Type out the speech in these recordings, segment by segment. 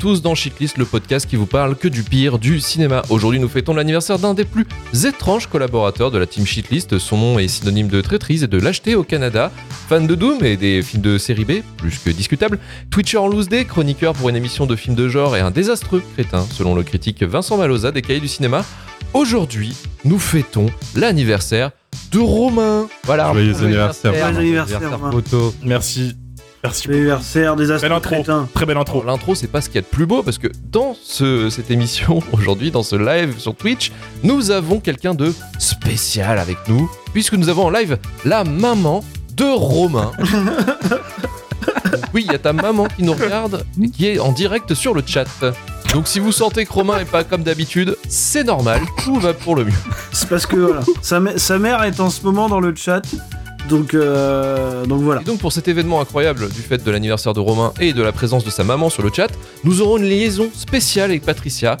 Tous dans Shitlist, le podcast qui vous parle que du pire du cinéma. Aujourd'hui, nous fêtons l'anniversaire d'un des plus étranges collaborateurs de la team Shitlist. Son nom est synonyme de traîtrise et de lâcheté au Canada. Fan de Doom et des films de série B, plus que discutable. Twitcher en loose day, chroniqueur pour une émission de films de genre et un désastreux crétin, selon le critique Vincent Maloza des Cahiers du cinéma. Aujourd'hui, nous fêtons l'anniversaire de Romain. Voilà. Joyeux anniversaire. Joyeux anniversaire. Merci. Merci. Anniversaire des Belle astres intro. crétins. Très belle intro. L'intro, c'est pas ce qu'il y a de plus beau parce que dans ce- cette émission, aujourd'hui, dans ce live sur Twitch, nous avons quelqu'un de spécial avec nous, puisque nous avons en live la maman de Romain. Oui, il y a ta maman qui nous regarde et qui est en direct sur le chat. Donc si vous sentez que Romain est pas comme d'habitude, c'est normal, tout va pour le mieux. C'est parce que voilà, sa mère est en ce moment dans le chat. Donc, euh, donc voilà. Donc pour cet événement incroyable du fait de l'anniversaire de Romain et de la présence de sa maman sur le chat, nous aurons une liaison spéciale avec Patricia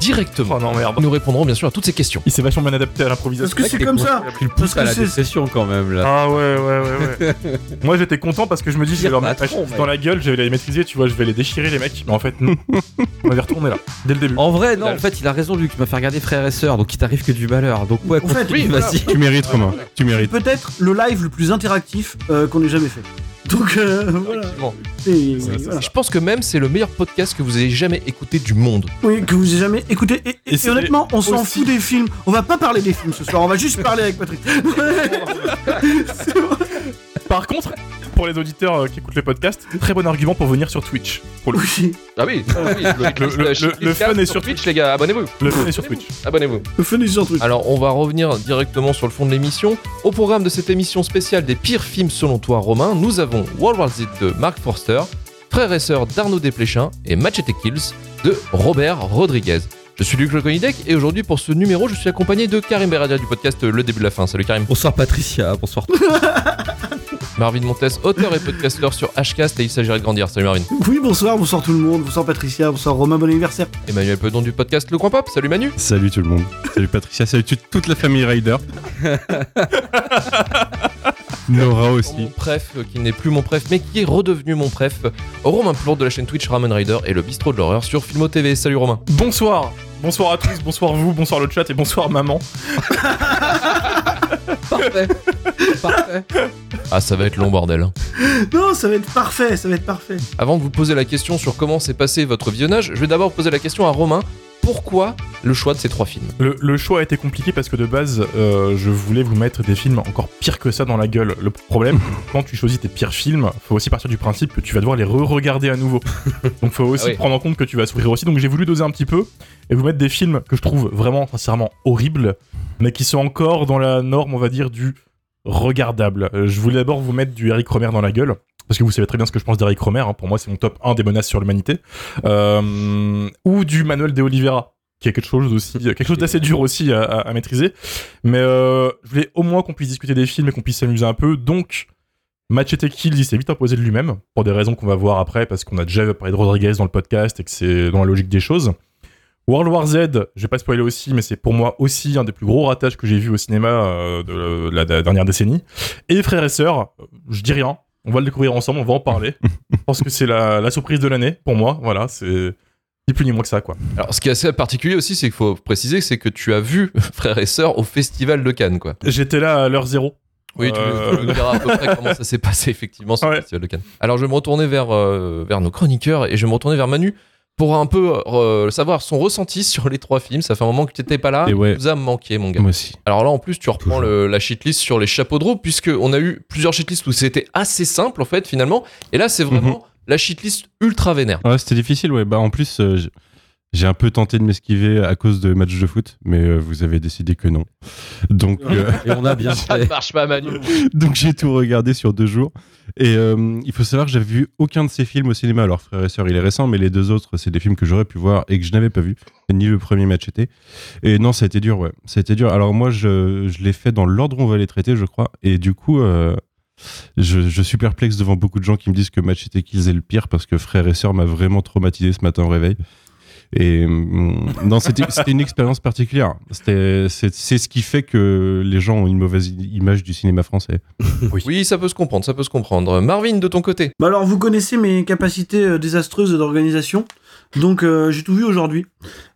directement. Oh non, merde. Nous répondrons bien sûr à toutes ces questions. Il s'est vachement bien adapté à Parce l'improvisation. que c'est comme ça. Il a pris le Parce pouce que à la dépression quand même là. Ah ouais, ouais, ouais, ouais. Moi j'étais content parce que je me dis, je vais leur mettre dans la gueule, je vais les maîtriser, tu vois, je vais les déchirer les mecs. Mais en fait, non. On avait retourné là, dès le début. En vrai, non, en fait, il a raison, Luc. Tu m'as fait regarder frère et sœur, donc il t'arrive que du malheur. Donc, ouais, En fait, oui, vas-y. Tu mérites, Romain. Tu mérites. Peut-être le live le plus interactif euh, qu'on ait jamais fait. Donc euh, voilà. Effectivement. Et, Ça, ça, voilà. Je pense que même c'est le meilleur podcast que vous ayez jamais écouté du monde. Oui, que vous ayez jamais écouté. Et, et- Et et c'est honnêtement, on s'en fout des films. On va pas parler des films ce soir. On va juste parler avec Patrick. C'est bon. Par contre, pour les auditeurs euh, qui écoutent les podcasts, très bon argument pour venir sur Twitch. Pour le, Oui. Ah oui, Le- le- le- le fun est sur Twitch, les gars, abonnez-vous. le fun est sur Twitch. Abonnez-vous. Le fun est sur Twitch. Alors, on va revenir directement sur le fond de l'émission. Au programme de cette émission spéciale des pires films selon toi, Romain, nous avons World War Z de Mark Forster, Frères et sœurs d'Arnaud Desplechin et Machete Kills de Robert Rodriguez. Je suis Luc Leconidec et aujourd'hui pour ce numéro, je suis accompagné de Karim Beradia du podcast Le Début de la Fin. Salut Karim. Bonsoir Patricia, bonsoir. Marvin Montes, auteur et podcasteur sur Hcast et il s'agirait de grandir. Salut Marvin. Oui, bonsoir, bonsoir tout le monde. Bonsoir Patricia, bonsoir Romain, bon anniversaire. Emmanuel Pedon du podcast Le Coin Pop. Salut Manu. Salut tout le monde. Salut Patricia. Salut toute la famille Ryder. Nora aussi. Mon préf, euh, qui n'est plus mon préf, mais qui est redevenu mon préf, Romain Plourde de la chaîne Twitch Ramen Rider et le bistrot de l'horreur sur Filmo TV. Salut Romain. Bonsoir. Bonsoir à tous, bonsoir vous, bonsoir le chat et bonsoir maman. Parfait. Parfait. Ah, ça va être long, bordel. hein. Non, ça va être parfait, ça va être parfait. Avant de vous poser la question sur comment s'est passé votre visionnage, je vais d'abord poser la question à Romain. Pourquoi le choix de ces trois films Le, le choix a été compliqué parce que de base, euh, je voulais vous mettre des films encore pires que ça dans la gueule. Le problème, quand tu choisis tes pires films, faut aussi partir du principe que tu vas devoir les re-regarder à nouveau. Donc faut aussi Ah oui. prendre en compte que tu vas souffrir aussi. Donc j'ai voulu doser un petit peu et vous mettre des films que je trouve vraiment, sincèrement horribles, mais qui sont encore dans la norme, on va dire, du regardable. Euh, je voulais d'abord vous mettre du Eric Romer dans la gueule. Parce que vous savez très bien ce que je pense d'Eric Romer, hein. pour moi c'est mon top 1 des menaces sur l'humanité. Euh, ou du Manuel de Oliveira, qui est quelque chose aussi, quelque chose d'assez dur aussi à, maîtriser. Mais euh, je voulais au moins qu'on puisse discuter des films et qu'on puisse s'amuser un peu. Donc, Machete Kills, il s'est vite imposé de lui-même, pour des raisons qu'on va voir après, parce qu'on a déjà parlé de Rodriguez dans le podcast et que c'est dans la logique des choses. World War Z, je vais pas spoiler aussi, mais c'est pour moi aussi un des plus gros ratages que j'ai vu au cinéma euh, de, la, de la dernière décennie. Et Frères et Sœurs, euh, je dis rien, on va le découvrir ensemble, on va en parler. je pense que c'est la, la surprise de l'année, pour moi, voilà, c'est ni plus ni moins que ça, quoi. Alors, ce qui est assez particulier aussi, c'est qu'il faut préciser, c'est que tu as vu Frères et Sœurs au Festival de Cannes, quoi. J'étais là à l'heure zéro. Oui, tu Euh, nous diras à peu près comment ça s'est passé effectivement sur le. Festival de Cannes. Alors, je vais me retourner vers, euh, vers nos chroniqueurs et je vais me retourner vers Manu pour un peu euh, savoir son ressenti sur les trois films. Ça fait un moment que tu n'étais pas là. Et ouais. Nous as manqué, mon gars. Moi aussi. Alors là, en plus, tu reprends le- la shitlist sur les chapeaux de roue, puisqu'on a eu plusieurs shitlists où c'était assez simple, en fait, finalement. Et là, c'est vraiment la shitlist ultra vénère. Ouais, c'était difficile, ouais. Bah, en plus, euh, j'ai un peu tenté de m'esquiver à cause de matchs de foot, mais euh, vous avez décidé que non. Donc, euh, Et on a bien Ça ne marche pas, Manu. donc j'ai tout regardé sur deux jours. Et euh, il faut savoir que j'avais vu aucun de ces films au cinéma. Alors, Frères et Sœurs, il est récent, mais les deux autres, c'est des films que j'aurais pu voir et que je n'avais pas vu. Ni le premier match était. Et non, ça a été dur, ouais. Ça a été dur. Alors, moi, je, je l'ai fait dans l'ordre où on va les traiter, je crois. Et du coup, euh, je, je suis perplexe devant beaucoup de gens qui me disent que Match était Kills est le pire parce que Frères et Sœurs m'a vraiment traumatisé ce matin au réveil. Et hum, non, c'était c'était une expérience particulière. C'était- C'est c'est ce qui fait que les gens ont une mauvaise image du cinéma français. Oui, ça peut se comprendre, ça peut se comprendre. Marvin, de ton côté Bah alors, vous connaissez mes capacités euh, désastreuses d'organisation. Donc euh, j'ai tout vu aujourd'hui.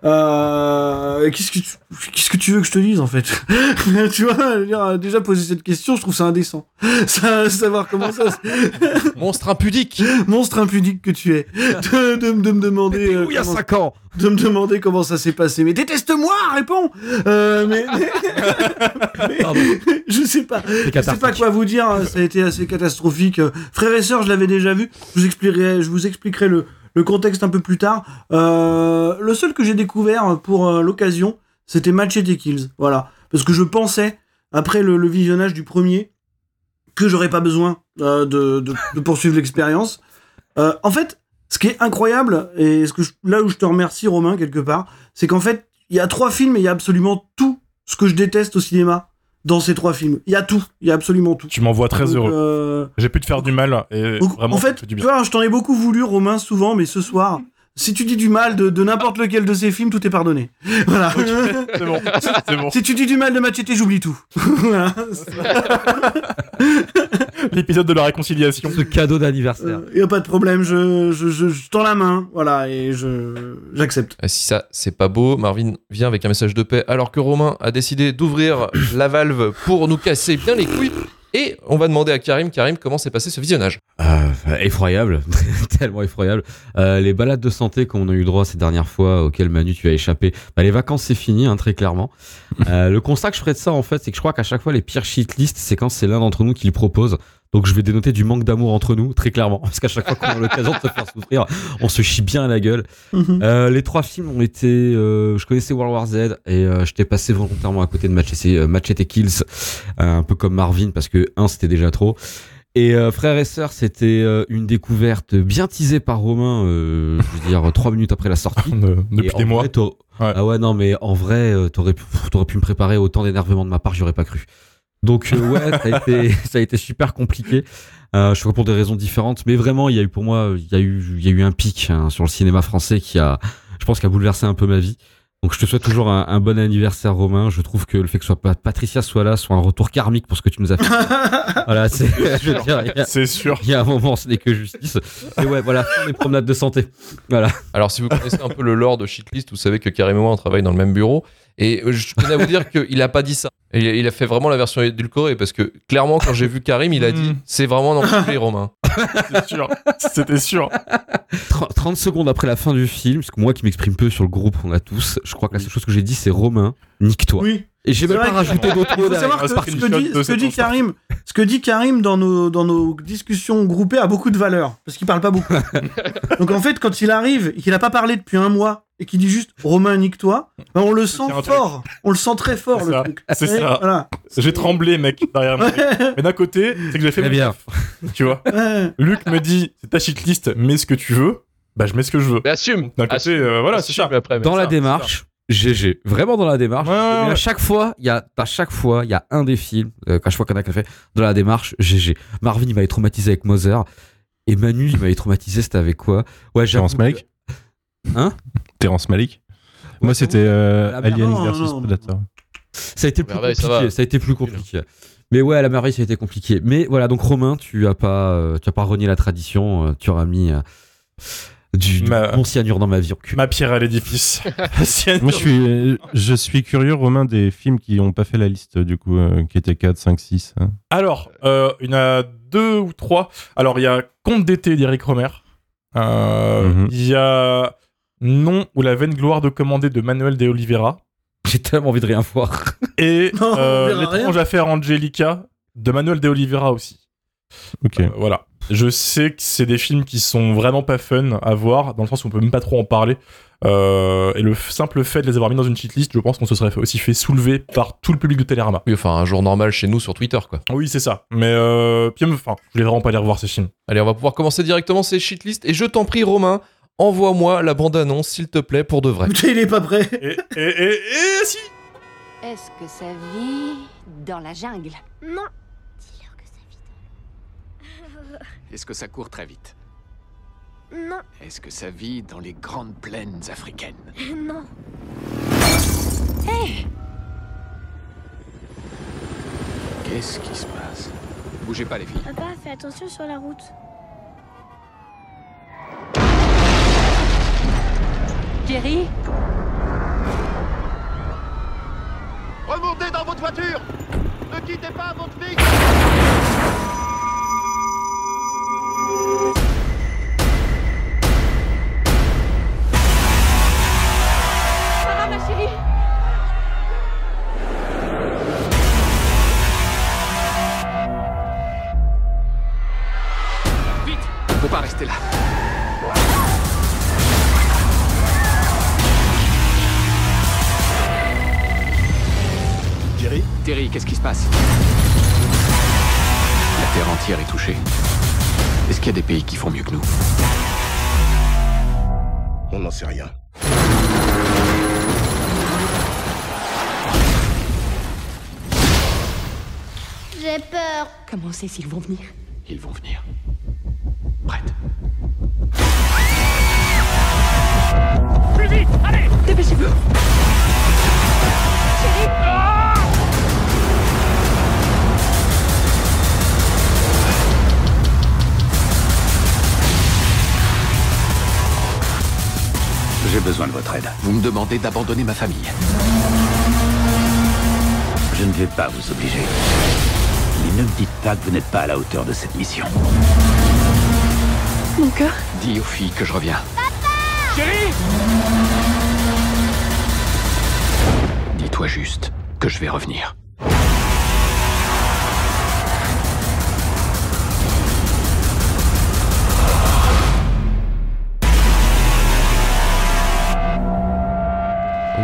Euh, Qu'est-ce que tu... qu'est-ce que tu veux que je te dise en fait? Tu vois, dire, déjà poser cette question, je trouve ça indécent. Ça, savoir comment ça, Monstre impudique monstre impudique que tu es, de, de, de me demander, euh, Où il y a comment- 5 ans? de me demander comment ça s'est passé. Mais déteste-moi, réponds. Euh, mais, mais- Pardon. je sais pas. C'est Je sais pas quoi vous dire, hein, ça a été assez catastrophique. Euh, Frères et sœurs, je l'avais déjà vu. Je vous expliquerai, je vous expliquerai le, le contexte un peu plus tard. Euh, le seul que j'ai découvert pour euh, l'occasion, c'était Machete Kills. Voilà. Parce que je pensais, après le, visionnage du premier, que j'aurais pas besoin euh, de, poursuivre l'expérience. En fait, ce qui est incroyable, et là où je te remercie, Romain, quelque part, c'est qu'en fait, il y a trois films et il y a absolument tout ce que je déteste au cinéma dans ces trois films. Il y a tout, il y a absolument tout. Tu m'envoies très Donc, heureux. euh, J'ai pu te faire du mal et donc, vraiment en fait, fait du tu vois, je t'en ai beaucoup voulu, Romain, souvent, mais ce soir, si tu dis du mal de, de n'importe lequel de ces films, tout est pardonné. Voilà. C'est bon, c'est bon. si tu dis du mal de Machete, j'oublie tout. voilà. L'épisode de la réconciliation. Ce cadeau d'anniversaire. Il y a pas de problème, je, je, je, je tends la main, voilà, et je j'accepte. Ah, Si ça, c'est pas beau, Marvin vient avec un message de paix alors que Romain a décidé d'ouvrir la valve pour nous casser bien les couilles. Et on va demander à Karim, Karim, comment s'est passé ce visionnage? Euh, effroyable, tellement effroyable. Euh, les balades de santé qu'on a eu droit ces dernières fois, auxquelles Manu tu as échappé, bah, les vacances c'est fini, hein, très clairement. Euh, le constat que je ferais de ça en fait, c'est que je crois qu'à chaque fois les pires shitlists, c'est quand c'est l'un d'entre nous qui le propose. Donc je vais dénoter du manque d'amour entre nous, très clairement, parce qu'à chaque fois qu'on a l'occasion de se faire souffrir, on se chie bien à la gueule. Euh, les trois films ont été. euh, je connaissais World War Z et euh, j'étais passé volontairement à côté de Machete, euh, Machete Kills, euh, un peu comme Marvin parce que un c'était déjà trop. Et euh, frères et sœurs, c'était euh, une découverte bien teasée par Romain, euh, je veux dire trois minutes après la sortie. Et Depuis des mois. vrai, Ouais. Ah ouais non mais en vrai euh, t'aurais pu, pu me préparer autant d'énervement de ma part j'aurais pas cru. Donc euh, ouais ça a été super compliqué. Euh, je crois pour des raisons différentes mais vraiment il y a eu pour moi il y a eu il y a eu un pic hein, sur le cinéma français qui a je pense qui a bouleversé un peu ma vie. Donc je te souhaite toujours un, un bon anniversaire Romain. Je trouve que le fait que soit pas Patricia soit là soit un retour karmique pour ce que tu nous as fait. voilà c'est je veux dire, il y a- C'est sûr. il y a un moment, ce n'est que justice. Et ouais, voilà, des promenades de santé. Voilà. Alors, si vous connaissez un peu le lore de Shitlist, vous savez que Karim et moi, on travaille dans le même bureau. Et euh, je tenais à vous dire qu'il a pas dit ça. Il il a fait vraiment la version édulcorée parce que clairement, quand j'ai vu Karim, il a dit Mm. c'est vraiment un enculé, Romain. C'est sûr. C'était sûr. 30 30 secondes après la fin du film, parce que moi qui m'exprime peu sur le groupe, on a tous, je crois que la seule chose que j'ai dit, c'est Romain, nique-toi. Oui. Et j'ai C'est même vrai pas que- rajouté d'autres Il mots faut savoir que ce que dit, de ce que cette dit histoire. Karim, ce que dit Karim dans nos, dans nos discussions groupées a beaucoup de valeur, parce qu'il parle pas beaucoup. Donc en fait, quand il arrive et qu'il a pas parlé depuis un mois, et qu'il dit juste Romain, nique-toi, ben, on le sent fort. On le sent très fort, le ça. truc. C'est ça. Voilà. J'ai tremblé, mec, derrière moi. Mais d'un côté, c'est que j'ai fait mon bien. Tu vois. Luc me dit, c'est ta shitlist, mets ce que tu veux. Bah, je mets ce que je veux. Mais assume D'un côté, euh, voilà, c'est ça. Après, Dans la ça, démarche, GG. Vraiment dans la démarche. Ouais, ouais, Mais à chaque fois, il y a, à chaque fois, il y a un des films, euh, à chaque fois qu'on a fait, dans la démarche, GG. Marvin, il m'avait traumatisé avec Moser. Et Manu, il m'avait traumatisé, c'était avec quoi? Ouais, Terrence Malick que- Hein? Terrence Malick Ouais, Moi, c'était euh, Alien non, versus non, non. Predator. Ça a été plus ça compliqué. Ça, a été plus compliqué. Mais ouais, à la merveille, ça a été compliqué. Mais voilà, donc Romain, tu as pas, euh, tu as pas renié la tradition. euh, tu auras mis du, du Ma- bon cyanure dans ma vie. Ma pierre à l'édifice. Moi, je suis, je suis curieux, Romain, des films qui n'ont pas fait la liste, du coup, euh, qui étaient 4, 5, 6. hein. Alors, euh, il y en a deux ou trois. Alors, il y a Conte d'été d'Eric Romer. Euh, Mhm. Il y a Non ou la vaine gloire de commander de Manuel de Oliveira. J'ai tellement envie de rien voir. Et euh, L'étrange affaire Angelica de Manuel de Oliveira aussi. Ok. Euh, voilà. Je sais que c'est des films qui sont vraiment pas fun à voir, dans le sens où on peut même pas trop en parler. Euh, et le simple fait de les avoir mis dans une cheatlist, je pense qu'on se serait aussi fait soulever par tout le public de Télérama. Oui, enfin, un jour normal chez nous sur Twitter, quoi. Oui, c'est ça. Mais euh, puis, enfin, je voulais vraiment pas les revoir ces films. Allez, on va pouvoir commencer directement ces shitlists. Et je t'en prie, Romain, envoie-moi la bande-annonce, s'il te plaît, pour de vrai. Il est pas prêt. Et, et, et, et si Est-ce que ça vit dans la jungle? Non, Dis-leur que ça vit Est-ce que ça court très vite non, Est-ce que ça vit dans les grandes plaines africaines non. Qu'est-ce qui se passe Bougez pas les filles. Papa, fais attention sur la route. Jerry Remontez dans votre voiture Ne quittez pas votre fille Terry, qu'est-ce qui se passe? La Terre entière est touchée. Est-ce qu'il y a des pays qui font mieux que nous On n'en sait rien. J'ai peur. Comment on sait s'ils vont venir? Ils vont venir. Prête. Votre aide. Vous me demandez d'abandonner ma famille. Je ne vais pas vous obliger. Mais ne me dites pas que vous n'êtes pas à la hauteur de cette mission. Mon cœur Dis aux filles que je reviens. Dis-toi juste que je vais revenir.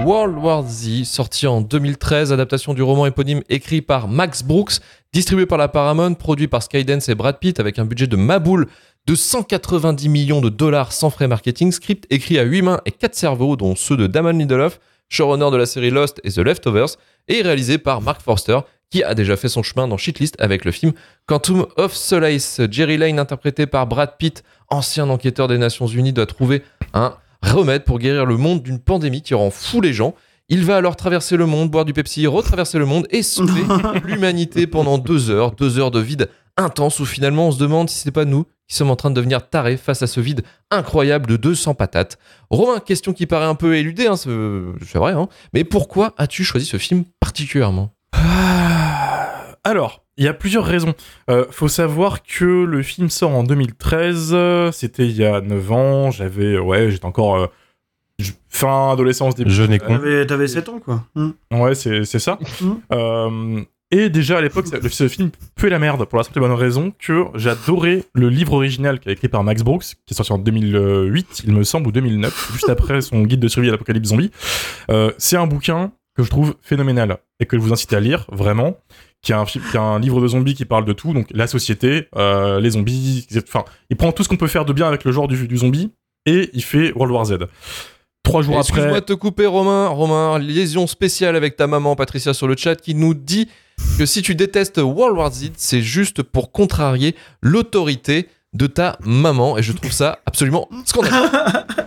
World War Z, sorti en 2013, adaptation du roman éponyme écrit par Max Brooks, distribué par la Paramount, produit par Skydance et Brad Pitt avec un budget de Maboule de 190 millions de dollars sans frais marketing, script écrit à 8 mains et 4 cerveaux, dont ceux de Damon Lindelof, showrunner de la série Lost et The Leftovers, et réalisé par Mark Forster, qui a déjà fait son chemin dans Shitlist avec le film Quantum of Solace. Jerry Lane, interprété par Brad Pitt, ancien enquêteur des Nations Unies, doit trouver un remède pour guérir le monde d'une pandémie qui rend fou les gens. Il va alors traverser le monde, boire du Pepsi, retraverser le monde et sauver l'humanité pendant deux heures, deux heures de vide intense où finalement on se demande si c'est pas nous qui sommes en train de devenir tarés face à ce vide incroyable de 200 patates. Romain, question qui paraît un peu éludée, hein, c'est vrai, hein, mais pourquoi as-tu choisi ce film particulièrement? Ah, Alors, il y a plusieurs raisons. Euh, faut savoir que le film sort en 2013, euh, c'était il y a 9 ans, j'avais, ouais, j'étais encore euh, fin adolescence, début. Jeune et con. T'avais, t'avais 7 ans, quoi. Hmm. Ouais, c'est c'est ça. Mm. Euh, et déjà à l'époque, ce film puait la merde pour la simple et bonne raison que j'adorais le livre original qui est écrit par Max Brooks, qui est sorti en 2008, il me semble, ou 2009, juste après son guide de survie à l'apocalypse zombie. Euh, c'est un bouquin que je trouve phénoménal et que je vous incite à lire, vraiment. Qui est, un, qui est un livre de zombies qui parle de tout, donc la société, euh, les zombies, enfin, il prend tout ce qu'on peut faire de bien avec le genre du, du zombie et il fait World War Z. Trois jours Excuse-moi après. de te couper, Romain. Romain, liaison spéciale avec ta maman, Patricia, sur le chat, qui nous dit que si tu détestes World War Z, c'est juste pour contrarier l'autorité de ta maman. Et je trouve ça absolument scandaleux.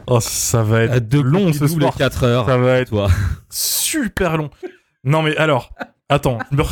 Oh, ça va À être deux long ce soir. 4 heures. Ça va être Toi. super long. Non mais alors, attends, je me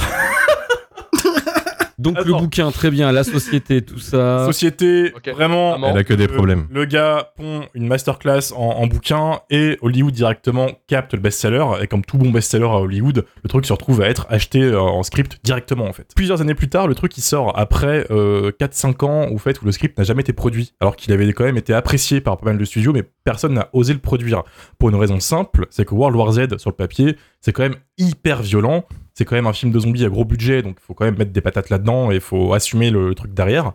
Donc le bouquin, très bien, la société, tout ça. société, vraiment. Elle a que des le- problèmes. Le gars pond une masterclass en, en bouquin et Hollywood directement capte le best-seller. Et comme tout bon best-seller à Hollywood, le truc se retrouve à être acheté euh, en script directement en fait. Plusieurs années plus tard, le truc il sort après euh, 4-5 ans au fait où le script n'a jamais été produit. Alors qu'il avait quand même été apprécié par pas mal de studios, mais personne n'a osé le produire. Pour une raison simple, c'est que World War Z sur le papier, c'est quand même hyper violent. C'est quand même un film de zombies à gros budget, donc il faut quand même mettre des patates là-dedans et il faut assumer le, truc derrière.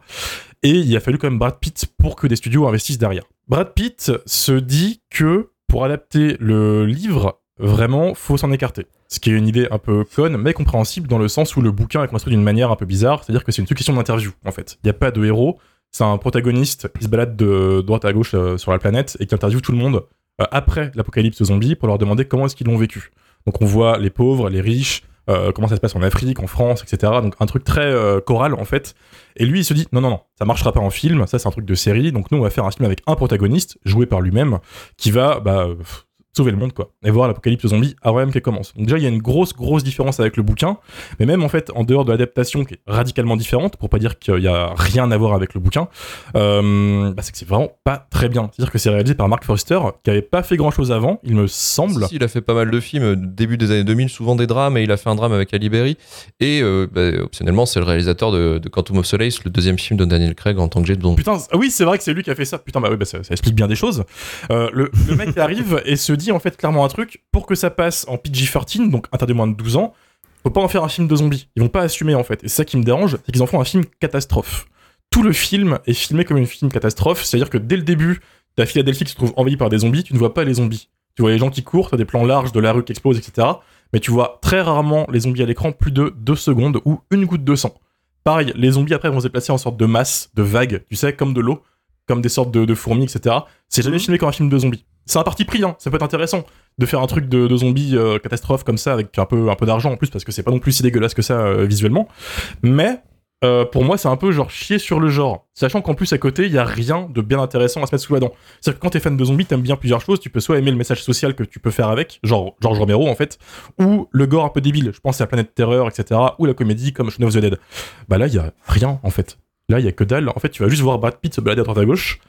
Et il a fallu quand même Brad Pitt pour que des studios investissent derrière. Brad Pitt se dit que pour adapter le livre, vraiment, faut s'en écarter. Ce qui est une idée un peu conne, mais compréhensible dans le sens où le bouquin est construit d'une manière un peu bizarre, c'est-à-dire que c'est une succession d'interviews, en fait. Il n'y a pas de héros, c'est un protagoniste qui se balade de droite à gauche euh, sur la planète et qui interviewe tout le monde euh, après l'apocalypse zombie pour leur demander comment est-ce qu'ils l'ont vécu. Donc on voit les pauvres, les riches, euh, comment ça se passe en Afrique, en France, etc. Donc un truc très euh, choral en fait. Et lui il se dit non non non, ça marchera pas en film, ça c'est un truc de série. Donc nous on va faire un film avec un protagoniste joué par lui-même qui va bah, sauver le monde, quoi, et voir l'apocalypse zombie avant même qu'elle commence. Donc déjà, il y a une grosse, grosse différence avec le bouquin, mais même en fait, en dehors de l'adaptation qui est radicalement différente, pour pas dire qu'il y a rien à voir avec le bouquin, euh, bah, c'est que c'est vraiment pas très bien. C'est-à-dire que c'est réalisé par Mark Forster, qui avait pas fait grand-chose avant, il me semble. Si, si, il a fait pas mal de films, début des années 2000, souvent des drames, et il a fait un drame avec Ali Berry. Et euh, bah, optionnellement, c'est le réalisateur de, de Quantum of Solace, le deuxième film de Daniel Craig en tant que James Bond. Putain, ah oui, c'est vrai que c'est lui qui a fait ça. Putain, bah oui, bah ça, ça explique bien des choses. Euh, le, le mec arrive et se dit en fait clairement un truc pour que ça passe en PG-13, donc interdit moins de 12 ans. Faut pas en faire un film de zombies. Ils vont pas assumer en fait. Et c'est ça qui me dérange, c'est qu'ils en font un film catastrophe. Tout le film est filmé comme une film catastrophe, c'est-à-dire que dès le début, ta Philadelphie qui se trouve envahie par des zombies, tu ne vois pas les zombies. Tu vois les gens qui courent, t'as des plans larges de la rue qui explose, etc. Mais tu vois très rarement les zombies à l'écran plus de 2 secondes ou une goutte de sang. Pareil, les zombies après vont se déplacer en sorte de masse, de vagues, tu sais, comme de l'eau, comme des sortes de, de fourmis, etc. C'est jamais filmé comme un film de zombies. C'est un parti pris, hein. ça peut être intéressant de faire un truc de, zombies euh, catastrophe comme ça avec un peu, un peu d'argent en plus parce que c'est pas non plus si dégueulasse que ça euh, visuellement. Mais euh, pour moi, c'est un peu genre chier sur le genre, sachant qu'en plus à côté, il y a rien de bien intéressant à se mettre sous la dent. C'est-à-dire que quand t'es fan de zombies, t'aimes bien plusieurs choses. Tu peux soit aimer le message social que tu peux faire avec, genre George Romero en fait, ou le gore un peu débile. Je pense à Planète Terreur, etc., ou la comédie comme Shaun of the Dead. Bah là, il y a rien en fait. Là, il y a que dalle. En fait, tu vas juste voir Brad Pitt se balader à droite à gauche,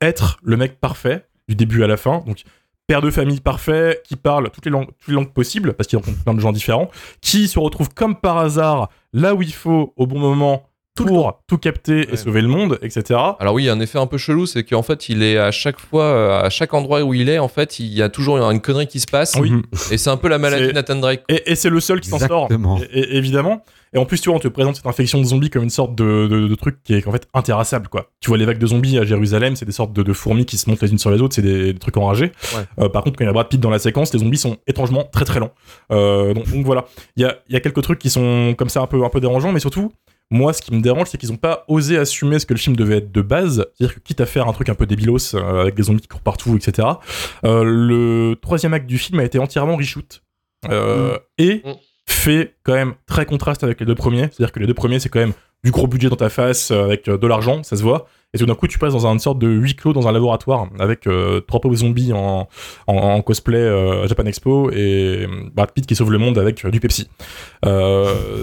être le mec parfait du début à la fin. Donc père de famille parfait, qui parle toutes les langues, toutes les langues possibles, parce qu'il rencontre plein de gens différents, qui se retrouve comme par hasard là où il faut, au bon moment, pour tout capter et sauver le monde, etc. Alors oui, il y a un effet un peu chelou, c'est qu'en fait, il est à chaque fois, euh, à chaque endroit où il est, en fait, il y a toujours une connerie qui se passe. Oui. Et c'est un peu la maladie de Nathan Drake. Et, et c'est le seul qui s'en sort, évidemment. Et en plus, tu vois, on te présente cette infection de zombies comme une sorte de, de- de truc qui est en fait intéressable, quoi. Tu vois, les vagues de zombies à Jérusalem, c'est des sortes de, de fourmis qui se montent les unes sur les autres, c'est des, des trucs enragés. Ouais. Euh, par contre, quand il y a Brad Pitt dans la séquence, les zombies sont étrangement très très lents. Euh, donc, donc voilà, il y a, y a quelques trucs qui sont comme ça un peu, un peu dérangeants, mais surtout, moi, ce qui me dérange, c'est qu'ils n'ont pas osé assumer ce que le film devait être de base. C'est-à-dire que quitte à faire un truc un peu débilos euh, avec des zombies qui courent partout, etc. le troisième acte du film a été entièrement reshoot. Euh, Et Mm. Fait quand même très contraste avec les deux premiers. C'est-à-dire que les deux premiers, c'est quand même du gros budget dans ta face, euh, avec euh, de l'argent, ça se voit. Et tout d'un coup, tu passes dans une sorte de huis clos dans un laboratoire avec euh, trois pauvres zombies en, cosplay Japan Expo et Brad Pitt qui sauve le monde avec du Pepsi.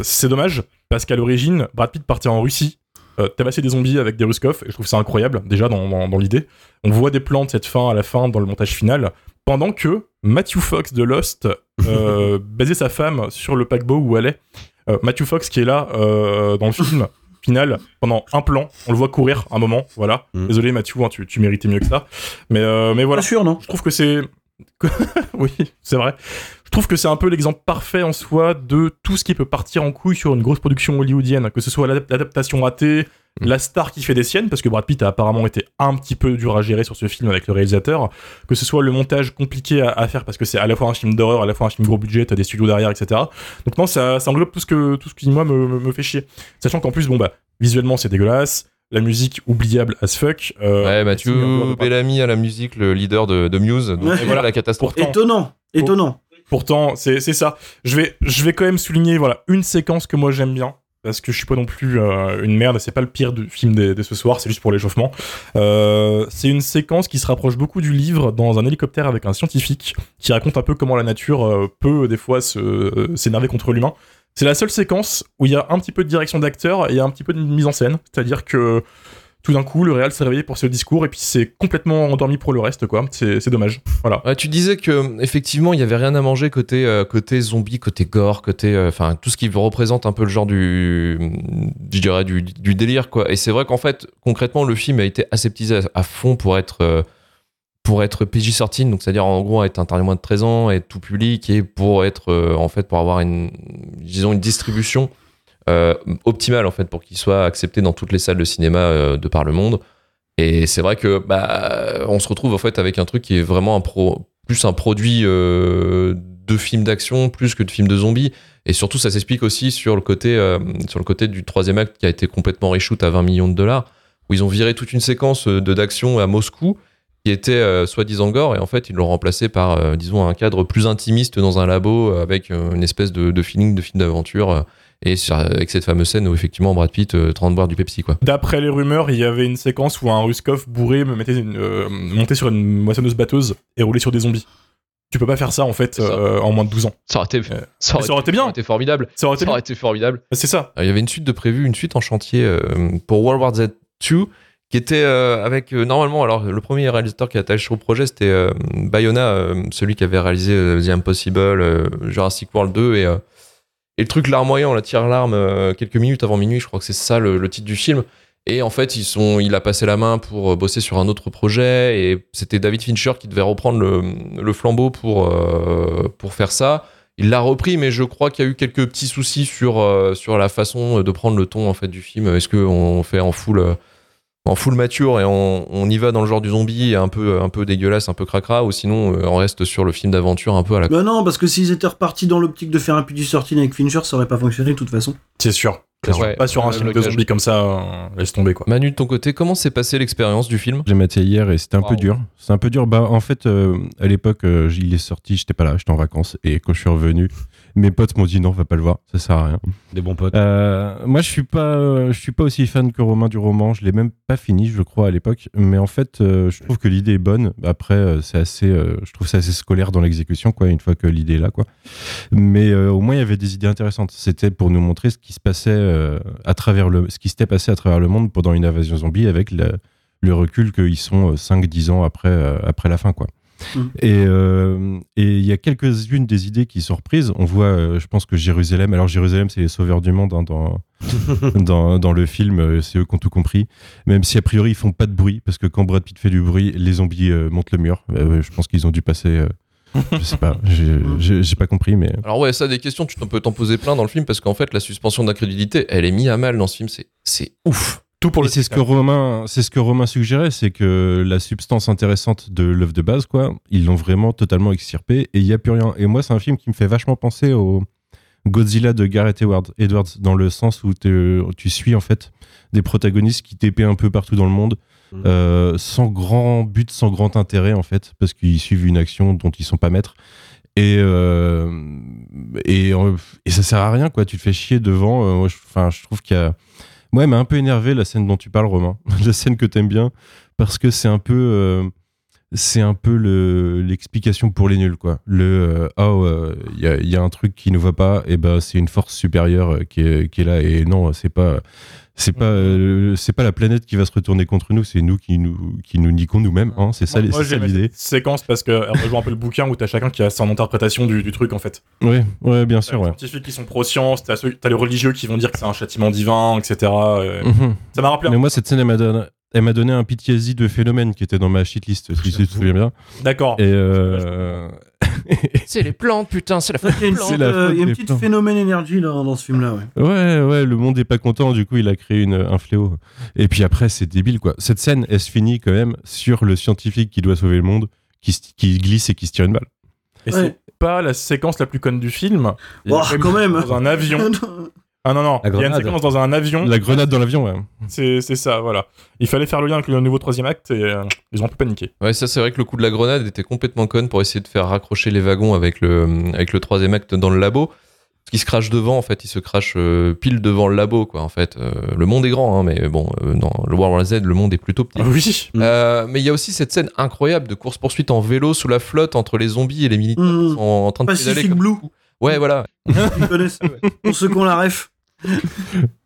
C'est dommage parce qu'à l'origine, Brad Pitt partait en Russie euh, tabasser des zombies avec des Ruskov et je trouve ça incroyable déjà dans, dans, dans l'idée. On voit des plans de cette fin à la fin dans le montage final pendant que Matthew Fox de Lost euh, baisait sa femme sur le paquebot où elle est. Euh, Matthew Fox qui est là euh, dans le film final pendant un plan, on le voit courir un moment, voilà. Mm. Désolé Matthew, hein, tu, tu méritais mieux que ça. Mais, euh, mais voilà, Pas sûr, non je trouve que c'est... oui, c'est vrai. Je trouve que c'est un peu l'exemple parfait en soi de tout ce qui peut partir en couille sur une grosse production hollywoodienne, que ce soit l'adap- l'adaptation ratée, Mm. la star qui fait des siennes, parce que Brad Pitt a apparemment été un petit peu dur à gérer sur ce film avec le réalisateur, que ce soit le montage compliqué à, à faire, parce que c'est à la fois un film d'horreur, à la fois un film gros budget, t'as des studios derrière, etc. Donc non, ça, ça englobe tout ce, que, tout ce qui, moi, me, me, me fait chier. Sachant qu'en plus, bon, bah, visuellement, c'est dégueulasse, la musique oubliable as fuck. euh, Ouais, peu Mathieu Bellamy à la musique, le leader de, de Muse. Donc Ouais. voilà la catastrophe. Pourtant- Étonnant, étonnant. Pourtant, c'est c'est ça. Je vais, je vais quand même souligner voilà, une séquence que moi j'aime bien. Parce que je suis pas non plus euh, une merde, c'est pas le pire du film de, de ce soir, c'est juste pour l'échauffement. Euh, c'est une séquence qui se rapproche beaucoup du livre dans un hélicoptère avec un scientifique qui raconte un peu comment la nature euh, peut des fois se- euh, s'énerver contre l'humain. C'est la seule séquence où il y a un petit peu de direction d'acteur et un petit peu de mise en scène. C'est-à-dire que tout d'un coup, le réel s'est réveillé pour ce discours et puis c'est complètement endormi pour le reste, quoi. C'est dommage. Voilà. Tu disais que effectivement il y avait rien à manger côté euh, zombie, côté gore, côté euh, enfin tout ce qui représente un peu le genre du je dirais du, délire quoi. Et c'est vrai qu'en fait concrètement le film a été aseptisé à, à fond pour être euh, pour être PG-13 donc c'est-à-dire en gros être interdit moins de 13 ans, être tout public et pour être euh, en fait pour avoir une disons une distribution euh, optimale en fait pour qu'il soit accepté dans toutes les salles de cinéma euh, de par le monde. Et c'est vrai que bah on se retrouve en fait avec un truc qui est vraiment un pro, plus un produit de film d'action plus que de film de zombies. Et surtout, ça s'explique aussi sur le côté sur le côté du troisième acte qui a été complètement reshoot à 20 millions de dollars, où ils ont viré toute une séquence de d'action à Moscou qui était euh, soi-disant gore et en fait ils l'ont remplacé par euh, disons un cadre plus intimiste dans un labo euh, avec euh, une espèce de, de feeling de film d'aventure euh, et avec cette fameuse scène où effectivement Brad Pitt euh, est en train de boire du Pepsi quoi. D'après les rumeurs, il y avait une séquence où un Ruskov bourré me mettait une, euh, montait sur une moissonneuse batteuse et roulait sur des zombies. Tu peux pas faire ça en fait ça. euh, en moins de 12 ans. Ça aurait été, Euh, ça mais ça aurait été bien. Ça aurait été formidable. Ça aurait été Ça bien. aurait été formidable. C'est ça. Il y avait une suite de prévu, une suite en chantier euh, pour World War Z 2 qui était euh, avec euh, normalement alors le premier réalisateur qui a attaché au projet c'était euh, Bayona celui qui avait réalisé The Impossible Jurassic World 2 et, et le truc larmoyant la tire l'arme quelques minutes avant minuit je crois que c'est ça le, titre du film et en fait ils sont il a passé la main pour bosser sur un autre projet et c'était David Fincher qui devait reprendre le, flambeau pour pour faire ça il l'a repris, mais je crois qu'il y a eu quelques petits soucis sur, sur la façon de prendre le ton en fait du film. Est-ce qu'on fait en full, en full mature et on, on y va dans le genre du zombie un peu, un peu dégueulasse, un peu cracra, ou sinon euh, on reste sur le film d'aventure un peu à la. Bah non, parce que s'ils étaient repartis dans l'optique de faire un PG sorting avec Fincher, ça aurait pas fonctionné de toute façon. C'est sûr. C'est sûr. Ouais, pas sur un film de zombies comme ça, euh, laisse tomber quoi. Manu, de ton côté, comment s'est passée l'expérience du film? J'ai maté hier et c'était un Wow. peu dur. C'est un peu dur. Bah, en fait, euh, à l'époque, euh, il est sorti, j'étais pas là, j'étais en vacances. Et quand je suis revenu, mes potes m'ont dit non, va pas le voir, ça sert à rien. Des bons potes. Euh, moi, je suis pas, euh, je suis pas aussi fan que Romain du roman. Je l'ai même pas fini, je crois, à l'époque. Mais en fait, euh, je trouve que l'idée est bonne. Après, c'est assez, je trouve ça assez scolaire dans l'exécution, quoi. Une fois que l'idée est là, quoi. Mais au moins, il y avait des idées intéressantes. C'était pour nous montrer ce qui se passait à travers le, ce qui s'était passé à travers le monde pendant une invasion zombie, avec le, le recul qu'ils sont 5-10 ans après, après la fin, quoi. Et euh, et il y a quelques-unes des idées qui sont reprises. On voit, euh, je pense que Jérusalem, alors Jérusalem, c'est les sauveurs du monde hein, dans, dans, dans le film, euh, c'est eux qui ont tout compris. Même si a priori ils font pas de bruit, parce que quand Brad Pitt fait du bruit, les zombies euh, montent le mur. Euh, je pense qu'ils ont dû passer. euh, je sais pas, j'ai- pas compris, mais. Alors ouais, ça des questions, tu t'en peux t'en poser plein dans le film parce qu'en fait la suspension d'incrédulité, elle est mise à mal dans ce film, c'est c'est ouf. Tout pour Et le c'est ce que. Romain, c'est ce que Romain suggérait, c'est que la substance intéressante de l'œuvre de base, quoi, ils l'ont vraiment totalement extirpé et il y a plus rien. Et moi, c'est un film qui me fait vachement penser au Godzilla de Gareth Edwards, Edwards dans le sens où tu suis en fait des protagonistes qui t'épient un peu partout dans le monde, Mhm. euh, sans grand but, sans grand intérêt en fait, parce qu'ils suivent une action dont ils sont pas maîtres. Et, euh, et, et ça sert à rien, quoi. Tu te fais chier devant. euh, je, enfin, je trouve qu'il y a. Moi, elle m'a un peu énervé la scène dont tu parles, Romain. la scène que t'aimes bien, parce que c'est un peu. euh, c'est un peu le- l'explication pour les nuls, quoi. Le euh, oh, euh, il y, a, il y a un truc qui ne va pas, et ben c'est une force supérieure euh, qui est, qui est là, et non, c'est pas, c'est pas, euh, c'est pas la planète qui va se retourner contre nous, c'est nous qui nous, qui nous niquons nous-mêmes. Hein, c'est ça, Moi, ça l'idée. séquence parce que elle rejoint un peu le bouquin où t'as chacun qui a son interprétation du, du truc en fait. Ouais, ouais, bien T'as sûr, les ouais. scientifiques qui sont pro-science, t'as ceux- t'as les religieux qui vont dire que c'est un châtiment divin, etc. Mhm. Ça m'a rappelé. un- Mais moi, cette scène, elle m'a donné, elle m'a donné un PTSD de phénomène qui était dans ma shitlist, si tu te souviens bien. D'accord. Et euh... C'est les plantes, putain, c'est la euh, faute il y a une des petite plans. phénomène énergie là, dans ce film-là. Ouais. ouais, ouais, le monde est pas content, du coup, il a créé une, un fléau. Et puis après, c'est débile, quoi. Cette scène, elle se finit quand même sur le scientifique qui doit sauver le monde, qui, qui glisse et qui se tire une balle. Et Ouais. c'est pas la séquence la plus conne du film. Oh, quand même. Dans un avion. Ah non, non. La Il y a une grenade. séquence dans un avion. La grenade dans l'avion, ouais. C'est c'est ça, voilà. Il fallait faire le lien avec le nouveau troisième acte et euh, ils ont un peu paniqué. Ouais, ça c'est vrai que le coup de la grenade était complètement conne pour essayer de faire raccrocher les wagons avec le, avec le troisième acte dans le labo. Parce qu'il se crache devant, en fait, il se crache euh, pile devant le labo, quoi, en fait. Euh, le monde est grand, hein, mais bon, euh, dans le World War Z, le monde est plutôt petit. Ah oui. Euh, mais il y a aussi cette scène incroyable de course-poursuite en vélo sous la flotte entre les zombies et les militaires qui sont en train de pédaler. Blue, Ouais, voilà. ils connaissent. Pour ceux qui ont la ref,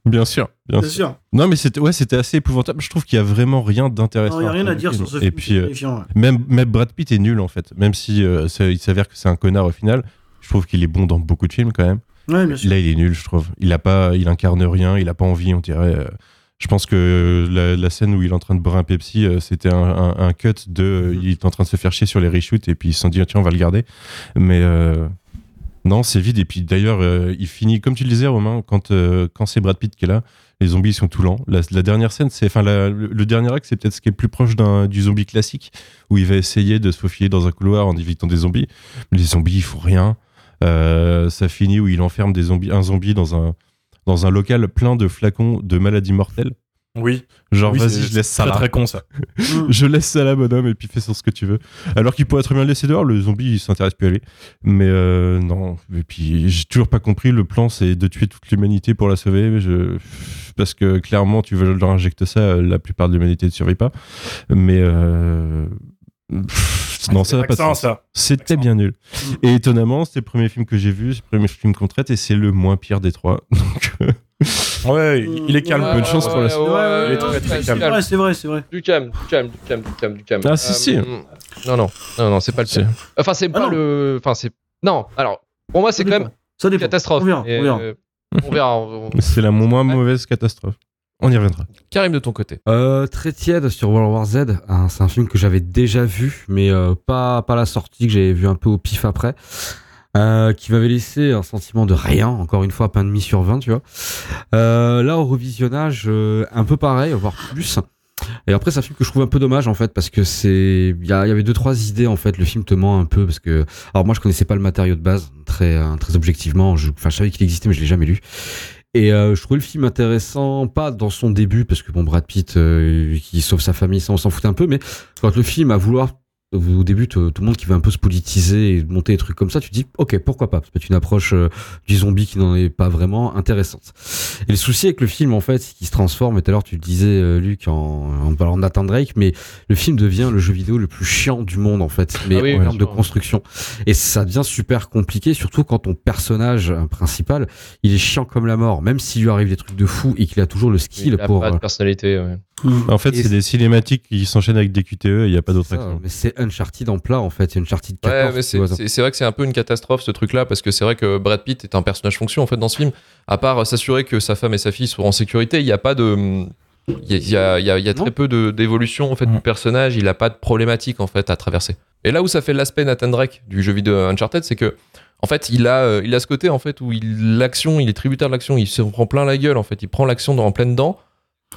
Bien sûr, bien bien sûr. sûr. Non, mais c'était, ouais, c'était assez épouvantable. Je trouve qu'il y a vraiment rien d'intéressant. Il n'y a rien à dire film. sur ce film. Et puis, euh, ouais. Même, même Brad Pitt est nul en fait. Même si euh, ça- il s'avère que c'est un connard au final, je trouve qu'il est bon dans beaucoup de films quand même. Ouais, bien sûr. Là, il est nul, je trouve. Il a pas, il incarne rien, il a pas envie, on dirait. euh, je pense que la, la scène où il est en train de boire un Pepsi, c'était un, un- un cut de. euh, il est en train de se faire chier sur les reshoots et puis ils se sont dit, tiens, on va le garder. Mais non, c'est vide. Et puis d'ailleurs, euh, il finit, comme tu le disais, Romain, quand, euh, quand c'est Brad Pitt qui est là, les zombies sont tout lents. La, dernière scène, c'est. Enfin, le, dernier acte, c'est peut-être ce qui est le plus proche du zombie classique, où il va essayer de se faufiler dans un couloir en évitant des zombies. Mais les zombies, ils font rien. Euh, ça finit où il enferme des zombies, un zombie dans un, dans un local plein de flacons de maladies mortelles. Oui. Genre, Oui, vas-y, c'est- je laisse c'est ça Très là. très con ça. Mm. Je laisse ça là, bonhomme, et puis fais sur ce que tu veux. Alors qu'il pourrait très bien le laisser dehors, le zombie, il s'intéresse plus à lui. Mais euh, non, et puis j'ai toujours pas compris, le plan, c'est de tuer toute l'humanité pour la sauver. Je... Parce que clairement, tu veux leur injecter ça, la plupart de l'humanité ne survit pas. Mais euh, pff, Non, ça n'a pas de sens. C'était bien nul. Et étonnamment, c'était le premier film que j'ai vu, c'est le premier film qu'on traite, et c'est le moins pire des trois. Donc, euh, Ouais, il est calme. Bonne chance pour la ouais, suite. ouais, ouais, Il est très, calme. C'est vrai, c'est vrai. Du calme, du calme, du calme, du calme, du calme. Ah, si, si. Non, non, non, c'est pas le Si. pire. Enfin, c'est Ah, pas non. le. Enfin, c'est. Non, alors, pour moi, c'est quand même une catastrophe. On verra, Et, on verra. euh, c'est la moins mauvaise catastrophe. On y reviendra. Karim de ton côté. Euh, très tiède sur World War Z. hein, c'est un film que j'avais déjà vu, mais euh, pas pas la sortie que j'avais vu un peu au pif après. Euh, qui m'avait laissé un sentiment de rien, encore une fois, pas de demi sur 20, tu vois. Euh, là, au revisionnage, euh, un peu pareil, voire plus. Et après, c'est un film que je trouve un peu dommage, en fait, parce que c'est, il y, a- il y avait deux, trois idées, en fait. Le film te ment un peu, parce que, alors moi, je connaissais pas le matériau de base, très, euh, très objectivement. Je, enfin, je savais qu'il existait, mais je l'ai jamais lu. Et euh, je trouvais le film intéressant, pas dans son début, parce que bon, Brad Pitt, euh, qui sauve sa famille, ça on s'en fout un peu, mais quand le film a vouloir, au début, tout le monde qui veut un peu se politiser et monter des trucs comme ça, tu te dis, ok, pourquoi pas, c'est une approche euh, du zombie qui n'en est pas vraiment intéressante. Et le souci avec le film, en fait, c'est qu'il se transforme, et tout à l'heure tu le disais, euh, Luc, en, en parlant de Nathan Drake, mais le film devient le jeu vidéo le plus chiant du monde, en fait, mais Ah oui, en termes de construction. Et ça devient super compliqué, surtout quand ton personnage euh, principal, il est chiant comme la mort, même s'il lui arrive des trucs de fou et qu'il a toujours le skill Il a pour. pas de personnalité. ouais. En fait, c'est des cinématiques qui s'enchaînent avec des QTE et il n'y a pas d'autre action. mais c'est Uncharted en plat en fait, c'est Uncharted 14. Ouais, c'est vrai que c'est un peu une catastrophe ce truc-là parce que c'est vrai que Brad Pitt est un personnage fonction en fait dans ce film. À part s'assurer que sa femme et sa fille sont en sécurité, il n'y a pas de. Il y a, il y a- il y a- il y a Non. très peu d'évolution en fait Mm. du personnage, il a pas de problématique en fait à traverser. Et là où ça fait l'aspect Nathan Drake du jeu vidéo Uncharted, c'est que en fait il a, euh, il a ce côté en fait où il l'action, il est tributaire de l'action, il se prend plein la gueule en fait, il prend l'action dans en pleine dent,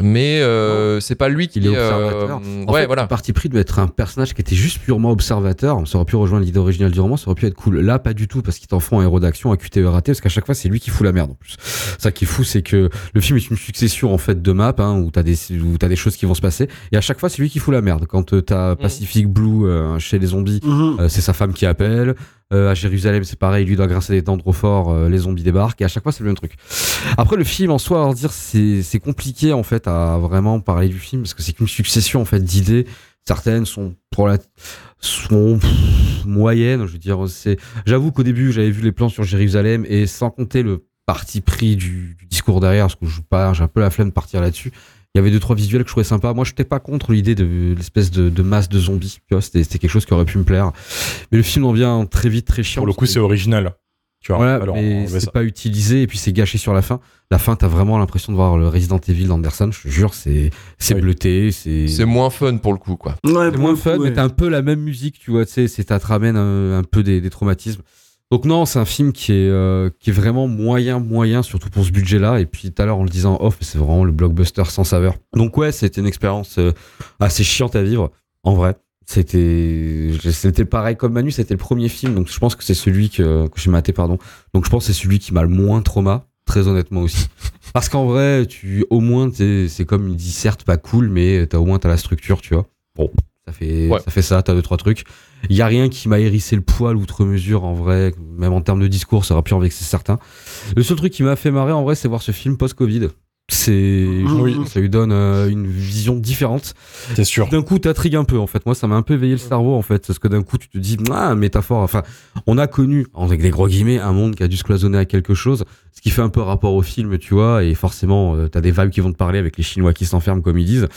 mais euh, c'est pas lui qui il est euh, observateur. En ouais fait, voilà. le parti pris de être un personnage qui était juste purement observateur. Ça aurait pu rejoindre l'idée originale du roman, ça aurait pu être cool. Là, pas du tout, parce qu'ils t'en font un héros d'action, un QTE raté, parce qu'à chaque fois, c'est lui qui fout la merde en plus. Ça qui est fou, c'est que le film est une succession en fait de maps hein, où t'as des où t'as des choses qui vont se passer, et à chaque fois, c'est lui qui fout la merde. Quand euh, t'as Pacific Blue euh, chez les zombies, Mhm. Euh, c'est sa femme qui appelle. Euh, à Jérusalem, c'est pareil, lui doit grincer des dents trop fort, euh, les zombies débarquent, et à chaque fois, c'est le même truc. Après, le film en soi, dire, c'est compliqué en fait à vraiment parler du film, parce que c'est qu'une succession en fait d'idées. Certaines sont pour la sont moyennes, je veux dire. C'est, j'avoue qu'au début, j'avais vu les plans sur Jérusalem, et sans compter le parti pris du, discours derrière, parce que j'ai un peu la flemme de partir là-dessus. Il y avait deux trois visuels que je trouvais sympa. Moi, je n'étais pas contre l'idée de l'espèce de, de masse de zombies. Tu vois, c'était quelque chose qui aurait pu me plaire. Mais le film en vient très vite, très chiant. Pour le coup, c'est original. Tu vois, voilà, alors, mais c'est pas utilisé et puis c'est gâché sur la fin. La fin, t'as vraiment l'impression de voir le Resident Evil d'Anderson. Je te jure, c'est c'est Oui. bleuté, c'est C'est moins fun pour le coup quoi. Ouais, c'est moins fun, coup, mais ouais. t'as un peu la même musique, tu vois. Tu sais, c'est ça te ramène un, un peu des, des traumatismes. Donc non, c'est un film qui est euh, qui est vraiment moyen, moyen, surtout pour ce budget-là. Et puis tout à l'heure, en le disant off, c'est vraiment le blockbuster sans saveur. Donc ouais, c'était une expérience euh, assez chiante à vivre, en vrai. C'était c'était pareil comme Manu, c'était le premier film, donc je pense que c'est celui que, que j'ai maté, pardon. Donc je pense que c'est celui qui m'a le moins trauma, très honnêtement aussi. Parce qu'en vrai, tu au moins c'est comme il dit certes pas cool, mais t'as au moins t'as la structure, tu vois. Bon, ça fait Ouais. ça fait ça, t'as deux trois trucs. Il y a rien qui m'a hérissé le poil outre mesure en vrai, même en termes de discours, ça aurait pu en vexer certains. Le seul truc qui m'a fait marrer en vrai, c'est voir ce film post-Covid. C'est Oui. ça lui donne euh, une vision différente. C'est sûr. D'un coup, t'intrigues un peu, en fait. Moi, ça m'a un peu éveillé le cerveau, en fait. Parce que d'un coup, tu te dis, ah, métaphore. Enfin, on a connu, avec des gros guillemets, un monde qui a dû se cloisonner à quelque chose. Ce qui fait un peu rapport au film, tu vois. Et forcément, euh, t'as des vibes qui vont te parler avec les Chinois qui s'enferment, comme ils disent.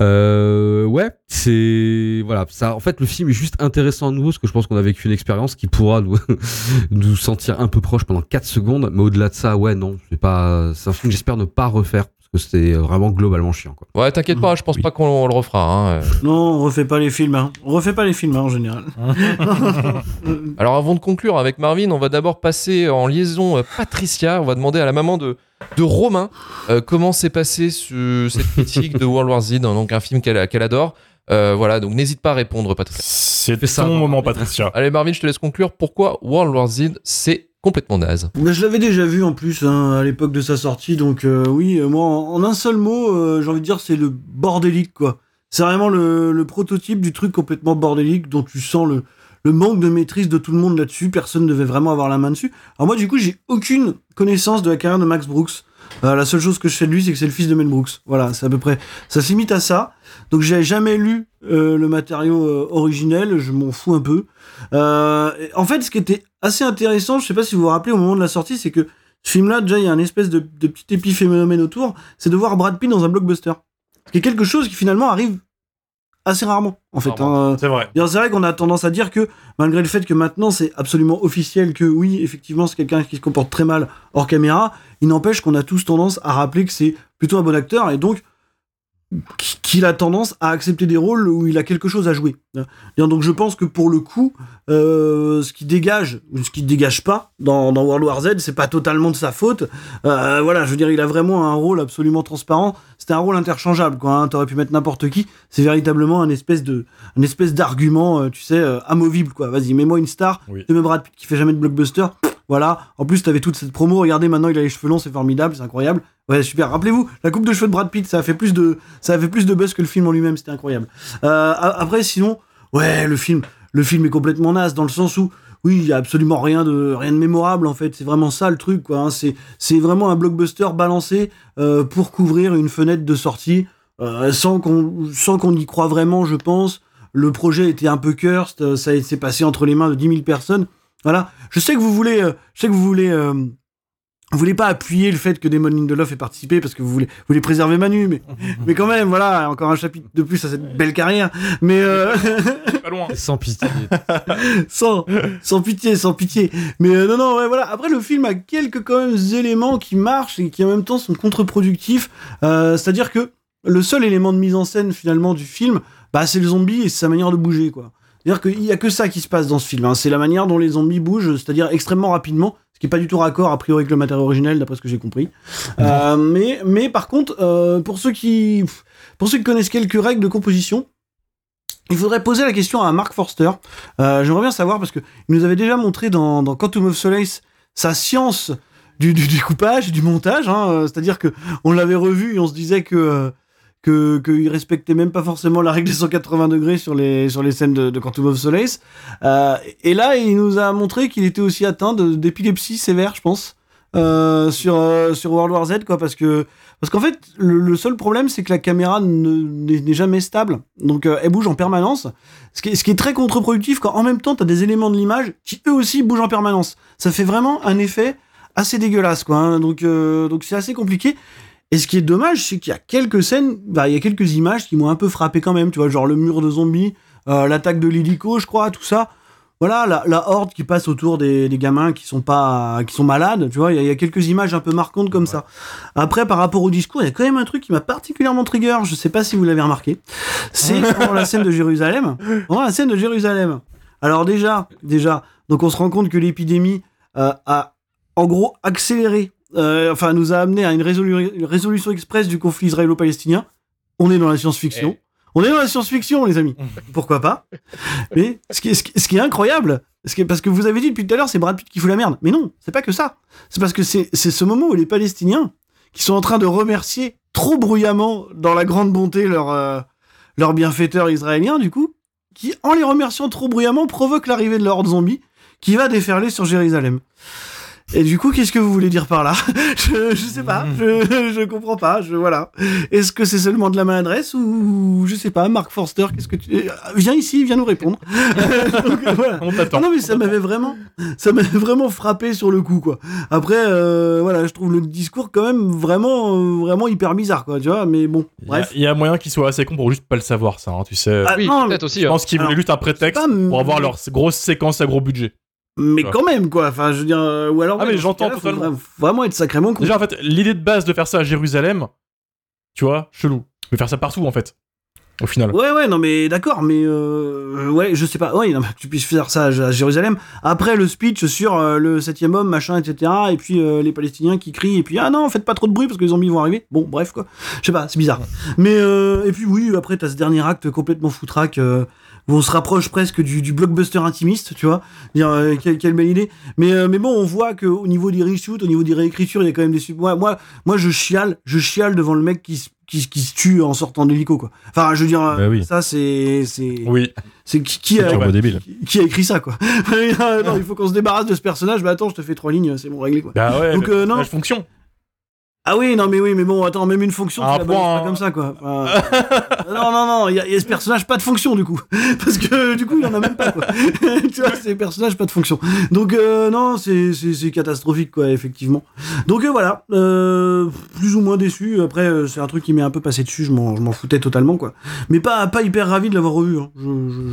Euh, ouais, c'est, voilà. Ça, en fait, le film est juste intéressant à nouveau, parce que je pense qu'on a vécu une expérience qui pourra nous, nous sentir un peu proche pendant 4 secondes. Mais au-delà de ça, ouais, non. C'est pas, c'est un film que j'espère ne pas refaire. Parce que c'est vraiment globalement chiant, quoi. Ouais, t'inquiète pas, je pense Oui. pas qu'on le refera. hein. Euh, Non, on refait pas les films. Hein. On refait pas les films hein, en général. Alors avant de conclure avec Marvin, on va d'abord passer en liaison euh, Patricia. On va demander à la maman de, de Romain euh, comment s'est passée ce- cette critique de World War Z, donc un film qu'elle adore. Euh, voilà, donc n'hésite pas à répondre, Patricia. C'est Fais ça. ton moment, Patricia. Allez, Marvin, je te laisse conclure. Pourquoi World War Z, c'est complètement naze Mais je l'avais déjà vu en plus hein, à l'époque de sa sortie, donc euh, oui, euh, moi en, un seul mot, euh, j'ai envie de dire c'est le bordélique quoi. C'est vraiment le, prototype du truc complètement bordélique dont tu sens le, manque de maîtrise de tout le monde là-dessus. Personne ne devait vraiment avoir la main dessus. Alors moi du coup j'ai aucune connaissance de la carrière de Max Brooks. La seule chose que je sais de lui, c'est que c'est le fils de Mel Brooks. Voilà, c'est à peu près. Ça se limite à ça. Donc j'ai jamais lu le matériau originel, je m'en fous un peu. En fait, ce qui était assez intéressant, je sais pas si vous vous rappelez au moment de la sortie, c'est que ce film-là, déjà, il y a un espèce de, de petit épiphénomène autour, c'est de voir Brad Pitt dans un blockbuster. Ce qui est quelque chose qui finalement arrive assez rarement, en fait. Hein. C'est vrai. C'est vrai qu'on a tendance à dire que, malgré le fait que maintenant c'est absolument officiel que oui, effectivement, c'est quelqu'un qui se comporte très mal hors caméra, il n'empêche qu'on a tous tendance à rappeler que c'est plutôt un bon acteur et donc qu'il a tendance à accepter des rôles où il a quelque chose à jouer. Donc je pense que pour le coup, euh, ce qui dégage ou ce qui dégage pas dans, dans World War Z, c'est pas totalement de sa faute. Euh, voilà, je veux dire, il a vraiment un rôle absolument transparent. C'était un rôle interchangeable, quoi. Hein. T'aurais pu mettre n'importe qui. C'est véritablement un espèce de, un espèce d'argument, euh, tu sais, euh, amovible, quoi. Vas-y, mets-moi une star. Oui. De même Brad Pitt qui fait jamais de blockbuster. Voilà. En plus, t'avais toute cette promo. Regardez, maintenant, il a les cheveux longs, c'est formidable, c'est incroyable. Ouais, super. Rappelez-vous, la coupe de cheveux de Brad Pitt, ça a fait plus de, ça a fait plus de buzz que le film en lui-même. C'était incroyable. Euh, après, sinon, ouais, le film, le film est complètement naze dans le sens où, oui, il y a absolument rien de, rien de mémorable en fait. C'est vraiment ça le truc, quoi. hein. C'est, vraiment un blockbuster balancé euh, pour couvrir une fenêtre de sortie, euh, sans qu'on, y croit vraiment, je pense. Le projet était un peu cursed, euh, ça s'est passé entre les mains de 10 000 personnes. Voilà. Je sais que vous voulez, je sais que vous voulez. Vous voulez pas appuyer le fait que Damon Lindelof ait participé parce que vous voulez, vous voulez préserver Manu, mais, mais quand même, voilà, encore un chapitre de plus à cette belle carrière. Mais euh, Pas loin. Sans pitié. sans, sans pitié, sans pitié. Mais euh, non, non, ouais, voilà. Après, le film a quelques quand même éléments qui marchent et qui en même temps sont contre-productifs. Euh, C'est-à-dire que le seul élément de mise en scène finalement du film, bah, c'est le zombie et c'est sa manière de bouger, quoi. C'est-à-dire qu'il y a que ça qui se passe dans ce film. hein. C'est la manière dont les zombies bougent, c'est-à-dire extrêmement rapidement, ce qui est pas du tout raccord a priori avec le matériau originel, d'après ce que j'ai compris. Euh, mais, mais par contre, euh, pour ceux qui, pour ceux qui connaissent quelques règles de composition, il faudrait poser la question à Mark Forster. Euh, J'aimerais bien savoir parce que il nous avait déjà montré dans, dans Quantum of Solace sa science du, du découpage, du montage. hein. C'est-à-dire que on l'avait revu et on se disait que que qu'il respectait même pas forcément la règle des 180 degrés sur les sur les scènes de, Quantum of Solace. Euh, et là, il nous a montré qu'il était aussi atteint d'épilepsie sévère, je pense. euh, sur euh, sur World War Z quoi parce que parce qu'en fait le, seul problème c'est que la caméra ne- n'est jamais stable donc elle bouge en permanence ce qui est, ce qui est très contre-productif quand en même temps t'as des éléments de l'image qui eux aussi bougent en permanence ça fait vraiment un effet assez dégueulasse quoi hein. donc donc c'est assez compliqué et ce qui est dommage c'est qu'il y a quelques scènes bah il y a quelques images qui m'ont un peu frappé quand même tu vois genre le mur de zombies euh, l'attaque de l'hélico je crois tout ça. Voilà la, la horde qui passe autour des, des gamins qui sont pas qui sont malades tu vois il y, a- il y a quelques images un peu marquantes comme ça. Après par rapport au discours il y a quand même un truc qui m'a particulièrement trigger je sais pas si vous l'avez remarqué. C'est la scène de Jérusalem. La scène de Jérusalem. Alors déjà déjà donc on se rend compte que l'épidémie euh, a en gros accéléré euh, enfin nous a amené à une, résolu- une résolution express du conflit israélo-palestinien on est dans la science-fiction on est dans la science-fiction les amis pourquoi pas? Mais ce qui est, ce qui- ce qui est incroyable, ce qui est- parce que vous avez dit depuis tout à l'heure, c'est Brad Pitt qui fout la merde. Mais non, c'est pas que ça. C'est parce que c'est ce moment où les Palestiniens, qui sont en train de remercier trop bruyamment, dans la grande bonté, leur, euh, leur bienfaiteur israélien, du coup, qui, en les remerciant trop bruyamment, provoque l'arrivée de l'horde zombie qui va déferler sur Jérusalem. Et du coup, qu'est-ce que vous voulez dire par là? Je, je sais pas, je, je comprends pas, je voilà. Est-ce que c'est seulement de la maladresse ou je sais pas, Mark Forster, qu'est-ce que tu euh, viens ici, viens nous répondre. Donc, voilà. On t'attend. Ah non mais ça m'avait vraiment, ça m'avait vraiment frappé sur le coup quoi. Après, euh, voilà, je trouve le discours quand même vraiment, euh, vraiment hyper bizarre quoi, tu vois. Mais bon, Il y a- bref. Il y, a moyen qu'ils soient assez cons pour juste pas le savoir, ça, hein, tu sais. Ah, Oui, mais- peut-être aussi. Je hein. pense qu'ils voulaient juste un prétexte pas- pour avoir leur grosse séquence à gros budget. Mais quand même quoi. Enfin, je veux dire, euh, ou alors. Ah, mais j'entends totalement. vra- Vraiment être sacrément con. Déjà, en fait, l'idée de base de faire ça à Jérusalem, tu vois, chelou. Mais faire ça partout, en fait. Au final. Ouais, ouais, non, mais d'accord, mais euh, ouais, je sais pas. Ouais, non, mais tu puisses faire ça à, à Jérusalem. Après le speech sur euh, le septième homme, machin, etc. Et puis euh, les Palestiniens qui crient, et puis ah non, faites pas trop de bruit parce que les zombies vont arriver. Bon, bref, quoi. Je sais pas, c'est bizarre. Mais, euh, et puis oui, après, t'as ce dernier acte complètement foutraque. Où on se rapproche presque du, du blockbuster intimiste, tu vois. Dire, euh, quelle, quelle belle idée. Mais, euh, mais bon, on voit qu'au niveau des reshoots, au niveau des réécritures, il y a quand même des. Moi, moi, moi, je chiale, je chiale devant le mec qui, se- qui, qui se tue en sortant de l'hélico, quoi. Enfin, je veux dire, Bah oui. ça, c'est. C'est Oui. c'est qui, a, qui- qui a écrit ça, quoi. non, il faut qu'on se débarrasse de ce personnage. Mais attends, je te fais trois lignes, c'est bon, réglé, quoi. Bah ouais, Donc, euh, non. fonction. Ah oui, non mais oui, mais bon, attends, même une fonction, Un tu la balances pas hein. comme ça, quoi. Enfin, euh, non, non, non, il y, a- il y a ce personnage pas de fonction, du coup. Parce que, du coup, il y en a même pas, quoi. tu vois, c'est personnage pas de fonction. Donc, euh, non, c'est catastrophique, quoi, effectivement. Donc, euh, voilà, euh, plus ou moins déçu. Après, euh, c'est un truc qui m'est un peu passé dessus, je m'en je m'en foutais totalement, quoi. Mais pas, pas hyper ravi de l'avoir revu, hein. Je-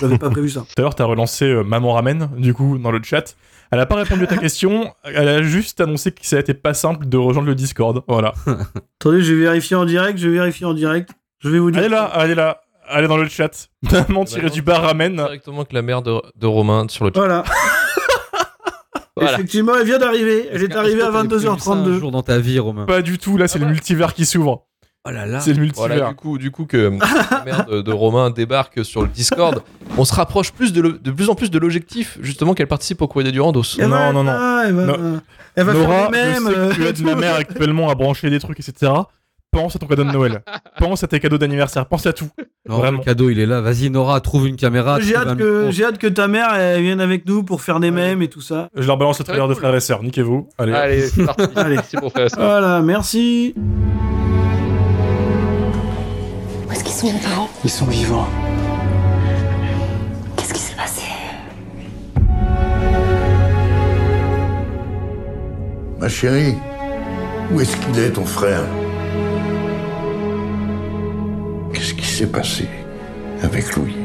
J'avais pas prévu ça. Tout à l'heure, t'as relancé euh, Maman Ramène, du coup, dans le chat. Elle a pas répondu à ta question, elle a juste annoncé que ça a été pas simple de rejoindre le Discord. Voilà. Attendez, je vais vérifier en direct, je vais vérifier en direct. Je vais vous dire. Allez là, allez là, allez dans le chat. Maman tiré du bas ramène. Directement que la mère de, de Romain sur le chat. Voilà. Voilà. Effectivement, elle vient d'arriver. Elle est arrivée à Un 22h32. jour dans ta vie, Romain? Pas du tout, là, c'est le multivers qui s'ouvre. Oh là là. C'est le multivers. Voilà, du coup, du coup que la mère de, de Romain débarque sur le Discord, on se rapproche plus de, le- de plus en plus de l'objectif, justement, qu'elle participe au courrier du Randos. Elle Non, va- non, non. Elle va, No- elle va Nora, faire des je mêmes. sais que tu euh, aides la mère actuellement à brancher des trucs, etc. Pense à ton cadeau de Noël. Pense à tes cadeaux d'anniversaire. Pense à tout. Non, Vraiment. Le cadeau, il est là. Vas-y, Nora, trouve une caméra. J'ai hâte, que, hâte ta mère elle vienne avec nous pour faire des mèmes et tout ça. Je leur balance le trailer être de cool. frères et sœurs. Niquez-vous. Allez. Allez, c'est parti. Allez. C'est pour faire ça. Voilà, merci. Sont, mes parents Ils sont vivants. Qu'est-ce qui s'est passé? Ma chérie, où est-ce qu'il est, ton frère? Qu'est-ce qui s'est passé avec Louis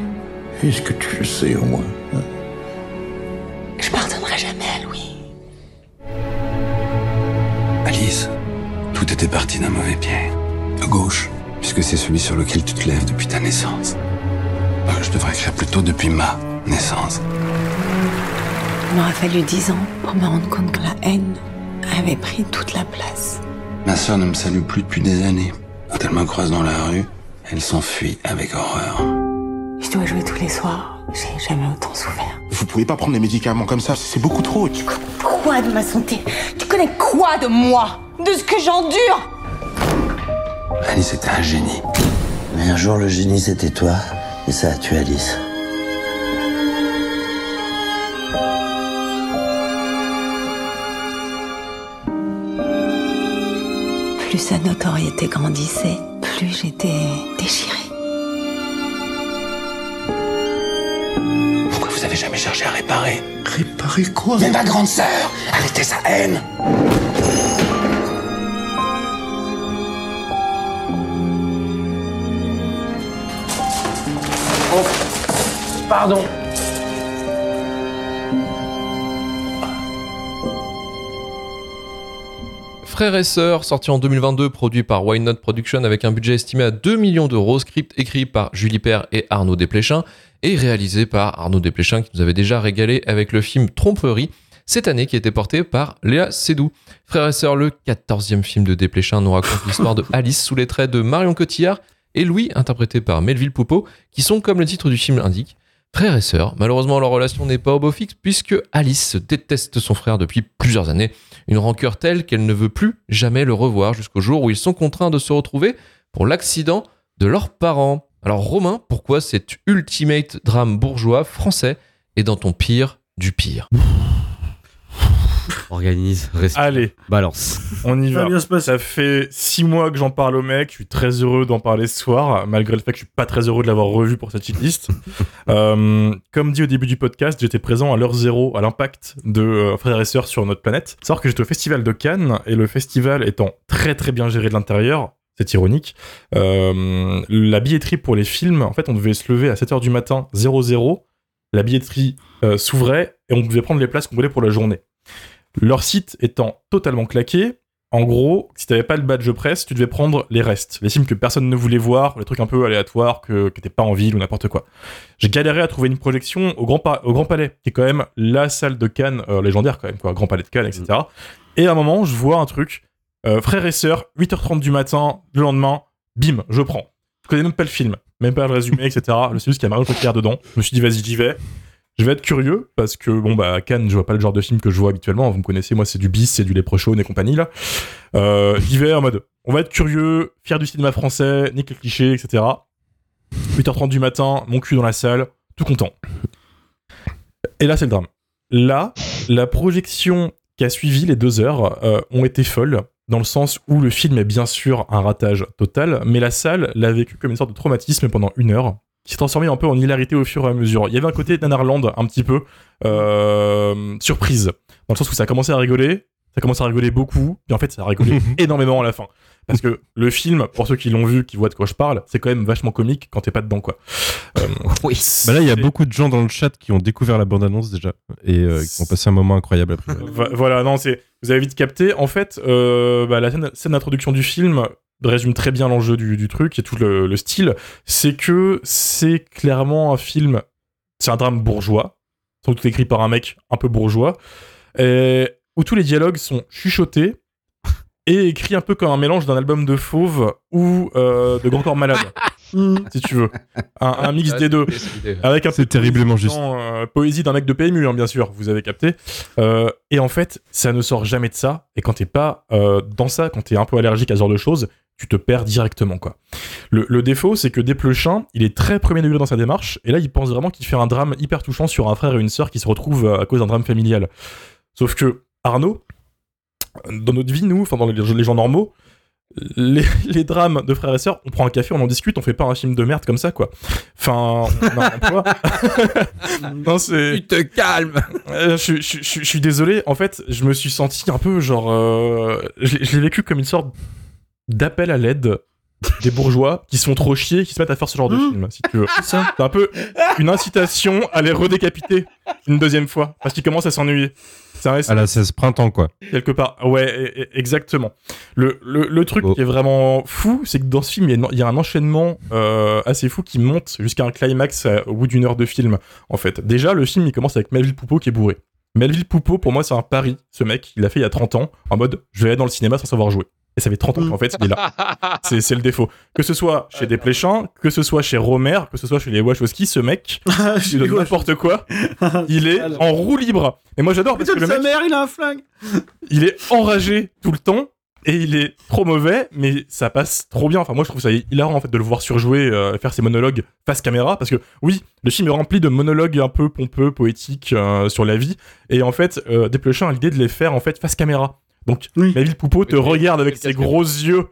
Est-ce que tu le sais au moins? Je pardonnerai jamais à Louis. Alice, tout était parti d'un mauvais pied. À gauche, puisque c'est celui sur lequel tu te lèves depuis ta naissance. Euh, je devrais écrire plutôt depuis ma naissance. Il m'aura fallu dix ans pour me rendre compte que la haine avait pris toute la place. Ma sœur ne me salue plus depuis des années. Quand elle me croise dans la rue, elle s'enfuit avec horreur. Je dois jouer tous les soirs. J'ai jamais autant souffert. Vous pouvez pas prendre des médicaments comme ça, c'est beaucoup trop. Quoi de ma santé? Tu connais quoi de moi? De ce que j'endure? Alice était un génie. Mais un jour, le génie, c'était toi. Et ça a tué Alice. Plus sa notoriété grandissait, plus j'étais déchirée. Pourquoi vous avez jamais cherché à réparer? Réparer quoi? Mais ma grande sœur Arrêtez sa haine Pardon. Frères et sœurs, sorti en 2022, produit par Why Not Production avec un budget estimé à 2 millions d'euros, script écrit par Julie Père et Arnaud Desplechin et réalisé par Arnaud Desplechin qui nous avait déjà régalé avec le film Tromperie cette année qui était porté par Léa Seydoux. Frères et sœurs, le 14e film de Desplechin nous raconte l'histoire de Alice sous les traits de Marion Cotillard et Louis, interprété par Melville Poupeau, qui sont, comme le titre du film l'indique, frères et sœurs. Malheureusement, leur relation n'est pas au beau fixe puisque Alice déteste son frère depuis plusieurs années. Une rancœur telle qu'elle ne veut plus jamais le revoir jusqu'au jour où ils sont contraints de se retrouver pour l'accident de leurs parents. Alors Romain, pourquoi cet ultimate drame bourgeois français est dans ton pire du pire? Organise, respire, Allez, balance. on y va. bien se. Ça fait six mois que j'en parle au mec. Je suis très heureux d'en parler ce soir, malgré le fait que je suis pas très heureux de l'avoir revu pour cette cheatlist. euh, comme dit au début du podcast, j'étais présent à l'heure zéro à l'impact de euh, frères et sœurs sur notre planète. Savoir que j'étais au festival de Cannes et le festival étant très très bien géré de l'intérieur. C'est ironique. Euh, la billetterie pour les films, en fait, on devait se lever à 7h du matin, 00. La billetterie euh, s'ouvrait et on devait prendre les places qu'on voulait pour la journée. Leur site étant totalement claqué, en gros, si t'avais pas le badge presse, tu devais prendre les restes. Les films que personne ne voulait voir, les trucs un peu aléatoires, que, qui étaient pas en ville ou n'importe quoi. J'ai galéré à trouver une projection au Grand, Palais, qui est quand même la salle de Cannes euh, légendaire quand même, quoi. Grand Palais de Cannes, etc. Et à un moment, je vois un truc, euh, frères et sœurs, 8h30 du matin, le lendemain, bim, je prends. Je connais même pas le film, même pas le résumé, etc. Je sais juste qu'il y a Mario Cotillard dedans. Je me suis dit, vas-y, j'y vais. Je vais être curieux parce que bon bah à Cannes je vois pas le genre de film que je vois habituellement. Vous me connaissez, moi c'est du bis, c'est du Leprechaun et compagnie là. Euh, en mode on va être curieux, fier du cinéma français, nique les clichés, etc. 8h30 du matin, mon cul dans la salle, tout content. Et là c'est le drame. Là, la projection qui a suivi les deux heures euh, ont été folles. dans le sens où le film est bien sûr un ratage total, mais la salle l'a vécu comme une sorte de traumatisme pendant une heure, qui s'est transformé un peu en hilarité au fur et à mesure. Il y avait un côté Nanarland un petit peu euh, surprise, dans le sens où ça a commencé à rigoler, ça a commencé à rigoler beaucoup, puis en fait ça a rigolé énormément à la fin. Parce que le film, pour ceux qui l'ont vu, qui voient de quoi je parle, c'est quand même vachement comique quand t'es pas dedans, quoi. Euh, Oui. Bah là, il y a beaucoup de gens dans le chat qui ont découvert la bande-annonce déjà et euh, qui ont passé un moment incroyable après. Voilà, non, c'est vous avez vite capté. En fait, bah, la scène, scène d'introduction du film résume très bien l'enjeu du, du truc et tout le, le style. C'est que c'est clairement un film, c'est un drame bourgeois, sans doute écrit par un mec un peu bourgeois, et où tous les dialogues sont chuchotés et écrits un peu comme un mélange d'un album de Fauve ou euh, de Grand Corps Malade, Hmm. si tu veux. Un, un mix des deux. Avec un peu terriblement juste. euh, poésie d'un mec de PMU, hein, bien sûr, vous avez capté. Euh, et en fait, ça ne sort jamais de ça. Et quand t'es pas euh, dans ça, quand t'es un peu allergique à ce genre de choses, tu te perds directement, quoi. Le, le défaut, c'est que Desplechin, il est très premier degré dans sa démarche. Et là, il pense vraiment qu'il fait un drame hyper touchant sur un frère et une sœur qui se retrouvent euh, à cause d'un drame familial. Sauf que Arnaud, dans notre vie, nous, enfin dans les, les gens normaux, les, les drames de frères et sœurs, on prend un café, on en discute, on fait pas un film de merde comme ça, quoi. Enfin, on a un emploi. non, c'est. Tu te calmes Euh, je, je- je- je suis désolé, en fait, je me suis senti un peu genre. euh, je l'ai vécu comme une sorte d'appel à l'aide des bourgeois qui se font trop chier, qui se mettent à faire ce genre de Mmh. film, si tu veux. C'est un peu une incitation à les redécapiter une deuxième fois, parce qu'ils commencent à s'ennuyer. Ça reste À la 16 printemps, quoi. quelque part. Ouais, e- e- exactement. Le, le, le truc Oh. qui est vraiment fou, c'est que dans ce film, il y a, une- il y a un enchaînement euh, assez fou qui monte jusqu'à un climax euh, au bout d'une heure de film, en fait. Déjà, le film, il commence avec Melville Poupeau qui est bourré. Melville Poupeau, pour moi, c'est un pari. Ce mec, il l'a fait il y a 30 ans, en mode, je vais aller dans le cinéma sans savoir jouer. Et ça fait 30 ans qu'en fait, il est là. C'est le défaut. Que ce soit chez Desplechin, que ce soit chez Romer, que ce soit chez les Wachowski, ce mec, il donne n'importe quoi. Il est en roue libre. Et moi, j'adore parce que le sa mec, mère, il a un flingue. il est enragé tout le temps et il est trop mauvais, mais ça passe trop bien. Enfin, moi, je trouve ça hilarant en fait de le voir surjouer, euh, faire ses monologues face caméra, parce que oui, le film est rempli de monologues un peu pompeux, poétiques euh, sur la vie, et en fait, euh, Desplechin a l'idée de les faire en fait face caméra. Donc, Oui. Maëlys Poupeau te regarde avec ses gros yeux,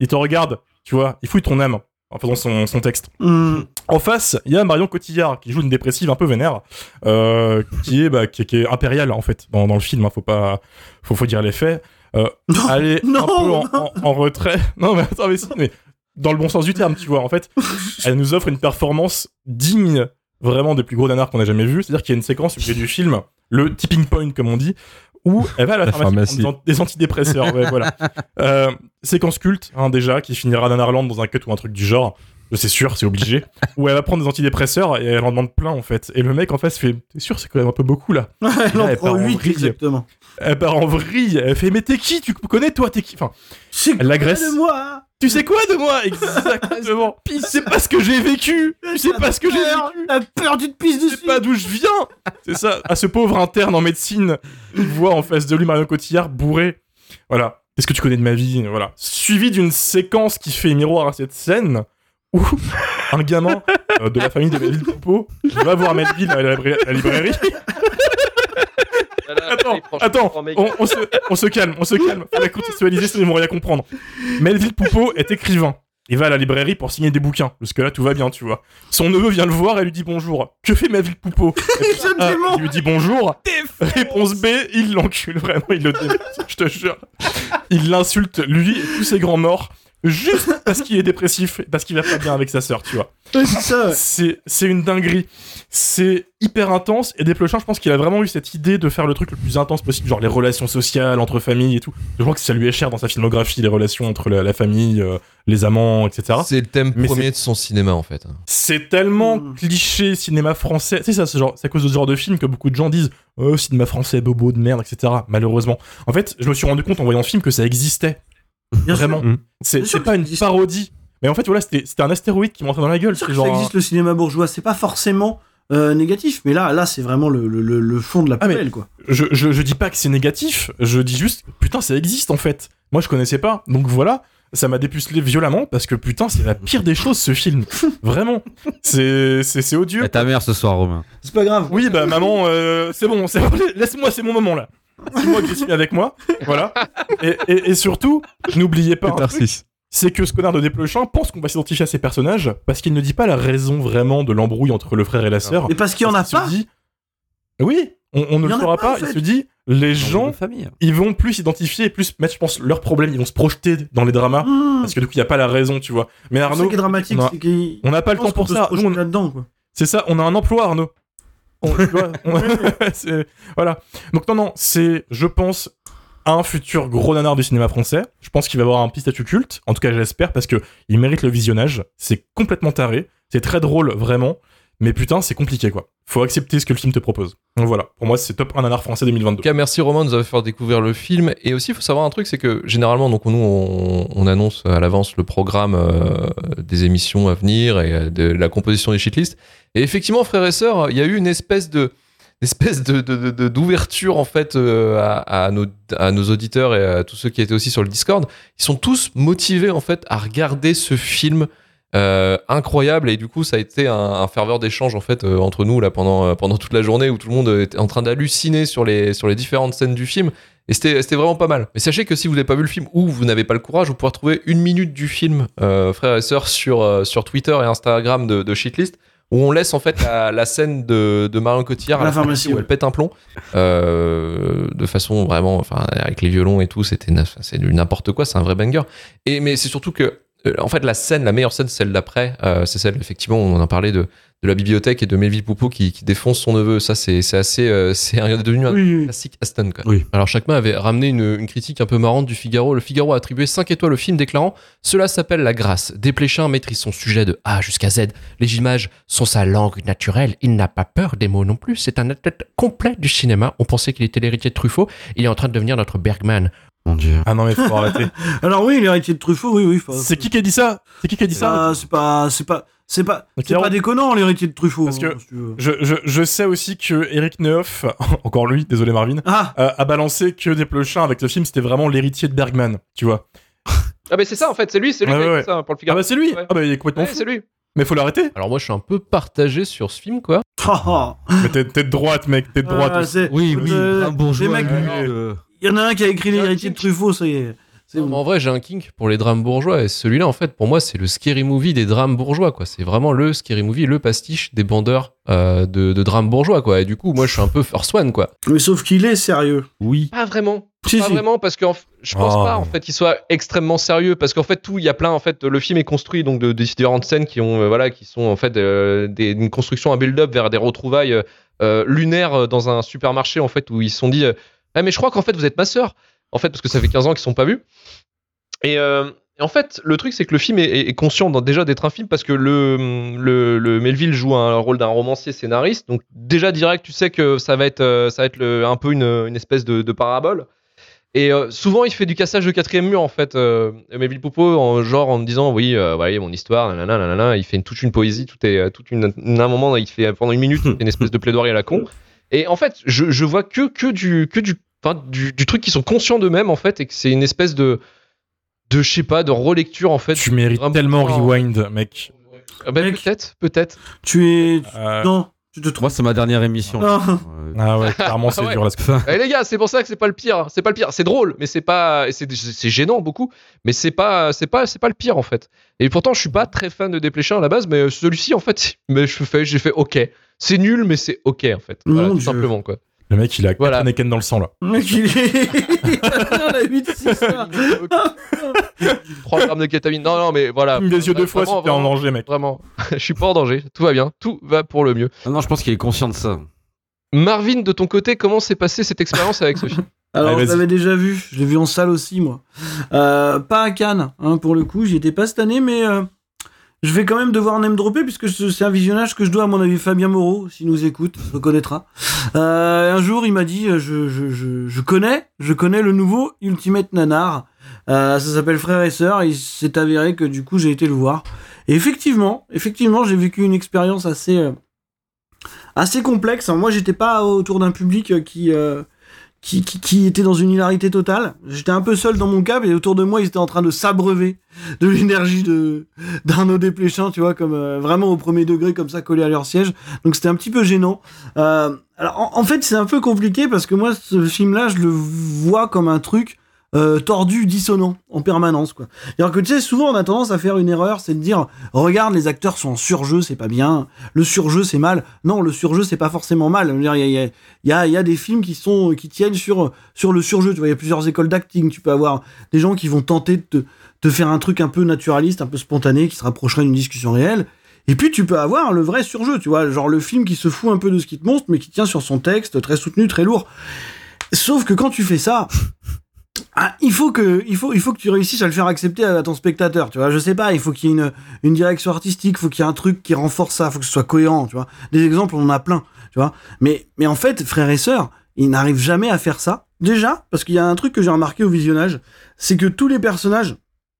il te regarde, tu vois, il fouille ton âme en faisant son, son texte. Hmm. En face, il y a Marion Cotillard qui joue une dépressive un peu vénère, euh, qui est bah, qui, qui est impériale en fait dans, dans le film. Hein, faut pas, faut, faut dire les faits. Euh, Non, elle est non, un peu en, non. en- en retrait. Non mais attends mais si, mais dans le bon sens du terme, tu vois. En fait, elle nous offre une performance digne vraiment des plus gros nanars qu'on a jamais vu. C'est-à-dire qu'il y a une séquence au milieu du film, le tipping point comme on dit, où elle va à la, La pharmacie, pharmacie. prendre des, an- des antidépresseurs. ouais, voilà. Euh, séquence culte hein, déjà qui finira Nanarland dans un cut ou un truc du genre. C'est sûr, c'est obligé. où elle va prendre des antidépresseurs et elle en demande plein en fait. Et le mec en face fait T'es sûr, c'est quand même un peu beaucoup là? Elle Là, en elle prend part en 8 vrille. exactement. Elle part en vrille. Elle fait Mais t'es qui? Tu connais toi T'es qui? Enfin, Elle l'agresse. moi? Tu sais quoi de moi Exactement. Sais pas ce que j'ai vécu. Tu sais pas ce que j'ai vécu. La peur, Je sais dessus. pas d'où je viens. C'est ça. À ce pauvre interne en médecine, il voit en face de lui Marion Cotillard bourré. Voilà. Qu'est-ce que tu connais de ma vie Voilà. Suivi d'une séquence qui fait miroir à cette scène où un gamin euh, de la famille de Melville Poupeau va voir Melville à la librairie. Attends, attends, on, on se, on se calme, on se calme. Faut la contextualiser, sinon ils vont rien comprendre. Melville Poupeau est écrivain. Il va à la librairie pour signer des bouquins. Parce que là, tout va bien, tu vois. Son neveu vient le voir et lui dit bonjour. Que fait Melville Poupeau? Ah. Il lui dit bonjour. Réponse B, il l'encule vraiment, il le démerde, je te jure. Il l'insulte, lui et tous ses grands morts, juste parce qu'il est dépressif, parce qu'il va pas bien avec sa sœur, tu vois. Ouais, c'est ça. ouais. C'est, c'est une dinguerie. C'est hyper intense. Et Desplechin, je pense qu'il a vraiment eu cette idée de faire le truc le plus intense possible, genre les relations sociales entre familles et tout. Je crois que ça lui est cher dans sa filmographie, les relations entre la, la famille, euh, les amants, etc. C'est le thème Mais premier de son cinéma en fait. C'est tellement Mm. cliché cinéma français. C'est ça, c'est genre, c'est à cause de ce genre de film que beaucoup de gens disent Oh, cinéma français, bobo de merde, etc. Malheureusement. En fait, je me suis rendu compte en voyant le film que ça existait. Bien sûr. Vraiment. Mm. C'est pas une existe. parodie. Mais en fait, voilà, c'était un astéroïde qui m'entrait dans la gueule. Bien sûr C'est que genre. ça existe le cinéma bourgeois. C'est pas forcément euh, négatif, mais là, là, c'est vraiment le, le, le- le fond de la Ah, mais- poubelle, quoi. je, je, je dis pas que c'est négatif, je dis juste, putain, ça existe en fait. Moi, je connaissais pas. Donc voilà, ça m'a dépucelé violemment parce que putain, c'est la pire des choses ce film. Vraiment. C'est odieux. Et ta mère ce soir, Romain. C'est pas grave. Oui, bah maman, euh, c'est bon, c'est bon, laisse-moi, c'est mon moment là. Mois que j'ai suivi avec moi. Voilà. Et, et- et surtout, n'oubliez pas c'est que ce connard de Desplechin pense qu'on va s'identifier à ces personnages parce qu'il ne dit pas la raison vraiment de l'embrouille entre le frère et la sœur. Et parce qu'il y en a pas. se dit- Oui, on, on ne le saura pas, Il fait. se dit, les gens, de famille. ils vont plus s'identifier et plus mettre, je pense, leurs problèmes. Ils vont se projeter dans les dramas Mmh. parce que du coup, il n'y a pas la raison, tu vois. Mais C'est Arnaud, qui est dramatique, on a- c'est qu'il on n'a pas le temps pour ça. on- là-dedans, quoi. C'est ça, on a un emploi, Arnaud. On- tu vois, on- voilà. Donc non, non, c'est, je pense, un futur gros nanar du cinéma français. Je pense qu'il va avoir un petit statut culte. En tout cas, j'espère parce que il mérite le visionnage. C'est complètement taré. C'est très drôle, vraiment. Mais putain, c'est compliqué, quoi. Faut accepter ce que le film te propose. Donc voilà. Pour moi, c'est top 1 nanar français 2022. En tout cas, merci Romain de nous avoir fait découvrir le film. Et aussi, il faut savoir un truc, c'est que généralement, donc nous, on, on annonce à l'avance le programme euh, des émissions à venir et euh, de la composition des shitlists. Et effectivement, frères et sœurs, il y a eu une espèce de espèce de d'ouverture en fait euh, à, nos, à nos auditeurs et à tous ceux qui étaient aussi sur le Discord. Ils sont tous motivés en fait à regarder ce film euh, incroyable. Et du coup ça a été un, ferveur d'échange en fait euh, entre nous là pendant pendant toute la journée où tout le monde était en train d'halluciner sur les sur les différentes scènes du film. Et c'était vraiment pas mal. Mais sachez que si vous n'avez pas vu le film ou vous n'avez pas le courage vous pourrez trouver une minute du film frères et sœurs sur sur Twitter et Instagram de, de Shitlist où on laisse en fait la, la scène de, de Marion Cotillard À la pharmacie, où ouais. elle pète un plomb euh, de façon vraiment enfin avec les violons et tout c'était c'est du n'importe quoi c'est un vrai banger et mais c'est surtout que en fait la scène la meilleure scène c'est celle d'après euh, c'est celle effectivement on en parlait de de la bibliothèque et de Melville Poupeau qui, qui défonce son neveu ça c'est c'est assez euh, c'est un- devenu un Oui, oui. classique Aston quoi. Oui. Alors Chacun avait ramené une, une critique un peu marrante du Figaro. Le Figaro a attribué 5 étoiles au film déclarant Cela s'appelle la grâce. Desplechin maîtrise son sujet de A jusqu'à Z. Les images sont sa langue naturelle. Il n'a pas peur des mots non plus. C'est un athlète complet du cinéma. On pensait qu'il était l'héritier de Truffaut. Il est en train de devenir notre Bergman. Mon dieu. Ah non, mais faut arrêter. Alors oui, l'héritier de Truffaut, oui, oui. faut- C'est qui qui a dit ça? C'est qui qui a dit ça? Ah, c'est pas, c'est pas, c'est pas, c'est pas déconnant l'héritier de Truffaut. Parce que- hein, si tu veux. je, je, je sais aussi que Eric Neuf, encore lui, désolé Marvin, Ah, euh, a balancé que Desplechin avec ce film, c'était vraiment l'héritier de Bergman, tu vois. Ah, mais c'est ça en fait. C'est lui. C'est lui Ouais, qui a ouais, ça pour le Ah bah c'est lui Ouais. Ah bah il est complètement fou. lui. Mais faut l'arrêter Alors moi je suis un peu partagé sur ce film quoi. ah, ah. Mais t'es t'es de droite, mec, t'es de droite. Ah, aussi. c'est- Oui, oui, euh, un bourgeois. les mecs- lui, Ouais. euh, Il y en a un qui a écrit l'héritier de Truffaut, ça y est. Non, mais en vrai, j'ai un kink pour les drames bourgeois. Et celui-là, en fait, pour moi, c'est le scary movie des drames bourgeois, quoi. C'est vraiment le scary movie, le pastiche des bandeurs euh, de, de drames bourgeois, quoi. Et du coup, moi, je suis un peu first one, quoi. Mais sauf qu'il est sérieux. Oui. Pas vraiment. Si, pas si. vraiment, parce que en f- je pense Oh. pas, en fait, qu'il soit extrêmement sérieux. Parce qu'en fait, tout, il y a plein, en fait, le film est construit, donc, de, de différentes scènes qui ont, euh, voilà, qui sont, en fait, euh, des, une construction, un build-up vers des retrouvailles lunaires dans un supermarché, en fait, où ils se sont dit, euh, ah, mais je crois qu'en fait, vous êtes ma sœur. En fait, parce que ça fait 15 ans qu'ils sont pas vus. Et, euh, et en fait, le truc, c'est que le film est, conscient dans- déjà d'être un film parce que le, le, le Melville joue un rôle d'un romancier scénariste. Donc, déjà direct, tu sais que ça va être, euh, ça va être le- un peu une, une espèce de, de parabole. Et euh, souvent, il fait du cassage de quatrième mur, en fait. Euh, Melville Poupeau, en, genre en disant, oui, voyez, mon histoire, nanana, nanana. Il fait une, toute une poésie, tout est, toute une, un moment, il fait pendant une minute une espèce de plaidoirie à la con. Et en fait, je, je vois que, que du, que du, enfin, du, du truc qui sont conscients d'eux-mêmes, en fait, et que c'est une espèce de, de, je sais pas, de relecture, en fait. Tu mérites tellement Rewind, mec. Ah bah, Mec. peut-être, peut-être. Tu es. Euh, Non, tu te trompes. Moi, c'est ma dernière émission. Non. Euh, Ah ouais, clairement c'est Ouais. dur là. ce que- Eh les gars, c'est pour ça que c'est pas le pire. C'est pas le pire. C'est drôle, mais c'est pas. et C'est c'est gênant beaucoup, mais c'est pas. C'est pas. C'est pas le pire en fait. Et pourtant, je suis pas très fan de Desplechin à la base, mais celui-ci en fait, mais je fais, j'ai fait OK. C'est nul, mais c'est OK en fait. Voilà, tout Dieu. simplement quoi. Le mec il a Voilà. Anakin dans le sang là. Le mec, il est. Il en a 8, 6, 3 grammes de kétamine. Non, non, mais voilà. Des yeux deux fois si t'es en danger, mec. Vraiment, je suis pas en danger. Tout va bien. Tout va pour le mieux. Ah non, je pense qu'il est conscient de ça. Marvin, de ton côté, comment s'est passée cette expérience avec ce film Alors, Allez, je l'avais déjà vu. Je l'ai vu en salle aussi, moi. Euh, pas à Cannes, hein, pour le coup. J'y étais pas cette année, mais euh, je vais quand même devoir name dropper, puisque ce- c'est un visionnage que je dois, à mon avis, Fabien Moreau, s'il nous écoute, reconnaîtra. Euh, un jour, il m'a dit euh, je, je, je, je connais, je connais le nouveau Ultimate Nanar. Euh, ça s'appelle Frères et Sœurs. Il s'est avéré que du coup, j'ai été le voir. Et effectivement, effectivement, j'ai vécu une expérience assez. assez complexe. Alors, moi, j'étais pas autour d'un public qui, qui, qui, était dans une hilarité totale. J'étais un peu seul dans mon câble et autour de moi, ils étaient en train de s'abreuver de l'énergie de d'Arnaud Desplechin, tu vois, comme euh, vraiment au premier degré, comme ça, collé à leur siège. Donc c'était un petit peu gênant. Euh, alors en, en fait, c'est un peu compliqué parce que moi, ce film-là, je le vois comme un truc euh, tordu, dissonant en permanence quoi. Alors que tu sais, souvent on a tendance à faire une erreur, c'est de dire regarde les acteurs sont en surjeu, c'est pas bien. Le surjeu c'est mal. Non, le surjeu c'est pas forcément mal. Il y a, y, a, y, a, y a des films qui sont qui tiennent sur sur le surjeu. Tu vois, il y a plusieurs écoles d'acting. Tu peux avoir des gens qui vont tenter de te, te faire un truc un peu naturaliste, un peu spontané, qui se rapprocherait d'une discussion réelle. Et puis tu peux avoir le vrai surjeu, tu vois, genre le film qui se fout un peu de ce qui te montre, mais qui tient sur son texte, très soutenu, très lourd. Sauf que quand tu fais ça, ah, il faut que il faut il faut que tu réussisses à le faire accepter à ton spectateur tu vois. Je sais pas il faut qu'il y ait une une direction artistique il faut qu'il y ait un truc qui renforce ça il faut que ce soit cohérent tu vois. Des exemples on en a plein tu vois. Mais mais en fait frères et sœurs ils n'arrivent jamais à faire ça. Déjà parce qu'il y a un truc que j'ai remarqué au visionnage c'est que tous les personnages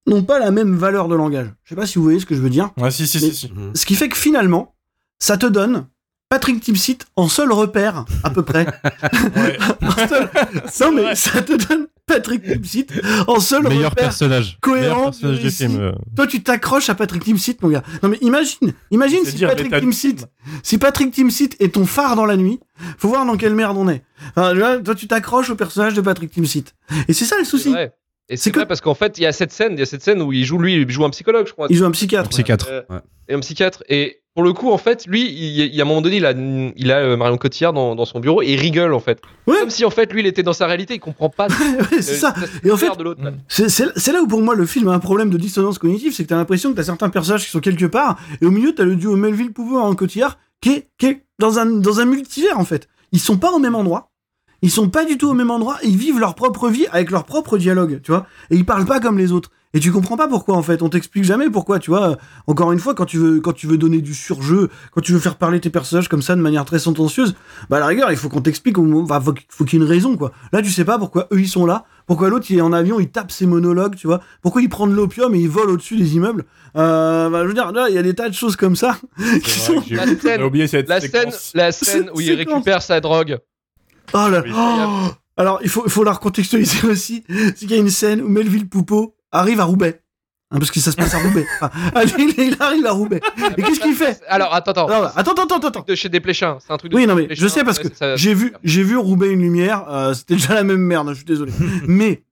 n'ont pas la même valeur de langage. Je sais pas si vous voyez ce que je veux dire. Ouais si si si, si. ce qui fait que finalement ça te donne Patrick Timsit en seul repère, à peu près. Ouais. Non, mais ça te donne Patrick Timsit en seul Meilleur repère personnage. cohérent. Meilleur personnage du film. euh. Toi, tu t'accroches à Patrick Timsit, mon gars. Non, mais imagine, imagine si Patrick Timsit, si Patrick Timsit est ton phare dans la nuit, faut voir dans quelle merde on est. Enfin, toi, tu t'accroches au personnage de Patrick Timsit. Et c'est ça le souci. Et C'est que- parce qu'en fait, il y a cette scène, il y a cette scène où il joue lui, il joue un psychologue, je crois. Il joue un psychiatre. Psychiatre. Euh, Ouais. Et un psychiatre. Et pour le coup, en fait, lui, il, il- à un moment donné, il a, il a euh, Marion Cotillard dans, dans son bureau et il rigole, en fait. Ouais. Comme si, en fait, lui, il était dans sa réalité, il comprend pas. Ouais, c'est ça. Et en fait, l'autre. C'est- là où pour moi le film a un problème de dissonance cognitive, c'est que t'as l'impression que t'as certains personnages qui sont quelque part, et au milieu t'as le duo Melville Pouvoir en Cotillard qui est, qui est dans, un, dans un multivers en fait. Ils sont pas au même endroit, ils sont pas du tout au même endroit, ils vivent leur propre vie avec leur propre dialogue, tu vois, et ils parlent pas comme les autres. Et tu comprends pas pourquoi en fait, on t'explique jamais pourquoi, tu vois. Encore une fois, quand tu veux quand tu veux donner du surjeu, quand tu veux faire parler tes personnages comme ça de manière très sentencieuse, bah à la rigueur, il faut qu'on t'explique, enfin, faut, qu'il- faut qu'il y ait une raison quoi. Là, tu sais pas pourquoi eux ils sont là, pourquoi l'autre il est en avion, il tape ses monologues, tu vois, pourquoi il prend de l'opium et il vole au-dessus des immeubles. Euh, bah, je veux dire, là, il y a des tas de choses comme ça qui sont. La on a scène, oublié cette la scène, la scène où il Séquence. récupère sa drogue. Oh là. Oh Alors, il faut, il faut la recontextualiser aussi. C'est qu'il y a une scène où Melville Poupeau arrive à Roubaix. Hein, parce que ça se passe à Roubaix. Il arrive à Roubaix. Et qu'est-ce qu'il fait? Alors, attends, attends. Alors, Attends, attends, attends, attends. de chez Desplechin. C'est un truc de Oui, non, mais je sais parce que j'ai vu, j'ai vu Roubaix une lumière. euh, C'était déjà la même merde. Je suis désolé. mais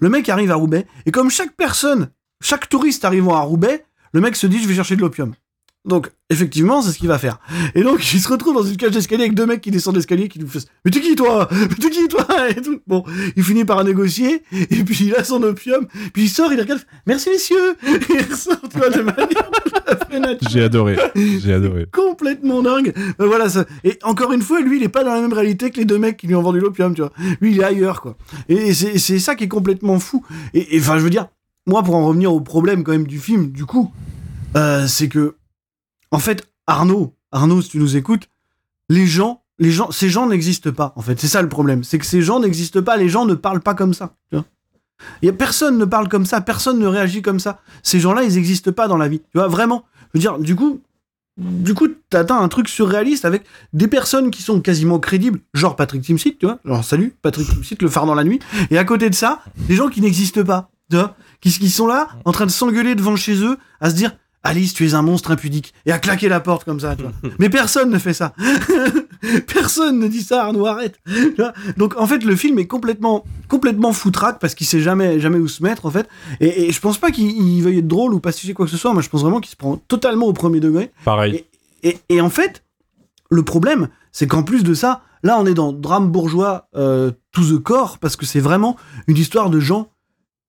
le mec arrive à Roubaix et comme chaque personne, chaque touriste arrivant à Roubaix, le mec se dit je vais chercher de l'opium. Donc effectivement, c'est ce qu'il va faire. Et donc il se retrouve dans une cage d'escalier avec deux mecs qui descendent l'escalier qui nous font mais t'es qui toi? Mais t'es qui toi? Et tout. Bon, il finit par négocier et puis il a son opium, puis il sort, il regarde, merci messieurs. Et il ressort, tu vois, de manière J'ai adoré. J'ai adoré. complètement dingue. Euh, voilà ça. Et encore une fois, lui, il est pas dans la même réalité que les deux mecs qui lui ont vendu l'opium, tu vois. Lui, il est ailleurs, quoi. Et, c'est ça qui est complètement fou. Et et, enfin, je veux dire, moi, pour en revenir au problème quand même du film, du coup, euh, c'est que, en fait, Arnaud, Arnaud, si tu nous écoutes, les gens, les gens, ces gens n'existent pas. En fait, c'est ça le problème, c'est que ces gens n'existent pas. Les gens ne parlent pas comme ça. Tu vois. Y a personne ne parle comme ça, personne ne réagit comme ça. Ces gens-là, ils n'existent pas dans la vie. Tu vois, vraiment. Je veux dire, du coup, du coup, t'atteins un truc surréaliste avec des personnes qui sont quasiment crédibles, genre Patrick Timsit, tu vois, genre salut, Patrick Timsit, le phare dans la nuit, et à côté de ça, des gens qui n'existent pas, tu vois, qui sont là, en train de s'engueuler devant chez eux, à se dire, Alice, tu es un monstre impudique, et à claquer la porte comme ça, tu vois. Mais personne ne fait ça. personne ne dit ça, Arnaud, arrête. Donc, en fait, le film est complètement, complètement foutraque parce qu'il sait jamais, jamais où se mettre, en fait. Et, et je pense pas qu'il il veuille être drôle ou pacifier quoi que ce soit. Moi, je pense vraiment qu'il se prend totalement au premier degré. Pareil. Et, et en fait, le problème, c'est qu'en plus de ça, là, on est dans drame bourgeois euh, to the core, parce que c'est vraiment une histoire de gens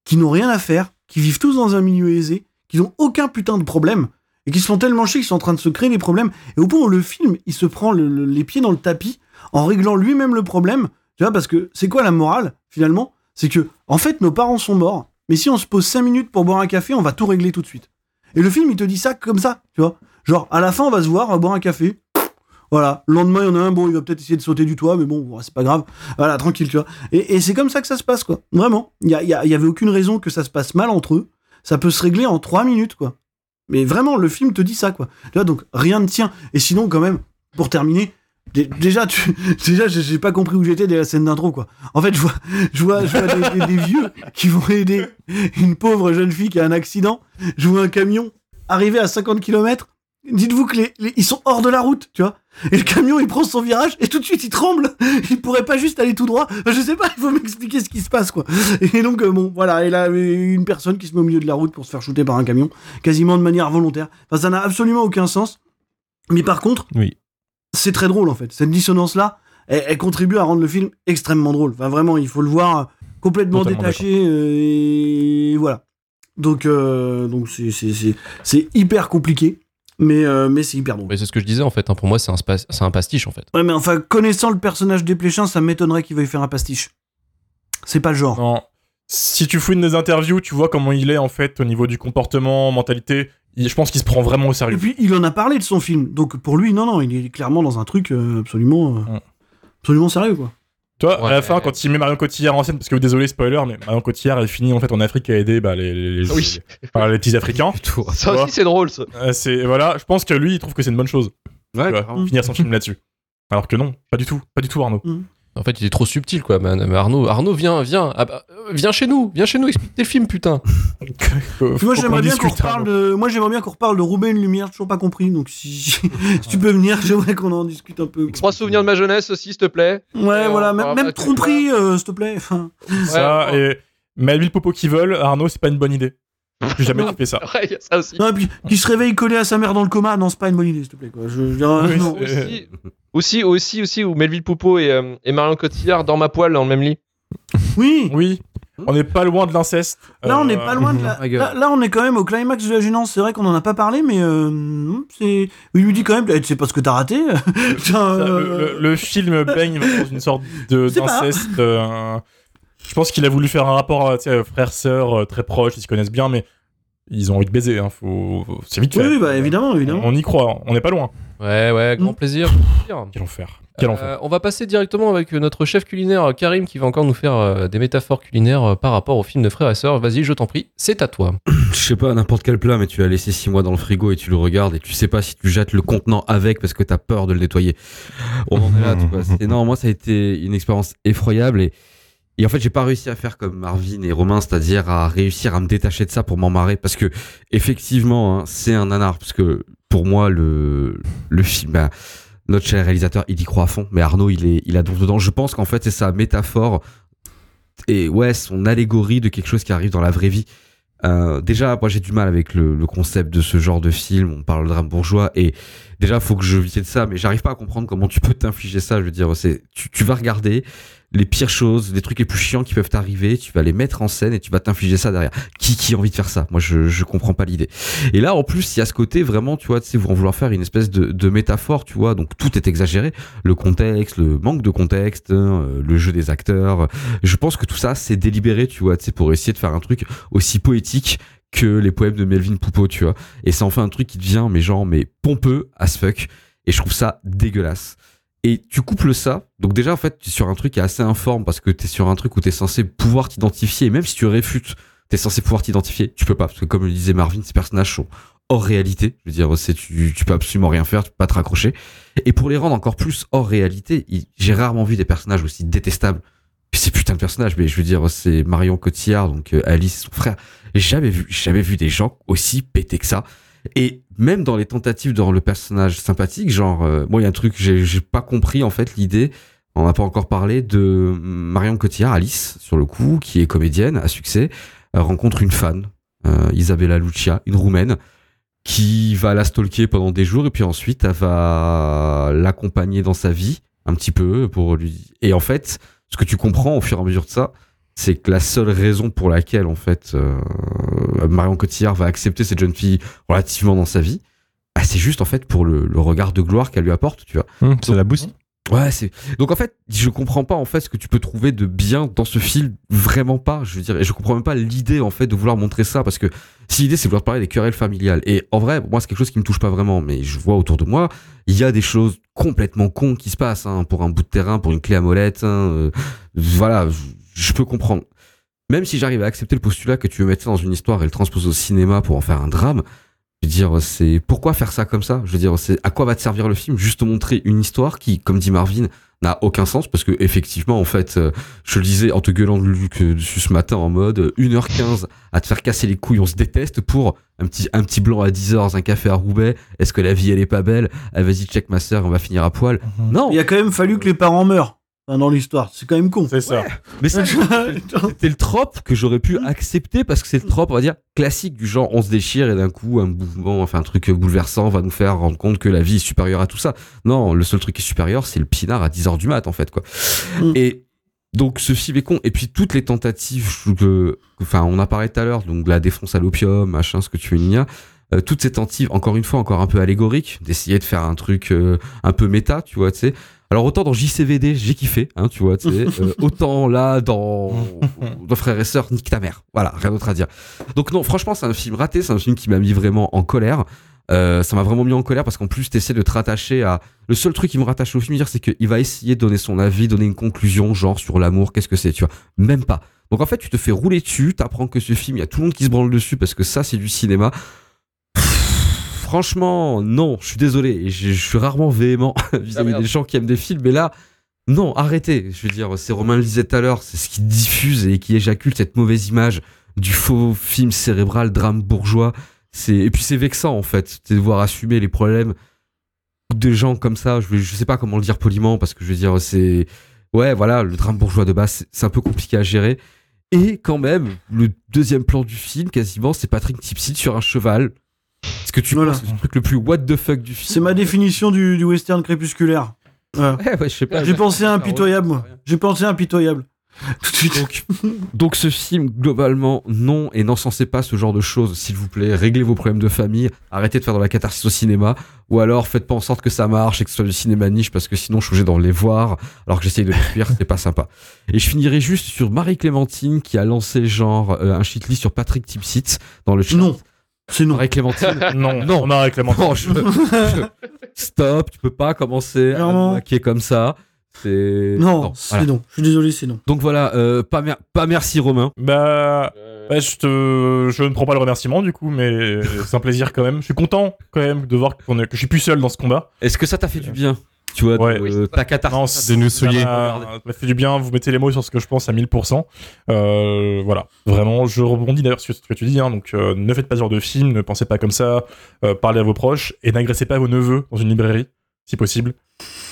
qui n'ont rien à faire, qui vivent tous dans un milieu aisé, qui n'ont aucun putain de problème, et qui se font tellement chier qu'ils sont en train de se créer des problèmes. Et au point où le film, il se prend le- le- les pieds dans le tapis en réglant lui-même le problème, tu vois, parce que c'est quoi la morale, finalement? C'est que, en fait, nos parents sont morts, mais si on se pose 5 minutes pour boire un café, on va tout régler tout de suite. Et le film, il te dit ça comme ça, tu vois. Genre, à la fin, on va se voir, on va boire un café. Voilà. Le lendemain, il y en a un, bon, il va peut-être essayer de sauter du toit, mais bon, c'est pas grave. Voilà, tranquille, tu vois. Et, c'est comme ça que ça se passe, quoi. Vraiment. Il y, a- il y a- il y avait aucune raison que ça se passe mal entre eux. Ça peut se régler en 3 minutes, quoi. Mais vraiment, le film te dit ça, quoi. Donc rien ne tient. Et sinon, quand même, pour terminer, Dé- Déjà, déjà, j'ai pas compris où j'étais dès la scène d'intro, quoi. En fait, je vois, je vois, je vois des, vieux qui vont aider une pauvre jeune fille qui a un accident. Je vois un camion arriver à 50 km. Dites-vous que les- ils sont hors de la route, tu vois. Et le camion, il prend son virage et tout de suite, il tremble. Il pourrait pas juste aller tout droit. Je sais pas, il faut m'expliquer ce qui se passe, quoi. Et donc, euh, bon, voilà. Et là, euh, une personne qui se met au milieu de la route pour se faire shooter par un camion, quasiment de manière volontaire. Enfin, ça n'a absolument aucun sens. Mais par contre, Oui. c'est très drôle en fait. Cette dissonance-là, elle, elle contribue à rendre le film extrêmement drôle. Enfin, vraiment, il faut le voir complètement Totalement détaché. euh, et voilà. Donc, euh, donc c'est hyper compliqué, mais, euh, mais c'est hyper drôle. Mais c'est ce que je disais en fait. hein. Pour moi, c'est un, spa- c'est un pastiche en fait. Ouais, mais enfin, connaissant le personnage d'Épléchin, ça m'étonnerait qu'il veuille faire un pastiche. C'est pas le genre. Non. Si tu fouines des interviews, tu vois comment il est en fait au niveau du comportement, mentalité. Il- je pense qu'il se prend vraiment au Et sérieux. puis, il en a parlé de son film. Donc, pour lui, non, non, il est clairement dans un truc euh, absolument, euh, Mm. absolument sérieux, quoi. Toi, à la fin, quand il met Marion Cotillard en scène, parce que désolé, spoiler, mais Marion Cotillard, elle finit en fait en Afrique à aider bah, les, les, les, Oui. les- enfin, les petits Africains. Tout. Ça aussi, c'est drôle, ça. Euh, c'est voilà, je pense que lui, il trouve que c'est une bonne chose. Ouais, vois, finir son film là-dessus. Alors que non, pas du tout, pas du tout Arnaud. En fait, il est trop subtil quoi. man. Mais Arnaud, Arnaud, viens, viens, Ah bah, euh, viens chez nous, viens chez nous, explique tes films, putain. Moi j'aimerais bien qu'on reparle de moi j'aimerais bien qu'on reparle de Roubaix une lumière toujours pas compris donc si, si tu peux venir j'aimerais qu'on en discute un peu Trois souvenirs de ma jeunesse aussi, s'il te plaît. ouais Et voilà même, tromperie euh, s'il te plaît enfin Ça, Ouais, et Melville Popo qui vole, Arnaud, c'est pas une bonne idée. Plus jamais tu fais ça. Ouais, il y a ça aussi. non et puis qui se réveille collé à sa mère dans le coma non c'est pas une bonne idée s'il te plaît quoi je, je dirais, Oui, non. c'est- Aussi, aussi, aussi, aussi, où Melville Poupeau et, euh, et Marion Cotillard dorment à poil dans le même lit. oui Oui, on n'est pas loin de l'inceste. là on Euh, n'est pas loin de la, ma là, là, on est quand même au climax de la gênance c'est vrai qu'on en a pas parlé mais euh, c'est il lui dit quand même eh, tu sais pas ce que t'as raté euh, le, le- le film baigne dans une sorte de d'inceste. Je pense qu'il a voulu faire un rapport euh, tu sais, frère-sœur euh, très proche, ils se connaissent bien, mais ils ont envie de baiser. Hein, faut... faut- C'est vite fait. oui, oui bah évidemment évidemment On y croit, on n'est pas loin. Ouais, ouais, grand Mm. plaisir. Quel enfer. Quel Euh, enfer. on va passer directement avec notre chef culinaire Karim qui va encore nous faire euh, des métaphores culinaires euh, par rapport au film de frères et sœurs. Vas-y, je t'en prie, c'est à toi. Je sais pas, n'importe quel plat, mais tu l'as laissé 6 mois dans le frigo et tu le regardes et tu sais pas si tu jettes le contenant avec parce que t'as peur de le nettoyer. On en est là, tu vois. C'est- Non, moi, ça a été une expérience effroyable et, et en fait, j'ai pas réussi à faire comme Marvin et Romain, c'est-à-dire à réussir à me détacher de ça pour m'en marrer parce que, effectivement, hein, c'est un nanar parce que pour moi, le, film, bah, notre cher réalisateur, il y croit à fond, mais Arnaud, il est, il a donc dedans. Je pense qu'en fait, c'est sa métaphore et ouais, son allégorie de quelque chose qui arrive dans la vraie vie. Euh, déjà, moi j'ai du mal avec le, concept de ce genre de film. On parle de drame bourgeois et déjà faut que je de ça, mais j'arrive pas à comprendre comment tu peux t'infliger ça. Je veux dire, c'est tu vas regarder les pires choses, les trucs les plus chiants qui peuvent t'arriver, tu vas les mettre en scène et tu vas t'infliger ça derrière. Qui qui a envie de faire ça? Moi je je comprends pas l'idée. Et là en plus il y a ce côté vraiment, tu vois, tu sais, vont vouloir faire une espèce de, de métaphore, tu vois. Donc tout est exagéré, le contexte, le manque de contexte, hein, euh, le jeu des acteurs. Je pense que tout ça c'est délibéré, tu vois, tu sais, pour essayer de faire un truc aussi poétique que les poèmes de Melvin Poupeau, tu vois. Et ça en fait un truc qui devient, mais genre, mais pompeux as fuck. Et je trouve ça dégueulasse. Et tu couples ça. Donc déjà, en fait, tu es sur un truc qui est assez informe parce que tu es sur un truc où tu es censé pouvoir t'identifier. Et même si tu réfutes, tu es censé pouvoir t'identifier. Tu peux pas. Parce que comme le disait Marvin, ces personnages sont hors réalité. Je veux dire, c'est, tu, tu peux absolument rien faire. Tu peux pas te raccrocher. Et pour les rendre encore plus hors réalité, j'ai rarement vu des personnages aussi détestables. C'est putain de personnages, mais je veux dire, c'est Marion Cotillard, donc euh, Alice, son frère. J'ai jamais vu, jamais vu des gens aussi pétés que ça. Et même dans les tentatives rendre le personnage sympathique, genre, euh, moi, il y a un truc, j'ai j'ai pas compris, en fait, l'idée, on n'a pas encore parlé, de Marion Cotillard, Alice, sur le coup, qui est comédienne à succès, euh, rencontre une fan, euh, Isabella Lucia, une roumaine, qui va la stalker pendant des jours, et puis ensuite, elle va l'accompagner dans sa vie, un petit peu, pour lui. Et en fait, ce que tu comprends au fur et à mesure de ça, c'est que la seule raison pour laquelle en fait euh, Marion Cotillard va accepter cette jeune fille relativement dans sa vie, bah, c'est juste en fait pour le, le regard de gloire qu'elle lui apporte, tu vois. C'est la boost. Ouais, c'est donc en fait, je comprends pas en fait ce que tu peux trouver de bien dans ce film, vraiment pas. Je veux dire, et je comprends même pas l'idée en fait de vouloir montrer ça parce que si l'idée c'est de vouloir parler des querelles familiales et en vrai, moi c'est quelque chose qui me touche pas vraiment, mais je vois autour de moi, il y a des choses complètement cons qui se passent hein, pour un bout de terrain, pour une clé à molette. hein, euh, voilà, je, je peux comprendre. Même si j'arrive à accepter le postulat que tu veux mettre ça dans une histoire et le transposer au cinéma pour en faire un drame, Je veux dire, c'est pourquoi faire ça comme ça? Je veux dire, c'est à quoi va te servir le film? Juste te montrer une histoire qui, comme dit Marvin, n'a aucun sens parce que effectivement, en fait, euh, je le disais en te gueulant euh, dessus ce matin en mode euh, 1h15 à te faire casser les couilles, on se déteste pour un petit un petit blanc à 10h dans un café à Roubaix. Est-ce que la vie elle est pas belle? Ah vas-y check ma sœur, on va finir à poil. Non, Il a quand même fallu que les parents meurent enfin, dans l'histoire. C'est quand même con. C'est ça. mais ça, c'était le trope que j'aurais pu accepter parce que c'est le trope, on va dire, classique du genre on se déchire et d'un coup un mouvement, enfin un truc bouleversant va nous faire rendre compte que la vie est supérieure à tout ça. Non, le seul truc qui est supérieur, c'est le pinard à 10h du mat en fait quoi. Mm. Et donc ce film est con. Et puis toutes les tentatives que, enfin on a parlé tout à l'heure, donc de la défonce à l'opium, machin, ce que tu veux, Nia. Euh, toutes ces tentatives, encore une fois, encore un peu allégoriques, d'essayer de faire un truc euh, un peu méta, tu vois, tu sais. Alors autant dans JCVD, j'ai kiffé, hein, tu vois, tu sais. euh, autant là dans, dans Frères et Sœurs, nique ta mère. Voilà, rien d'autre à dire. Donc non, franchement, c'est un film raté, c'est un film qui m'a mis vraiment en colère. Euh, ça m'a vraiment mis en colère parce qu'en plus, t'essaies de te rattacher à. Le seul truc qui me rattache au film, c'est qu'il va essayer de donner son avis, donner une conclusion, genre sur l'amour, qu'est-ce que c'est, tu vois. Même pas. Donc en fait, tu te fais rouler dessus, t'apprends que ce film, il y a tout le monde qui se branle dessus parce que ça, c'est du cinéma. Franchement, non, je suis désolé. Je, je suis rarement véhément vis-à-vis merde. des gens qui aiment des films, mais là, non, arrêtez. Je veux dire, c'est Romain le disait tout à l'heure, c'est ce qui diffuse et qui éjacule cette mauvaise image du faux film cérébral, drame bourgeois. C'est et puis c'est vexant en fait, c'est de voir assumer les problèmes des gens comme ça. Je, je sais pas comment le dire poliment parce que je veux dire c'est ouais voilà le drame bourgeois de base c'est- c'est un peu compliqué à gérer. Et quand même le deuxième plan du film quasiment c'est Patrick Tipsy sur un cheval. Ce que tu Voilà. penses que c'est le truc le plus what the fuck du film. C'est ma définition du, du western crépusculaire. Ouais. Ouais, ouais, je sais pas. J'ai pensé à impitoyable, moi. J'ai pensé à impitoyable. Tout de suite. Donc, donc ce film, globalement, non, et n'encensez pas ce genre de choses, s'il vous plaît. Réglez vos problèmes de famille, arrêtez de faire de la catharsis au cinéma, ou alors faites pas en sorte que ça marche et que ce soit du cinéma niche, parce que sinon je suis obligé d'en les voir, alors que j'essaye de les fuir, c'est pas sympa. Et je finirai juste sur Marie-Clémentine, qui a lancé genre euh, un shitlist sur Patrick Tipsit dans le chat. Non, c'est non. Marie-Clémentine. Non, Non. on a avec Clémentine. Non, je- je- Stop, tu peux pas commencer à Clairement. me maquer comme ça. C'est. Non, c'est voilà. non. Je suis désolé, c'est non. Donc voilà, euh, pas, mer- pas merci Romain. Bah, bah, je, te... je ne prends pas le remerciement du coup, mais c'est un plaisir quand même. Je suis content quand même de voir qu'on est... que je suis plus seul dans ce combat. Est-ce que ça t'a fait du bien? Tu vois, Ouais. catharsis Non, de nous ça souiller. m'a ça m'a fait du bien. Vous mettez les mots sur ce que je pense à 1000%. Euh, voilà, vraiment. Je rebondis d'ailleurs sur ce que tu dis. Hein, donc, euh, ne faites pas ce genre de film, ne pensez pas comme ça. euh, parlez à vos proches et n'agressez pas vos neveux dans une librairie, si possible.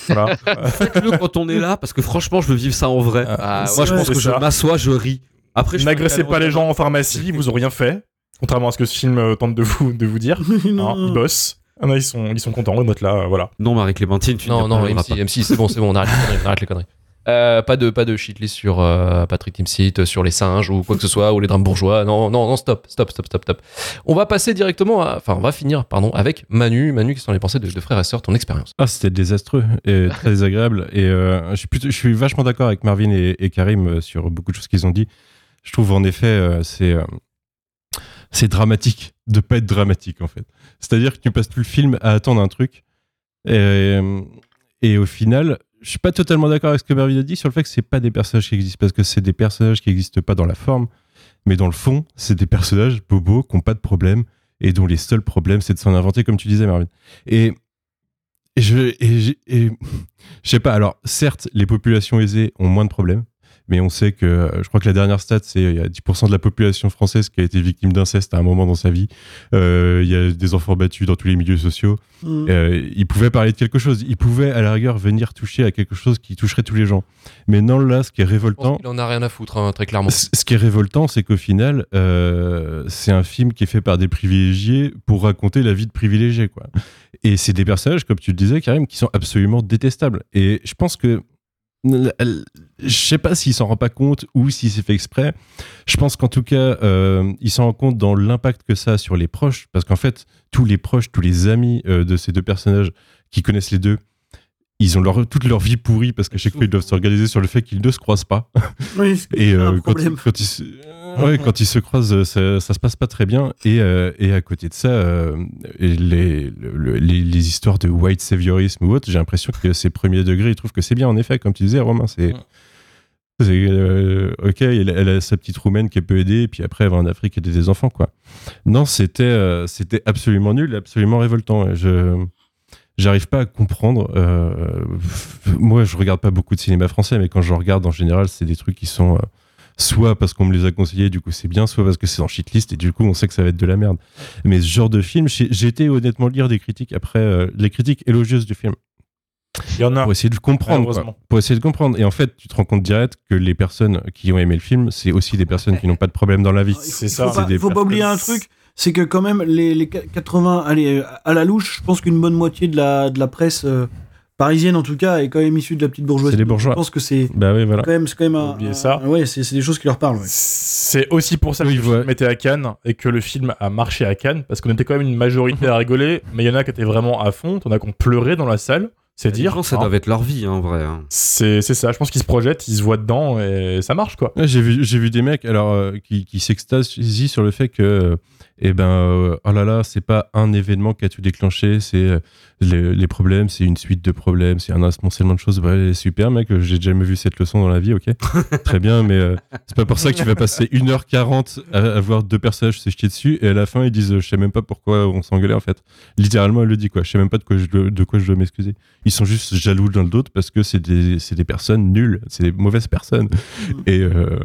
Voilà. Faites-le quand on est là, parce que franchement, je veux vivre ça en vrai. Ah, Moi, je pense que je ça. m'assois, je ris. Après, je N'agressez pas les gens en pharmacie, vous aurez rien fait. Contrairement à ce que ce film euh, tente de vous, de vous dire. Hein, ils bossent. Ah non, ils sont, ils sont contents, notent là, euh, voilà. Non, Marie-Clémentine, tu Non, non, MC, MC c'est bon, c'est bon, on arrête les conneries. On arrête les conneries. Euh, pas de pas de shitlist sur euh, Patrick Timsit, sur les singes ou quoi que ce soit ou les drames bourgeois. Non, non, non, stop, stop, stop, stop, stop. On va passer directement, à, enfin, on va finir, pardon, avec Manu. Manu, qui sont les pensées de, de frères et sœurs, ton expérience? Ah, c'était désastreux et très désagréable. Et euh, je, suis plutôt, je suis vachement d'accord avec Marvin et, et Karim euh, sur beaucoup de choses qu'ils ont dit. Je trouve en effet, euh, c'est euh, c'est dramatique de pas être dramatique en fait. C'est-à-dire que tu passes tout le film à attendre un truc. Et, au final, je suis pas totalement d'accord avec ce que Marvin a dit sur le fait que c'est pas des personnages qui existent. Parce que c'est des personnages qui existent pas dans la forme, mais dans le fond, c'est des personnages bobos qui ont pas de problème. Et dont les seuls problèmes c'est de s'en inventer comme tu disais j'ai- et je sais pas, alors certes, les populations aisées ont moins de problèmes, mais on sait que, euh, je crois que la dernière stat, c'est il y a 10% de la population française qui a été victime d'inceste à un moment dans sa vie. Euh, Il y a des enfants battus dans tous les milieux sociaux. Mm. Euh, ils pouvaient parler de quelque chose. Ils pouvaient, à la rigueur, venir toucher à quelque chose qui toucherait tous les gens. Mais non, là, ce qui est révoltant, qu'il en a rien à foutre, hein, très clairement. Ce qui est révoltant, c'est qu'au final, euh, c'est un film qui est fait par des privilégiés pour raconter la vie de privilégiés, quoi. Et c'est des personnages, comme tu le disais, Karim, qui sont absolument détestables. Et je pense que, je sais pas s'il s'en rend pas compte ou s'il s'est fait exprès. Je pense qu'en tout cas, euh, il s'en rend compte dans l'impact que ça a sur les proches, parce qu'en fait, tous les proches, tous les amis euh, de ces deux personnages qui connaissent les deux. Ils ont leur, toute leur vie pourrie parce qu'à chaque fois ils doivent s'organiser sur le fait qu'ils ne se croisent pas. Oui, c'est Et euh, quand, ils, ouais, quand ils se croisent, euh, ça, ça se passe pas très bien. Et, euh, et à côté de ça, euh, les, le- les, les histoires de white saviorisme ou autre, j'ai l'impression que ces premiers degrés, ils trouvent que c'est bien, en effet, comme tu disais, Romain. C'est, C'est, euh, ok, elle, elle a sa petite roumaine qui peut aider, et puis après elle va en Afrique aider des enfants, quoi. Non, c'était, c'était absolument nul, absolument révoltant. Je, j'arrive pas à comprendre. euh, moi, je regarde pas beaucoup de cinéma français, mais quand je regarde en général, c'est des trucs qui sont euh, soit parce qu'on me les a conseillés, du coup c'est bien, soit parce que c'est en shitlist et du coup on sait que ça va être de la merde. Mais ce genre de film, été honnêtement lire des critiques après, euh, les critiques élogieuses du film. Il y en a. Pour essayer de comprendre. quoi. Pour essayer de comprendre. Et en fait, tu te rends compte direct que les personnes qui ont aimé le film, c'est aussi des personnes qui n'ont pas de problème dans la vie. C'est Faut ça. pas, des faut pas oublier un truc, c'est que quand même les, les 80, allez, à la louche, je pense qu'une bonne moitié de la, de la presse euh, parisienne en tout cas est quand même issue de la petite bourgeoisie. C'est les bourgeois. Je pense que c'est Bah oui, voilà. quand même, c'est quand même un, ça. un- ouais, c'est c'est des choses qui leur parlent. ouais. C'est aussi pour ça que Oui, le film était à Cannes et que le film a marché à Cannes parce qu'on était quand même une majorité à rigoler, mais il y en a qui étaient vraiment à fond, t'en as qui ont pleuré dans la salle. C'est dire. gens, ça hein. doit être leur vie, hein, en vrai. hein. C'est c'est ça, je pense qu'ils se projettent, ils se voient dedans et ça marche quoi. Ouais, j'ai vu, j'ai vu des mecs alors euh, qui, qui s'extasient sur le fait que, euh, eh ben, euh, oh là là, c'est pas un événement qui a tout déclenché, c'est euh, les, les problèmes, c'est une suite de problèmes, c'est un amoncellement de choses. Ouais, super, mec, j'ai jamais vu cette leçon dans la vie, ok, très bien, mais euh, c'est pas pour ça que tu vas passer 1h40 à, à voir deux personnages se chier dessus et à la fin ils disent, euh, je sais même pas pourquoi on s'engueulait en fait. Littéralement, elle le dit quoi, je sais même pas de quoi je, dois- de quoi je dois m'excuser. Ils sont juste jaloux l'un de l'autre parce que c'est des, des personnes nulles, c'est des mauvaises personnes. Et, euh,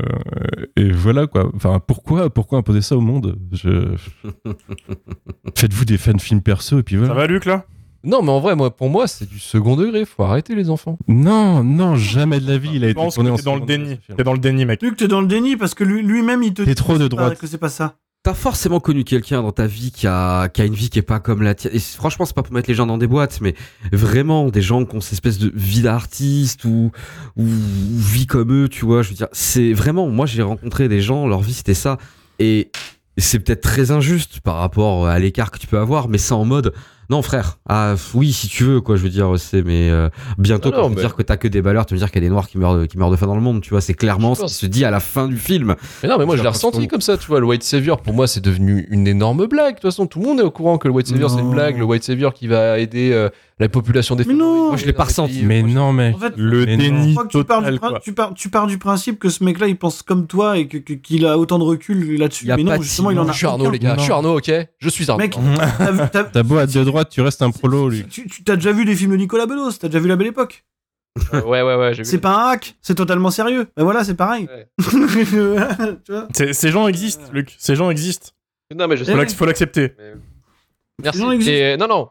et voilà quoi. Enfin, pourquoi, pourquoi imposer ça au monde? Je... Faites-vous des fans films perso et puis voilà. Ça va Luc là? Non, mais en vrai, moi, pour moi, c'est du second degré. Faut arrêter les enfants. Non, non, jamais de la vie il a été pense que tourné en t'es dans le second déni. degré, ce film. T'es dans le déni mec. Luc, t'es dans le déni parce que lui- lui-même il te T'es dit trop que de c'est pas- droite. que c'est pas ça. T'as forcément connu quelqu'un dans ta vie qui a, qui a une vie qui est pas comme la tienne. Et c'est- franchement, c'est pas pour mettre les gens dans des boîtes, mais vraiment des gens qui ont cette espèce de vie d'artiste ou, ou, ou vie comme eux, tu vois. Je veux dire, c'est vraiment, moi j'ai rencontré des gens, leur vie c'était ça. Et c'est peut-être très injuste par rapport à l'écart que tu peux avoir, mais c'est en mode, non frère, ah oui si tu veux quoi, je veux dire, c'est mais euh, bientôt Non, quand non, tu mais- dire que t'as que des valeurs, tu vas me dire qu'il y a des noirs qui meurent, de- qui meurent de faim dans le monde, tu vois, c'est clairement ce qui se dit à la fin du film. Mais non, mais moi, je l'ai ressenti comme ça, tu vois. Le White Savior, pour moi, c'est devenu une énorme blague. De toute façon, tout le monde est au courant que le White Savior, c'est une blague. Le White Savior qui va aider euh, la population des Mais non Moi, je l'ai pas ressenti. Mais non, mec. En fait, Le Mais je déni tu pars, total tu, pars, tu pars du principe que ce mec-là il pense comme toi et que- qu'il a autant de recul là-dessus. Mais non, justement, il en a. Je suis Arnaud, aucun. les gars. Non. Je suis Arnaud, ok Je suis Arnaud. Mec, t'as beau être de droite, tu restes un prolo, lui. tu, t'as déjà vu les films de Nicolas Bedos, t'as déjà vu La Belle Époque? Euh, ouais, ouais, ouais. j'ai vu. C'est pas un hack, c'est totalement sérieux. Ben voilà, c'est pareil. Ouais. tu vois? C'est- Ces gens existent, Luc. Ces gens existent. Non, mais je sais. Faut l'acc- faut l'accepter. Merci. gens existent. Et- non, non.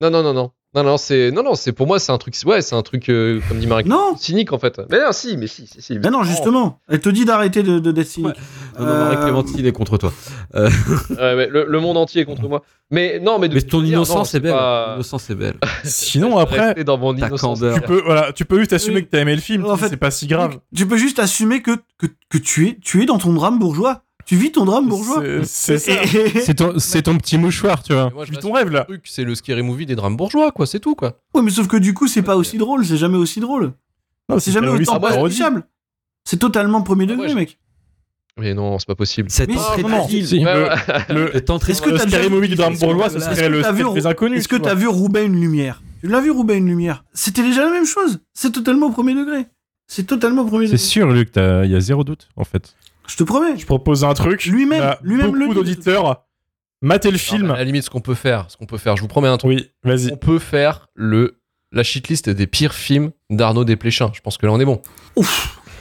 Non, non, non, non. Non, non, c'est non, non, c'est pour moi, c'est un truc. Ouais, c'est un truc euh, comme dit Marie. Non Cynique en fait. Mais non, si, mais si, si, si. Ben non, justement. Elle te dit d'arrêter de, de d'être cynique. Non, non, Marie Euh, Clémentine est contre toi. Euh, Ouais, mais le, le monde entier est contre moi. Mais non, mais de mais toute ton non, innocence est belle. pas- Ton innocence est belle. Sinon après, dans mon Ta innocence. candeur. tu peux voilà, tu peux juste assumer Oui. que t'as aimé le film. En fait, c'est pas si grave. Tu peux juste assumer que, que, que tu, es, tu es dans ton drame bourgeois. Tu vis ton drame bourgeois. C'est- C'est ça. C'est ton, c'est ton petit mouchoir, tu vois. Moi, je vis ton rêve là. le truc, c'est le scary movie des drames bourgeois, quoi. C'est tout, quoi. Ouais, mais sauf que du coup, c'est pas aussi drôle. C'est jamais aussi drôle. Non, C'est jamais autant c'est pas parodie. appréciable. C'est totalement premier Ah degré, mec. Mais non, c'est pas possible. Cette Mais- entrée non, non. de ville, Si. Ouais, Le- ouais. Le, cette entrée Est-ce que t'as scary déjà- movie du drame bourgeois, serait le des inconnus. Est-ce que tu t'as vu Roubaix une lumière Tu l'as vu Roubaix une lumière C'était déjà la même chose. C'est totalement premier degré. C'est totalement premier C'est degré. sûr, Luc, il y a zéro doute, en fait. Je te promets. Je propose un truc. Lui-même- lui-même le Beaucoup dit. d'auditeurs. Matez le film. à la limite, ce qu'on peut faire, ce qu'on peut faire, je vous promets un truc. Oui, vas-y. On peut faire le la shitlist des pires films d'Arnaud Desplechin. Je pense que là, on est bon.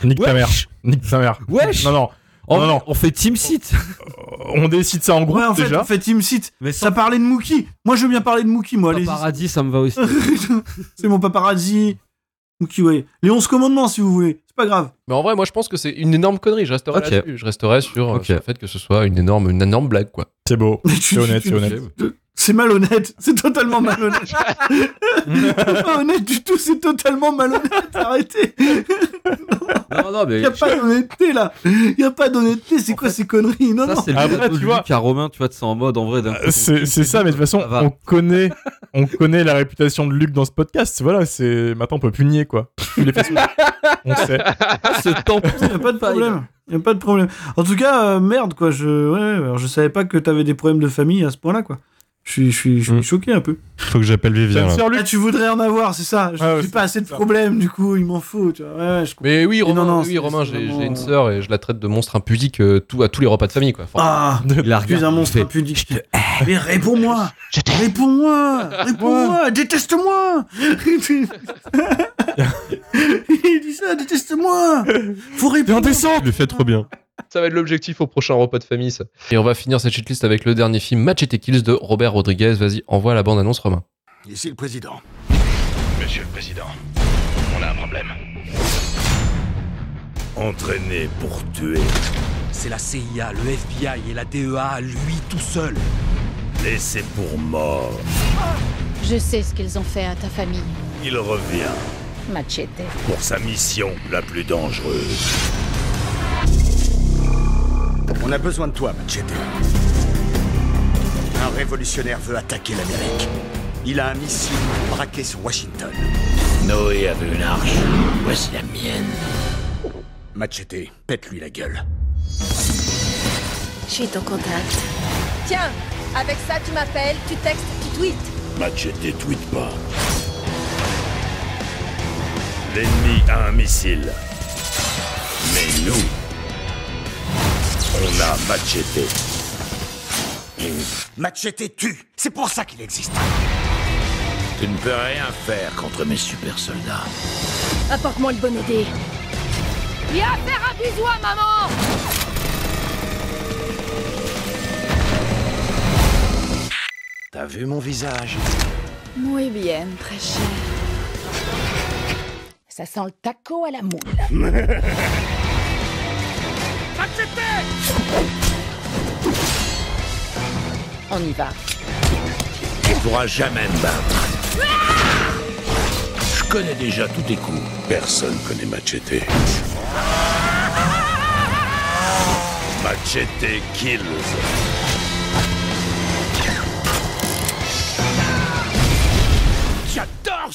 Nique ta mère. Wesh Nique ta mère. Wesh Non, non. Non, non. On fait Team Seat On décide ça en groupe Ouais, en fait, déjà. en fait, Team Seat, Mais ça parlait de Mookie. Moi, je veux bien parler de Mookie, moi. Paradis, ça me va aussi. c'est mon paparazzi. Mookie, ouais. Les 11 commandements, si vous voulez. C'est pas grave. Mais en vrai, moi, je pense que c'est une énorme connerie. Je resterai là-dessus. Je resterai sur, euh, sur le fait que ce soit une énorme, une énorme blague, quoi. C'est beau. C'est honnête, c'est honnête. C'est malhonnête. C'est totalement malhonnête. c'est pas honnête du tout. C'est totalement malhonnête. Arrêtez. Non, non, mais Y a pas d'honnêteté, là. Y a pas d'honnêteté. C'est quoi ces conneries? Non, ça, non. c'est le Après, tu vois- à Romain, tu vois, c'est en mode en vrai. ton C'est ça, mais de toute façon, on connaît, on connaît la réputation de Luc dans ce podcast. Voilà, c'est maintenant on peut plus nier quoi. Tu les fais on sait. ce temps. Y a pas de problème. Y a pas de problème. En tout cas, euh, merde, quoi. Je, ouais, alors je savais pas que t'avais des problèmes de famille à ce point-là, quoi. Je suis, je suis, je suis Mm. choqué un peu. Faut que j'appelle Vivien. là. Ah, tu voudrais en avoir, c'est ça. Je Ah ouais, c'est pas assez de problèmes, du coup, il m'en faut. Tu vois. Ouais, ouais, je comprends. Mais oui, Romain, non, non, oui, c'est- Romain c'est j'ai vraiment- j'ai une sœur et je la traite de monstre impudique euh, tout, à tous les repas de famille. Quoi. Enfin, Ah, Il la tu es regarde, un il monstre fait, impudique. Mais réponds-moi Réponds-moi Réponds-moi Déteste-moi Il dit ça, déteste-moi Faut répondre Il le fait trop bien. Ça va être l'objectif au prochain repas de famille, ça. Et on va finir cette shitlist avec le dernier film Machete Kills de Robert Rodriguez. Vas-y, envoie la bande-annonce, Romain. Ici le président. Monsieur le Président, on a un problème. Entraîné pour tuer. C'est la CIA, le FBI et la DEA, lui tout seul. Laissé pour mort. Je sais ce qu'ils ont fait à ta famille, Il revient Machete. pour sa mission la plus dangereuse. On a besoin de toi, Machete. Un révolutionnaire veut attaquer l'Amérique. Il a un missile braqué sur Washington. Noé avait une arche. Voici la mienne. Machete, pète-lui la gueule. Je suis ton contact. Tiens, avec ça tu m'appelles, tu textes, tu tweets. Machete tweet pas. L'ennemi a un missile. Mais nous, on a Machete. Machete tue C'est pour ça qu'il existe Tu ne peux rien faire contre mes super soldats. Apporte-moi le bon idée. Viens faire un bisou à maman T'as vu mon visage? Muy bien, très cher. Ça sent le taco à la moule. On y va. Tu pourras jamais me battre. Je connais déjà tous tes coups. Personne connaît Machete. Machete kills.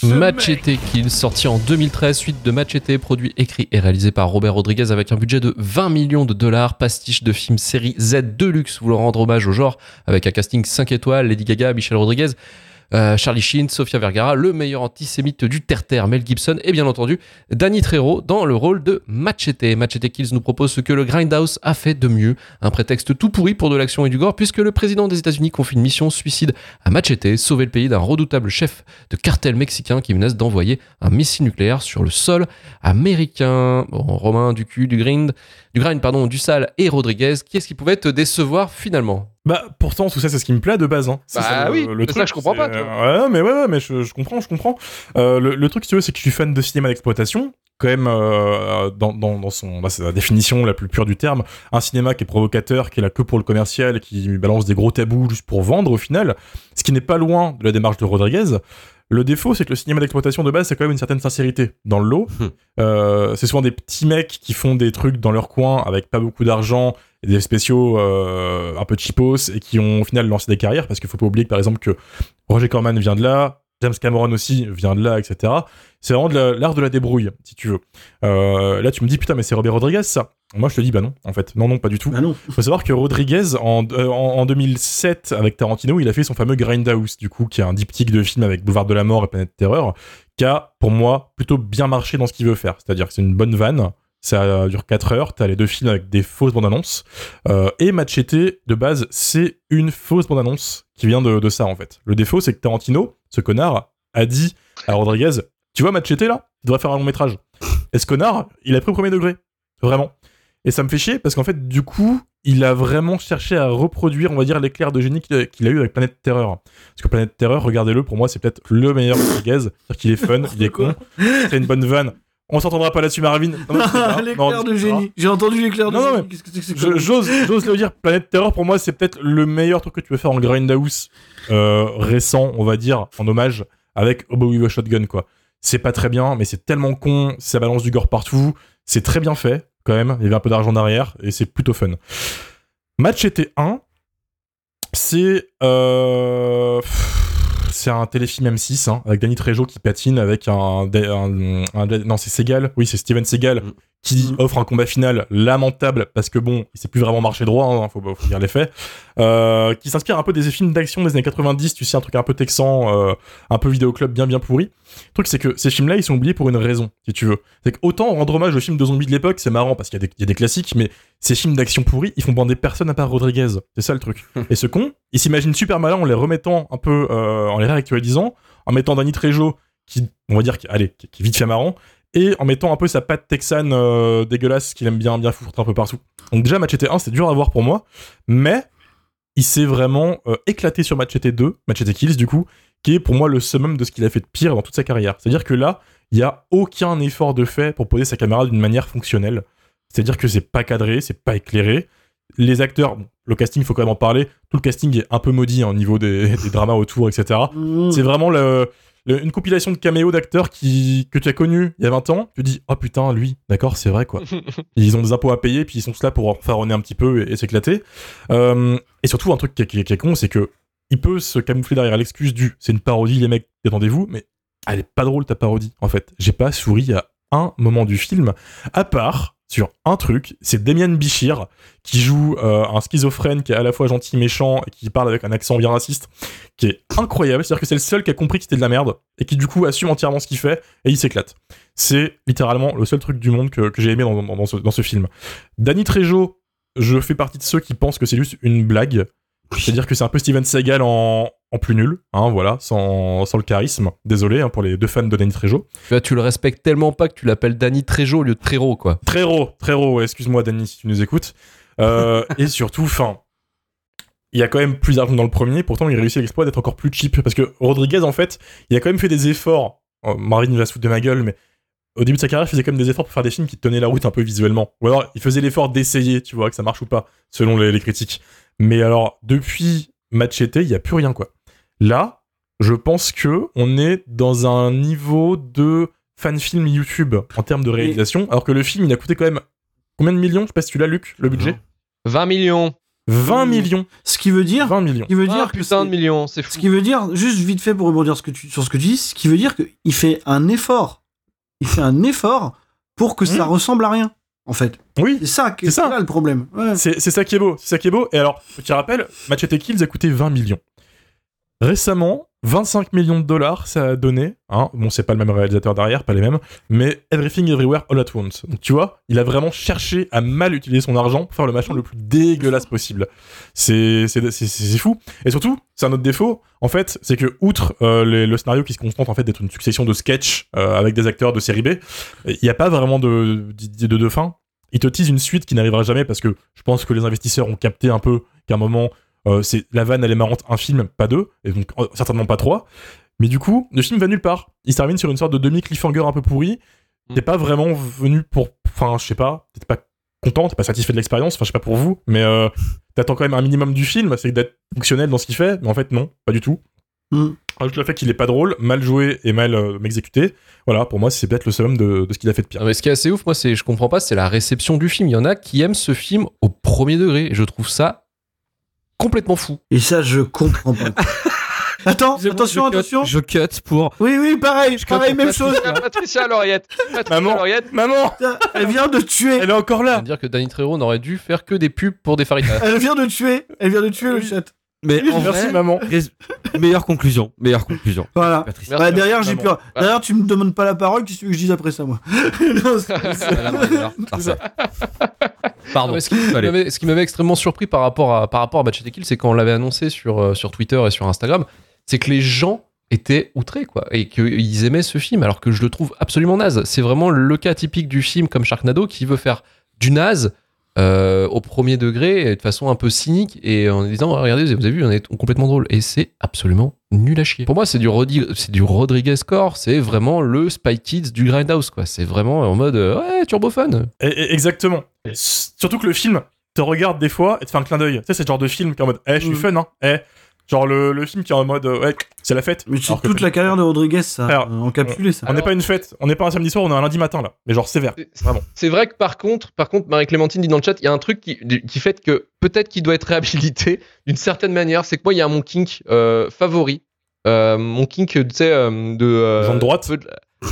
Machete Kills, sorti en 2013, suite de Machete, produit, écrit et réalisé par Robert Rodriguez avec un budget de 20 millions de dollars, pastiche de film série Z Deluxe, voulant rendre hommage au genre, avec un casting 5 étoiles, Lady Gaga, Michel Rodriguez, euh, Charlie Sheen, Sofia Vergara, le meilleur antisémite du terre-terre, Mel Gibson, et bien entendu, Danny Trejo dans le rôle de Machete. Machete Kills nous propose ce que le Grindhouse a fait de mieux, un prétexte tout pourri pour de l'action et du gore, puisque le président des États-Unis confie une mission suicide à Machete, sauver le pays d'un redoutable chef de cartel mexicain qui menace d'envoyer un missile nucléaire sur le sol américain. Bon, Romain, du cul, du grind, du grind, pardon, du sale et Rodriguez, qui est-ce qui pouvait te décevoir finalement? Bah, pourtant, tout ça, c'est ce qui me plaît de base. Hein. Bah ça, oui, le ça que je comprends pas, tu Ouais, mais ouais, ouais, mais je, je comprends, je comprends. Euh, le, le truc, si tu veux, c'est que je suis fan de cinéma d'exploitation. Quand même, euh, dans, dans, dans son, bah, c'est la définition la plus pure du terme, un cinéma qui est provocateur, qui est là que pour le commercial, qui balance des gros tabous juste pour vendre au final, ce qui n'est pas loin de la démarche de Rodriguez. Le défaut, c'est que le cinéma d'exploitation de base, c'est quand même une certaine sincérité dans le lot. Euh, c'est souvent des petits mecs qui font des trucs dans leur coin avec pas beaucoup d'argent des spéciaux euh, un peu cheapos et qui ont au final lancé des carrières parce qu'il faut pas oublier que par exemple que Roger Corman vient de là, James Cameron aussi vient de là, etc. C'est vraiment la- l'art de la débrouille, si tu veux. Euh, là, tu me dis putain, mais c'est Robert Rodriguez ça. Moi, je te dis bah non, en fait, non, non, pas du tout. Bah non. Faut savoir que Rodriguez, en, euh, en, en 2007, avec Tarantino, il a fait son fameux Grindhouse, du coup, qui est un diptyque de films avec Boulevard de la Mort et Planète Terreur, qui a, pour moi, plutôt bien marché dans ce qu'il veut faire. C'est-à-dire que c'est une bonne vanne, ça dure 4 heures, t'as les deux films avec des fausses bandes annonces, euh, et Machete, de base, c'est une fausse bande annonce qui vient de, de ça, en fait. Le défaut, c'est que Tarantino, ce connard, a dit à Rodriguez, tu vois Machete, là? Tu devrais faire un long métrage. Et ce connard, il a pris au premier degré? Vraiment. Et ça me fait chier parce qu'en fait, du coup, il a vraiment cherché à reproduire, on va dire, l'éclair de génie qu'il a, qu'il a eu avec Planète Terreur. Parce que Planète Terreur, regardez-le, pour moi, c'est peut-être le meilleur Rodriguez. C'est-à-dire qu'il est fun, il est con, c'est une bonne vanne. On s'entendra pas là-dessus, Marvin. L'éclair de génie. J'ai entendu l'éclair de Non, non, génie. mais Qu'est-ce que c'est que J'ose, le dire, Planète Terreur, pour moi, c'est peut-être le meilleur truc que tu peux faire en Grindhouse euh, récent, on va dire, en hommage, avec Oboe with a Shotgun, quoi. C'est pas très bien, mais c'est tellement con, ça balance du gore partout, c'est très bien fait, quand même, il y avait un peu d'argent derrière, et c'est plutôt fun. Machete 1, c'est... Euh, c'est un téléfilm M6, hein, avec Danny Trejo qui patine avec un... un- un- non, c'est Segal, oui, c'est Steven Segal, qui offre un combat final lamentable parce que bon, il sait plus vraiment marcher droit, hein, faut, faut dire les faits, euh, qui s'inspire un peu des films d'action des années 90, tu sais, un truc un peu texan, euh, un peu vidéoclub bien bien pourri. Le truc c'est que ces films-là, ils sont oubliés pour une raison, si tu veux. C'est qu'autant rendre hommage aux films de zombies de l'époque, c'est marrant parce qu'il y, a des- il y a des classiques, mais ces films d'action pourris, ils font bander personne à part Rodriguez. C'est ça le truc. Et ce con, il s'imagine super malin en les remettant un peu, euh, en les réactualisant, en mettant Danny Trejo, qui, on va dire, qui, allez, qui, qui est vite fait marrant, et en mettant un peu sa patte texane euh, dégueulasse qu'il aime bien bien foutre un peu partout. Donc déjà Machete 1 c'est dur à voir pour moi, mais il s'est vraiment euh, éclaté sur Machete 2, Machete Kills du coup, qui est pour moi le summum de ce qu'il a fait de pire dans toute sa carrière. C'est-à-dire que là, il y a aucun effort de fait pour poser sa caméra d'une manière fonctionnelle. C'est-à-dire que c'est pas cadré, c'est pas éclairé. Les acteurs, bon, le casting, faut quand même en parler. Tout le casting est un peu maudit hein, au niveau des, des dramas autour, etc. Mmh. C'est vraiment le, le- une compilation de caméos d'acteurs qui, que tu as connus il y a 20 ans. Tu te dis, oh putain, lui, d'accord, c'est vrai quoi. ils ont des impôts à payer, puis ils sont là pour faronner un petit peu et, et s'éclater. Euh, et surtout, un truc qui, est- qui est- qui est con, c'est que il peut se camoufler derrière l'excuse du c'est une parodie, les mecs, détendez-vous, mais elle est pas drôle ta parodie, en fait. J'ai pas souri à un moment du film, à part sur un truc, c'est Demian Bichir qui joue euh, un schizophrène qui est à la fois gentil, méchant et qui parle avec un accent bien raciste, qui est incroyable. C'est-à-dire que c'est le seul qui a compris que c'était de la merde et qui du coup assume entièrement ce qu'il fait et il s'éclate. C'est littéralement le seul truc du monde que, que j'ai aimé dans, dans- dans ce, dans ce film. Danny Trejo, je fais partie de ceux qui pensent que c'est juste une blague. C'est-à-dire que c'est un peu Steven Seagal en, en plus nul, hein, voilà, sans, sans le charisme. Désolé hein, pour les deux fans de Danny Trejo. Tu vois, tu le respectes tellement pas que tu l'appelles Danny Trejo au lieu de Trero, quoi. Raw, ouais, excuse-moi Danny si tu nous écoutes. Euh, et surtout, enfin, il y a quand même plus d'argent dans le premier, pourtant il réussit l'exploit d'être encore plus cheap. Parce que Rodriguez, en fait, il a quand même fait des efforts. Oh, Marine va se foutre de ma gueule, mais au début de sa carrière, il faisait quand même des efforts pour faire des films qui tenaient la route un peu visuellement. Ou alors, il faisait l'effort d'essayer, tu vois, que ça marche ou pas, selon les, les critiques. Mais alors, depuis Machete, il n'y a plus rien, quoi. Là, je pense que on est dans un niveau de fan film YouTube en termes de réalisation, alors que le film, il a coûté quand même combien de millions? Je sais pas si tu l'as, Luc, le budget 20 millions. 20 millions. Ce qui veut dire, 20 millions. ce qui veut Ah, dire que putain c'est- de millions, c'est Ce fou. qui veut dire, juste vite fait pour rebondir ce que tu- sur ce que tu dis, ce qui veut dire qu'il fait un effort. Il fait un effort pour que ça ressemble à rien, en fait. Oui, C'est ça, qui- C'est ça. là le problème. Ouais. C'est c'est ça qui est beau, c'est ça qui est beau. Et alors, petit rappel, Machete Kills a coûté 20 millions. Récemment, 25 millions de dollars, ça a donné. Hein, bon, c'est pas le même réalisateur derrière, pas les mêmes, mais Everything Everywhere All at Once. Donc, tu vois, il a vraiment cherché à mal utiliser son argent pour faire le machin le plus dégueulasse possible. C'est fou. Et surtout, c'est un autre défaut, en fait, c'est que, outre euh, le scénario qui se contente en fait d'être une succession de sketchs euh, avec des acteurs de série B, il n'y a pas vraiment de, de, de, de fin. Il te tease une suite qui n'arrivera jamais parce que je pense que les investisseurs ont capté un peu qu'à un moment, euh, c'est la vanne elle est marrante, un film, pas deux, et donc euh, certainement pas trois. Mais du coup, le film va nulle part. Il se termine sur une sorte de demi-cliffhanger un peu pourri. T'es pas vraiment venu pour. Enfin, je sais pas, t'es pas content, t'es pas satisfait de l'expérience, enfin, je sais pas pour vous, mais euh, t'attends quand même un minimum du film, c'est d'être fonctionnel dans ce qu'il fait, mais en fait, non, pas du tout. Mm. Rajoute le fait qu'il est pas drôle, mal joué et mal euh, exécuté. Voilà, pour moi, c'est peut-être le summum de, de ce qu'il a fait de pire. Mais ce qui est assez ouf, moi, c'est, je comprends pas, c'est la réception du film. Il y en a qui aiment ce film au premier degré. Et je trouve ça complètement fou. Et ça, je comprends pas. Attends, attention, je cut, attention. Je cut pour. Oui, oui, pareil, pareil, même chose. Patricia Lauriette. Patricia Maman. Lauriette. Maman Putain, Elle vient de tuer. Elle est encore Je là dire que Danny Trejo n'aurait dû faire que des pubs pour des faritas. Elle vient de tuer. Elle vient de tuer le chat. Mais en Merci, vrai, maman. rés- meilleure conclusion. Meilleure conclusion. Voilà. Patricia. Bah, derrière, j'ai maman. pu. Derrière, tu me demandes pas la parole. Qu'est-ce que tu veux que je dise après ça, moi Non, c'est- non, alors, parfait. Pardon. Non, mais ce, qui Allez. m'avait, ce qui m'avait extrêmement surpris par rapport à, par rapport à Kill, c'est quand on l'avait annoncé sur, euh, sur Twitter et sur Instagram, c'est que les gens étaient outrés, quoi, et qu'ils aimaient ce film, alors que je le trouve absolument naze. C'est vraiment le cas typique du film comme Sharknado qui veut faire du naze euh, au premier degré, et de façon un peu cynique, et en disant, Ah, regardez, vous avez vu, on est complètement drôle. Et c'est absolument nul à chier. Pour moi, c'est du, Rodi- c'est du Rodriguez Core, c'est vraiment le Spy Kids du Grindhouse, quoi. C'est vraiment en mode, ouais, turbo fun. Et- et- exactement. Surtout que le film te regarde des fois et te fait un clin d'œil. Tu sais, c'est le genre de film qui est en mode, eh, je suis Mm. fun, hein. Eh, genre le, le film qui est en mode, euh, ouais, c'est la fête. Mais c'est Alors que toute pas la carrière de Rodriguez, ça. Frère, euh, encapsulé, ça. On n'est pas une fête, on n'est pas un samedi soir, on est un lundi matin là. Mais genre sévère, vraiment. C'est vrai que par contre, par contre, Marie-Clémentine dit dans le chat, il y a un truc qui, qui fait que peut-être qu'il doit être réhabilité d'une certaine manière. C'est que moi, il y a mon kink euh, favori. Euh, mon kink, tu sais, euh, de. euh, Gens de droite de-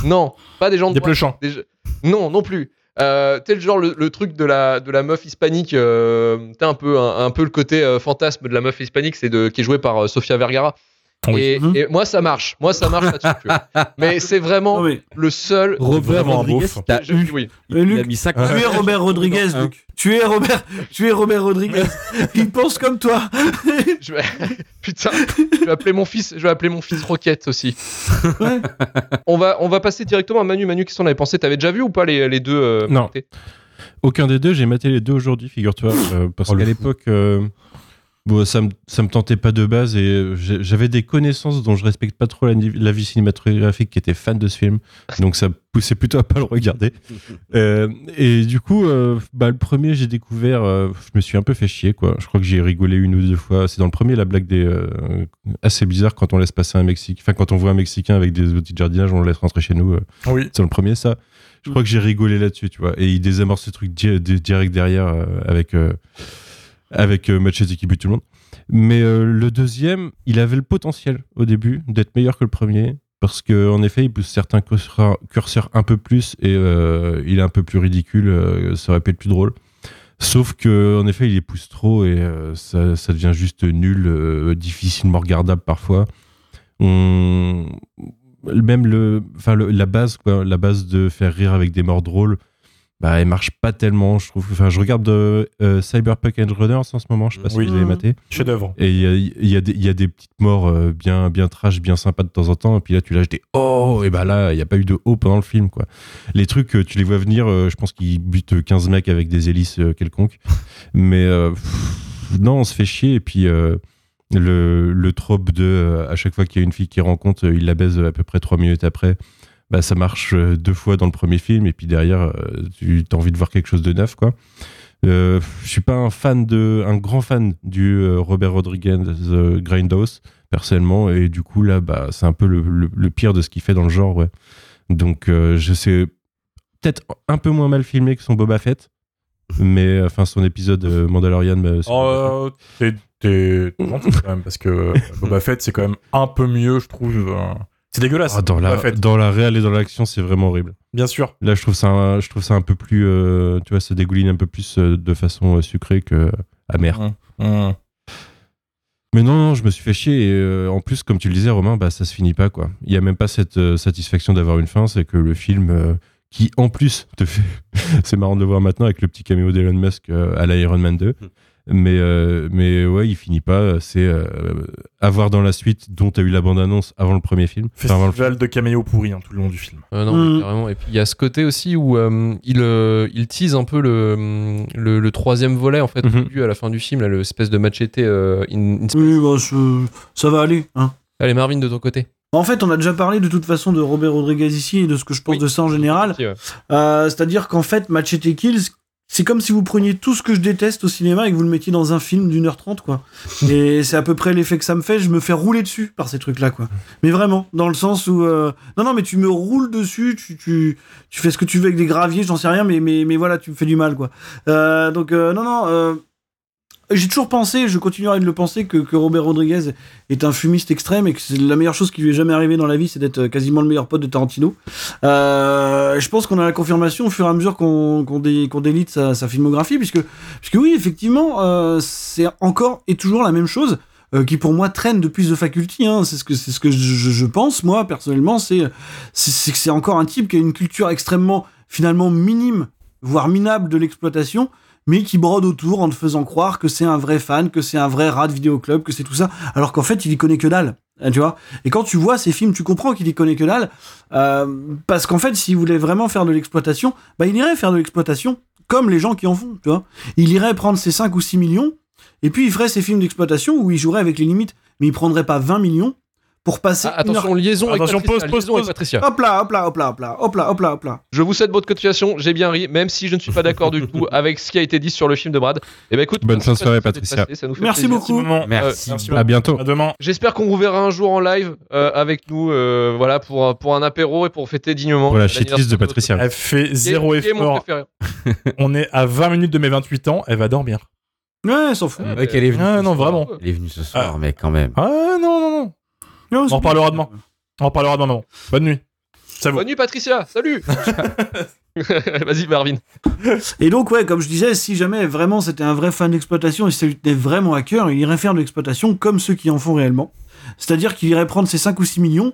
Non, pas des gens de Des droite. Des- Non, non plus. Euh, t'es le genre le, truc de la de la meuf hispanique. Euh, un peu un, peu le côté euh, fantasme de la meuf hispanique, c'est qui est jouée par euh, Sofia Vergara. Oui. Et, Mhm. et moi ça marche, moi ça marche là-dessus. Mais c'est vraiment Non, mais le seul. Robert Rodriguez, t'as eu. oui. Mais Il a mis ça tu es Robert Rodriguez, Hein. Luc. Tu es Robert, tu es Robert Rodriguez. Il pense comme toi. Je vais... Putain, je vais appeler mon fils, je vais appeler mon fils Rocket aussi. Ouais. On va, on va passer directement à Manu. Manu, qu'est-ce qu'on avait pensé? T'avais déjà vu ou pas les, les deux euh, Non. Aucun des deux, j'ai maté les deux aujourd'hui, figure-toi. euh, parce Oh, qu'à l'époque, euh, bon, ça, me, ça me tentait pas de base et euh, j'avais des connaissances dont je respecte pas trop la, la vie cinématographique qui étaient fans de ce film. Donc ça poussait plutôt à pas le regarder. Euh, et du coup, euh, bah, le premier, j'ai découvert, euh, je me suis un peu fait chier, quoi. Je crois que j'ai rigolé une ou deux fois. C'est dans le premier, la blague des. assez bizarre quand on laisse passer un Mexicain. Enfin, quand on voit un Mexicain avec des outils de jardinage, on le laisse rentrer chez nous. euh, Oui. c'est dans le premier, ça. Je crois que j'ai rigolé là-dessus, tu vois. Et il désamorce ce truc di- di- direct derrière avec, avec euh, Machete qui bute tout le monde. Mais euh, le deuxième, il avait le potentiel au début d'être meilleur que le premier. Parce qu'en effet, il pousse certains curseurs, un peu plus et euh, il est un peu plus ridicule. euh, ça aurait pu être plus drôle. Sauf que en effet, il les pousse trop et ça, devient juste nul, difficilement regardable parfois. Même le, enfin la base, la base de faire rire avec des morts drôles, bah, elle marche pas tellement, je trouve. Enfin, je regarde euh, euh, Cyberpunk Edge Runners en ce moment, je sais pas Oui. si vous avez maté. Chef-d'œuvre. Et il y a, il y, a des- il y a des petites morts euh, bien, bien trash, bien sympas de temps en temps. Et puis là, tu lâches des oh, et bah là, il n'y a pas eu de oh pendant le film, quoi. Les trucs, euh, tu les vois venir, euh, je pense qu'ils butent 15 mecs avec des hélices quelconques. Mais euh, pff, non, on se fait chier. Et puis, euh, le, le trope de euh, à chaque fois qu'il y a une fille qui rencontre, il la baise à peu près 3 minutes après. Bah, ça marche euh, deux fois dans le premier film, et puis derrière, euh, tu as envie de voir quelque chose de neuf, quoi. Euh, je suis pas un fan de, un grand fan du euh, Robert Rodriguez euh, Grindhouse personnellement, et du coup là, bah, c'est un peu le, le- le pire de ce qu'il fait dans le genre, ouais. Donc je sais peut-être un peu moins mal filmé que son Boba Fett, mais enfin son épisode Mandalorian. Boba Oh, t'es. t'es- non, quand même, parce que Boba Fett, c'est quand même un peu mieux, je trouve. euh, C'est dégueulasse. Ah, dans, la, dans la réelle et dans l'action, c'est vraiment horrible. Bien sûr. Là, je trouve ça, un- je trouve ça un peu plus, euh, tu vois, ça dégouline un peu plus euh, de façon euh, sucrée que amère. Mmh. Mmh. Mais non, non, je me suis fait chier. Et en plus, comme tu le disais, Romain, bah, ça se finit pas, quoi. Il y a même pas cette satisfaction d'avoir une fin. C'est que le film, qui en plus te fait. c'est marrant de le voir maintenant avec le petit caméo d'Elon Musk à l'Iron Man 2. Mais, euh, mais ouais, il finit pas. C'est euh, avoir dans la suite, dont tu as eu la bande-annonce avant le premier film. Enfin, avant le Festival de caméo pourri hein, tout le long du film. Euh, non, Mm. carrément. Et puis il y a ce côté aussi où euh, il, euh, il tease un peu le, le, le troisième volet en fait, au début, à la fin du film, là, l'espèce de machete euh, in, in space. Oui, bah, je- ça va aller. Hein. Allez, Marvin, de ton côté. En fait, on a déjà parlé de toute façon de Robert Rodriguez ici et de ce que je pense Oui. de ça en général. Ouais. Euh, C'est-à-dire qu'en fait, Machete Kills, c'est comme si vous preniez tout ce que je déteste au cinéma et que vous le mettiez dans un film d'une heure trente, quoi. et c'est à peu près l'effet que ça me fait. Je me fais rouler dessus par ces trucs-là, quoi. Mais vraiment, dans le sens où. euh, Non, non, mais tu me roules dessus, tu, tu, tu fais ce que tu veux avec des graviers, j'en sais rien, mais, mais, mais voilà, tu me fais du mal, quoi. Euh, donc, euh, non, non. Euh, J'ai toujours pensé, je continuerai de le penser, que, que Robert Rodriguez est un fumiste extrême et que c'est la meilleure chose qui lui est jamais arrivée dans la vie, c'est d'être quasiment le meilleur pote de Tarantino. Euh, je pense qu'on a la confirmation au fur et à mesure qu'on qu'on délite sa, filmographie, puisque, puisque oui, effectivement, euh, c'est encore et toujours la même chose. euh, qui pour moi traîne depuis The Faculty, hein, c'est ce que c'est ce que je, pense moi personnellement, c'est c'est que c'est encore un type qui a une culture extrêmement finalement minime, voire minable de l'exploitation, mais qui brode autour en te faisant croire que c'est un vrai fan, que c'est un vrai rat de vidéoclub, que c'est tout ça, alors qu'en fait il y connaît que dalle. hein, Tu vois Et quand tu vois ces films, tu comprends qu'il y connaît que dalle, euh, parce qu'en fait, s'il voulait vraiment faire de l'exploitation, bah il irait faire de l'exploitation comme les gens qui en font. Il irait prendre ses 5 ou 6 millions, et puis il ferait ses films d'exploitation où il jouerait avec les limites, mais il prendrait pas 20 millions pour passer. Ah, attention, heure- liaison avec Attention, Patricia. pause, pause, liaison avec. Patricia. Hop là, hop là, hop là, hop là, hop là, hop là, hop là. Je vous souhaite votre continuation, j'ai bien ri, même si je ne suis pas d'accord du tout avec ce qui a été dit sur le film de Brad. Et ben écoute, Bonne fin de soirée, Patricia, passé, ça nous fait Merci plaisir. beaucoup. Merci. Euh, Merci À bientôt. À demain. J'espère qu'on vous verra un jour en live euh, avec nous, euh, voilà, pour, pour un apéro et pour fêter dignement. L'anniversaire shitlist de Patricia. Elle fait zéro qui est mon effort. On est à 20 minutes de mes 28 ans. Elle va dormir. Ouais, s'en fout. Ouais. Ouais, qu'elle est venue. Ah, non, soir. vraiment. Elle est venue ce soir, mais quand même. Ah non, non, non. Non, On en bon. reparlera demain. On en reparlera demain. non. Bonne nuit. Ça. Bonne nuit Patricia, salut Vas-y, Marvin. Et donc, ouais, comme je disais, si jamais vraiment c'était un vrai fan d'exploitation et si ça lui tenait vraiment à cœur, il irait faire de l'exploitation comme ceux qui en font réellement. C'est-à-dire qu'il irait prendre ses 5 ou 6 millions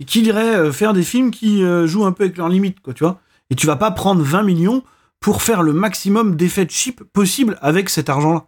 et qu'il irait euh, faire des films qui euh, jouent un peu avec leurs limites, quoi, tu vois. Et tu vas pas prendre 20 millions pour faire le maximum d'effets cheap possible avec cet argent-là.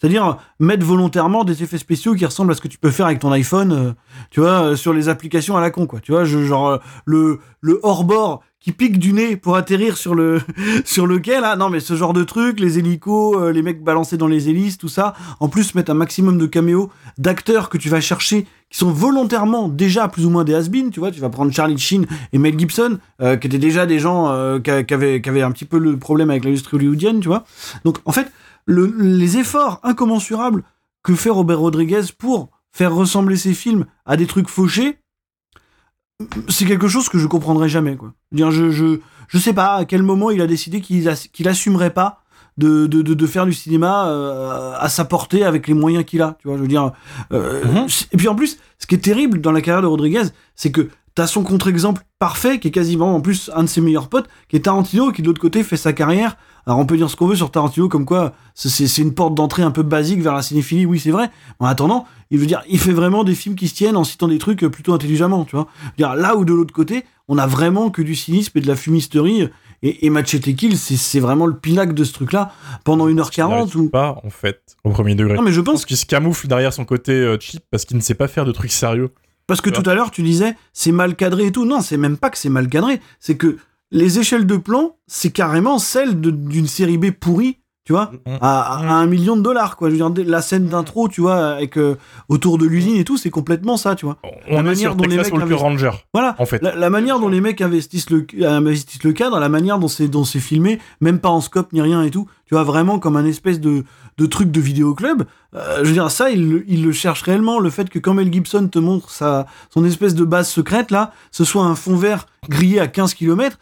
C'est-à-dire mettre volontairement des effets spéciaux qui ressemblent à ce que tu peux faire avec ton iPhone, euh, tu vois, euh, sur les applications à la con, quoi. Tu vois, genre euh, le, le hors-bord qui pique du nez pour atterrir sur le sur le quai là non mais ce genre de truc les hélicos les mecs balancés dans les hélices tout ça. En plus mettre un maximum de caméos d'acteurs que tu vas chercher qui sont volontairement déjà plus ou moins des has tu vois. Tu vas prendre Charlie Sheen et Mel Gibson qui étaient déjà des gens qui, qui avaient qui avaient un petit peu le problème avec l'industrie hollywoodienne tu vois. Donc en fait le- les efforts incommensurables que fait Robert Rodriguez pour faire ressembler ses films à des trucs fauchés c'est quelque chose que je comprendrai jamais quoi. Je, je, je, sais pas à quel moment il a décidé qu'il ass- qu'il assumerait pas de, de, de, faire du cinéma euh, à sa portée avec les moyens qu'il a, tu vois, je veux dire. euh, c'est- Et puis en plus, ce qui est terrible dans la carrière de Rodriguez, c'est que t'as son contre-exemple parfait, qui est quasiment en plus un de ses meilleurs potes, qui est Tarantino, qui de l'autre côté fait sa carrière. Alors on peut dire ce qu'on veut sur Tarantino, comme quoi c'est- une porte d'entrée un peu basique vers la cinéphilie, oui c'est vrai. Mais en attendant, il veut dire, il fait vraiment des films qui se tiennent en citant des trucs plutôt intelligemment, tu vois. Dire, là où de l'autre côté, on a vraiment que du cynisme et de la fumisterie. Et, et Machete Kill, c'est c'est vraiment le pinacle de ce truc-là pendant 1h40 ou Pas, en fait, au premier degré. Non, mais je pense qu'il se camoufle derrière son côté euh, cheap parce qu'il ne sait pas faire de trucs sérieux. Parce que tout à l'heure, tu disais, c'est mal cadré et tout. Non, c'est même pas que c'est mal cadré. C'est que les échelles de plan, c'est carrément celle de- d'une série B pourrie, tu vois, à, à un million de dollars, quoi. Je veux dire, la scène d'intro, tu vois, avec euh, autour de l'usine et tout, c'est complètement ça, tu vois. On est sur Texas Walker investi- Ranger. Voilà. En fait. La, la manière dont les mecs investissent le, investissent le cadre, la manière dont c'est dont c'est filmé, même pas en scope ni rien et tout, tu vois, vraiment comme un espèce de, de truc de vidéoclub. Euh, je veux dire, ça, il, le- il le cherche réellement. Le fait que quand Mel Gibson te montre sa, son espèce de base secrète, là, ce soit un fond vert grillé à 15 km,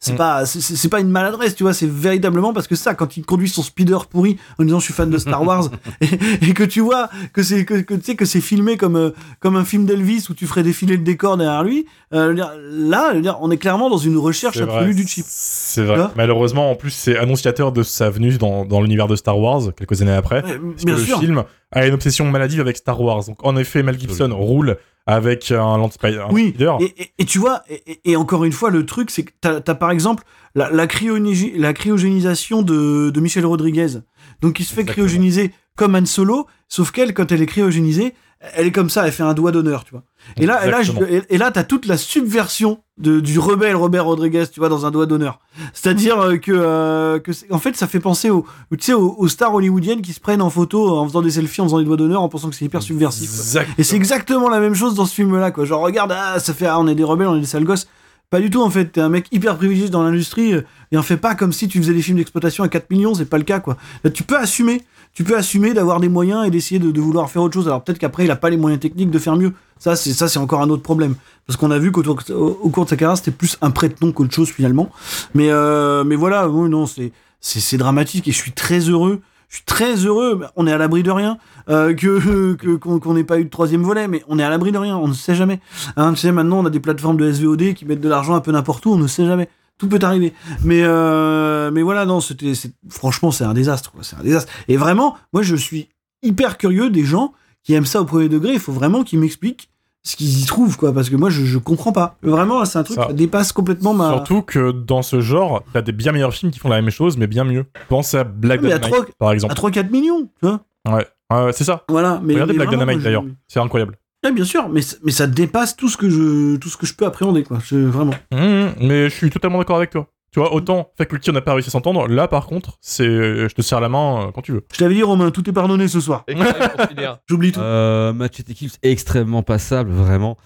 c'est Mm. pas, c'est- pas une maladresse, tu vois, c'est véritablement parce que ça, quand il conduit son speeder pourri en disant je suis fan de Star Wars et, et que tu vois que c'est que, que tu sais que c'est filmé comme euh, comme un film d'Elvis où tu ferais défiler le décor derrière lui, euh, dire, là, dire, on est clairement dans une recherche absolue vrai, du cheap. C'est vrai. Là Malheureusement, en plus, c'est annonciateur de sa venue dans, dans l'univers de Star Wars quelques années après. bien sûr. Film a une obsession maladive avec Star Wars. Donc, en effet, Mel Gibson roule avec un Land Spider. Oui, et, et- et tu vois, et, encore une fois, le truc, c'est que t'as as par exemple la, la, la cryogénisation de, de Michel Rodriguez. Donc il se fait cryogéniser comme Han Solo, sauf qu'elle, quand elle est cryogénisée, elle est comme ça, elle fait un doigt d'honneur, tu vois. Et là, et là, et, là, t'as toute la subversion de, du rebelle Robert Rodriguez, tu vois, dans un doigt d'honneur. C'est-à-dire euh, que, euh, que en fait, ça fait penser aux, tu sais, aux, aux stars hollywoodiennes qui se prennent en photo en faisant des selfies, en faisant des doigts d'honneur, en pensant que c'est hyper subversif. Et c'est exactement la même chose dans ce film-là, quoi. Genre, regarde, ah, ça fait, ah, on est des rebelles, on est des sales gosses. Pas du tout, en fait. T'es un mec hyper privilégié dans l'industrie euh, et en fait pas comme si tu faisais des films d'exploitation à 4 millions, c'est pas le cas, quoi. Là, tu peux assumer, tu peux assumer d'avoir des moyens et d'essayer de, de vouloir faire autre chose. Alors peut-être qu'après, il a pas les moyens techniques de faire mieux. Ça, c'est, encore un autre problème. Parce qu'on a vu qu'au au, cours de sa carrière, c'était plus un prête-nom qu'autre chose, finalement. Mais, euh, voilà, oui, non, c'est, c'est, dramatique et je suis très heureux. Je suis très heureux. On est à l'abri de rien. Euh, que, qu'on n'ait pas eu de troisième volet, mais on est à l'abri de rien. On ne sait jamais. Hein, tu sais, maintenant, on a des plateformes de SVOD qui mettent de l'argent un peu n'importe où. On ne sait jamais. Tout peut arriver. Mais, euh, mais voilà, non, c'était, franchement, c'est un désastre. C'est un désastre. Et vraiment, moi, je suis hyper curieux des gens qui aiment ça au premier degré. Il faut vraiment qu'ils m'expliquent ce qu'ils y trouvent, quoi. Parce que moi, je, je comprends pas. Vraiment, c'est un truc Ça. qui dépasse complètement ma. Surtout que dans ce genre, t'as des bien meilleurs films qui font la même chose, mais bien mieux. Pense à Black à Dynamite, 3, par exemple. à 3-4 millions, tu vois. Ouais, c'est ça. Voilà. Mais, Regardez mais Black Dynamite je- d'ailleurs, c'est incroyable. Ouais, bien sûr, mais, mais ça dépasse tout ce que je, tout ce que je peux appréhender, quoi. Je- vraiment. Mmh, mais je suis totalement d'accord avec toi. Tu vois, autant Faculty on n'a pas réussi à s'entendre, là par contre, c'est je te serre la main euh, quand tu veux. Je t'avais dit, Romain, tout est pardonné ce soir. J'oublie tout. Euh, Kills est extrêmement passable, vraiment.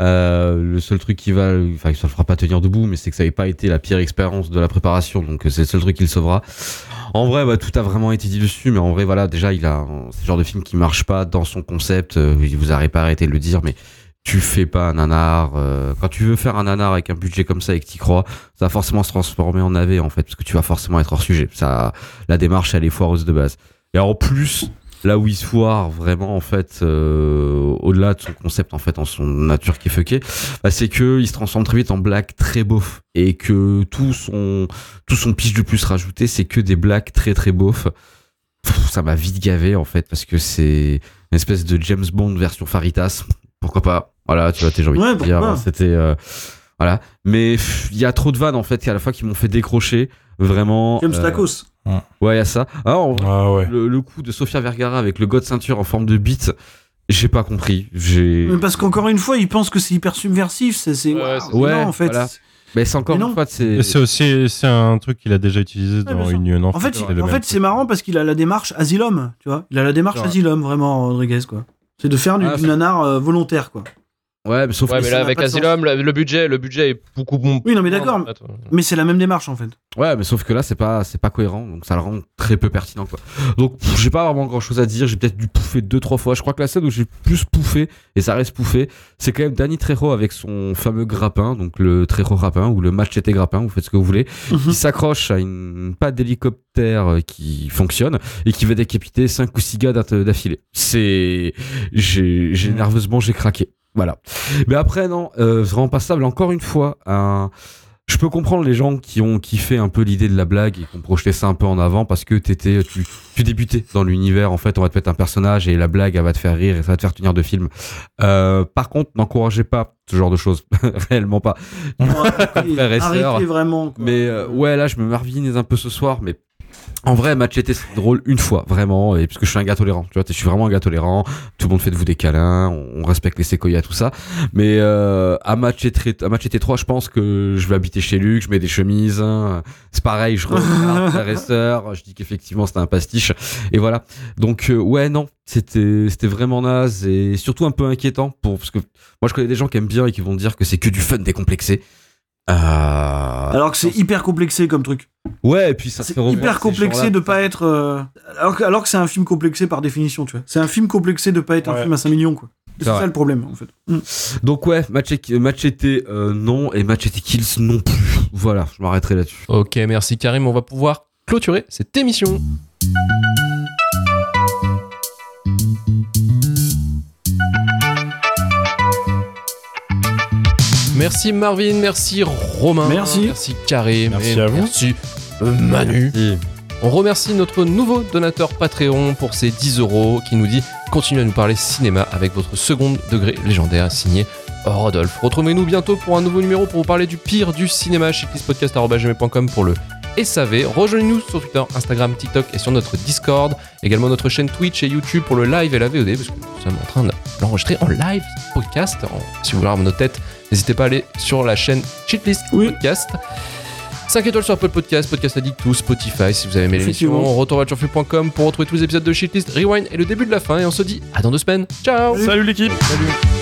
Euh, le seul truc qui va, enfin, ça le fera pas tenir debout, mais c'est que ça n'avait pas été la pire expérience de la préparation, donc euh, c'est le seul truc qui le sauvera. En vrai, bah, tout a vraiment été dit dessus, mais en vrai, voilà, déjà, il a le genre de film qui marche pas dans son concept. euh, il vous arrête pas arrêté de le dire, mais tu fais pas un nanar. quand tu veux faire un nanar avec un budget comme ça et que t'y crois, ça va forcément se transformer en navet, en fait, parce que tu vas forcément être hors sujet. Ça, la démarche, elle est foireuse de base. Et en plus, Là où il se foire vraiment en fait, euh, au-delà de son concept en fait, en son nature qui est fuckée, bah, c'est que il se transforme très vite en blague très beauf et que tout son tout son pitch de plus rajouté, c'est que des blagues très très beauf. Pff, Ça m'a vite gavé en fait parce que c'est une espèce de James Bond version Faritas. Pourquoi pas? Voilà, tu vois, t'es j'ai envie Ouais, de dire, c'était euh, voilà. Mais il y a trop de vannes en fait qui à la fois qui m'ont fait décrocher vraiment. James euh, Tacos. Ouais, il y a ça. Alors, Ah ouais. le, le coup de Sofia Vergara avec le god ceinture en forme de bite, j'ai pas compris. J'ai. Mais parce qu'encore une fois, ils pensent que c'est hyper subversif. C'est, c'est... waouh, Ouais, non, en fait. voilà. Mais c'est encore Mais une non. fois, c'est. Aussi c'est un truc qu'il a déjà utilisé dans sûr. Union En fait, c'est le en fait c'est marrant parce qu'il a la démarche asylum, tu vois. Il a la démarche Ouais. asylum, vraiment, Rodriguez, quoi. C'est de faire du, Ah, du nanar euh, volontaire, quoi. Ouais, mais sauf Ouais, que mais là, avec Asylum, le, le budget, le budget est beaucoup bon. Oui, non, mais d'accord. Mais c'est la même démarche, en fait. Ouais, mais sauf que là, c'est pas, c'est pas cohérent, donc ça le rend très peu pertinent, quoi. Donc, j'ai pas vraiment grand chose à dire. J'ai peut-être dû pouffer deux, trois fois. Je crois que la scène où j'ai plus pouffé, et ça reste pouffé, c'est quand même Danny Trejo avec son fameux grappin, donc le Trejo grappin, ou le machete grappin, vous faites ce que vous voulez. Il s'accroche à une patte d'hélicoptère euh, qui fonctionne, et qui va décapiter cinq ou six gars d'affilée. C'est, j'ai, j'ai nerveusement, j'ai craqué. Voilà. Mais après, non, euh, vraiment passable. Encore une fois, un, je peux comprendre les gens qui ont kiffé un peu l'idée de la blague et qui ont projeté ça un peu en avant parce que t'étais, tu, tu débutais dans l'univers. En fait, on va te mettre un personnage et la blague, elle va te faire rire et ça va te faire tenir de film. Euh, par contre, n'encouragez pas ce genre de choses. Réellement pas. Arrêtez, arrêtez vraiment. quoi. Mais euh, ouais, là, je me marvinise un peu ce soir, mais en vrai, Machete, c'est drôle une fois, vraiment, et parce que je suis un gars tolérant, tu vois, je suis vraiment un gars tolérant, tout le monde fait de vous des câlins, on, on respecte les séquoias, tout ça, mais euh, à, Machete, à Machete 3, je pense que je vais habiter chez Luc, je mets des chemises, hein. c'est pareil, je regarde frères et sœurs, je dis qu'effectivement c'était un pastiche, et voilà. Donc euh, ouais, non, c'était c'était vraiment naze, et surtout un peu inquiétant, pour, parce que moi je connais des gens qui aiment bien et qui vont dire que c'est que du fun décomplexé. Euh, Alors que c'est hyper complexé comme truc. Ouais, et puis ça C'est hyper complexé de pas être. euh, Alors que, alors que c'est un film complexé par définition, tu vois. C'est un film complexé de pas être un film à 5 millions, quoi. C'est ça le problème, en fait. Mm. Donc ouais, Machete, Machete euh, non et Machete Kills non plus. Voilà, je m'arrêterai là-dessus. Ok, merci Karim. On va pouvoir clôturer cette émission. Merci Marvin, merci Romain, Merci. merci Karim, Merci et à vous. merci euh, Manu. On remercie notre nouveau donateur Patreon pour ses 10 euros qui nous dit continuez à nous parler cinéma avec votre second degré légendaire signé Rodolphe. Retrouvez-nous bientôt pour un nouveau numéro pour vous parler du pire du cinéma chez pour le SAV. Rejoignez-nous sur Twitter, Instagram, TikTok et sur notre Discord. Également notre chaîne Twitch et YouTube pour le live et la VOD parce que nous sommes en train de l'enregistrer en live podcast. En- si vous voulez avoir nos têtes, n'hésitez pas à aller sur la chaîne Cheatlist Podcast. 5 étoiles sur Apple Podcast, Podcast Addict ou Spotify si vous avez aimé l'émission. Retourvoitureflux.com pour retrouver tous les épisodes de Shitlist, Rewind et le début de la fin. Et on se dit à dans deux semaines. Ciao Salut l'équipe Salut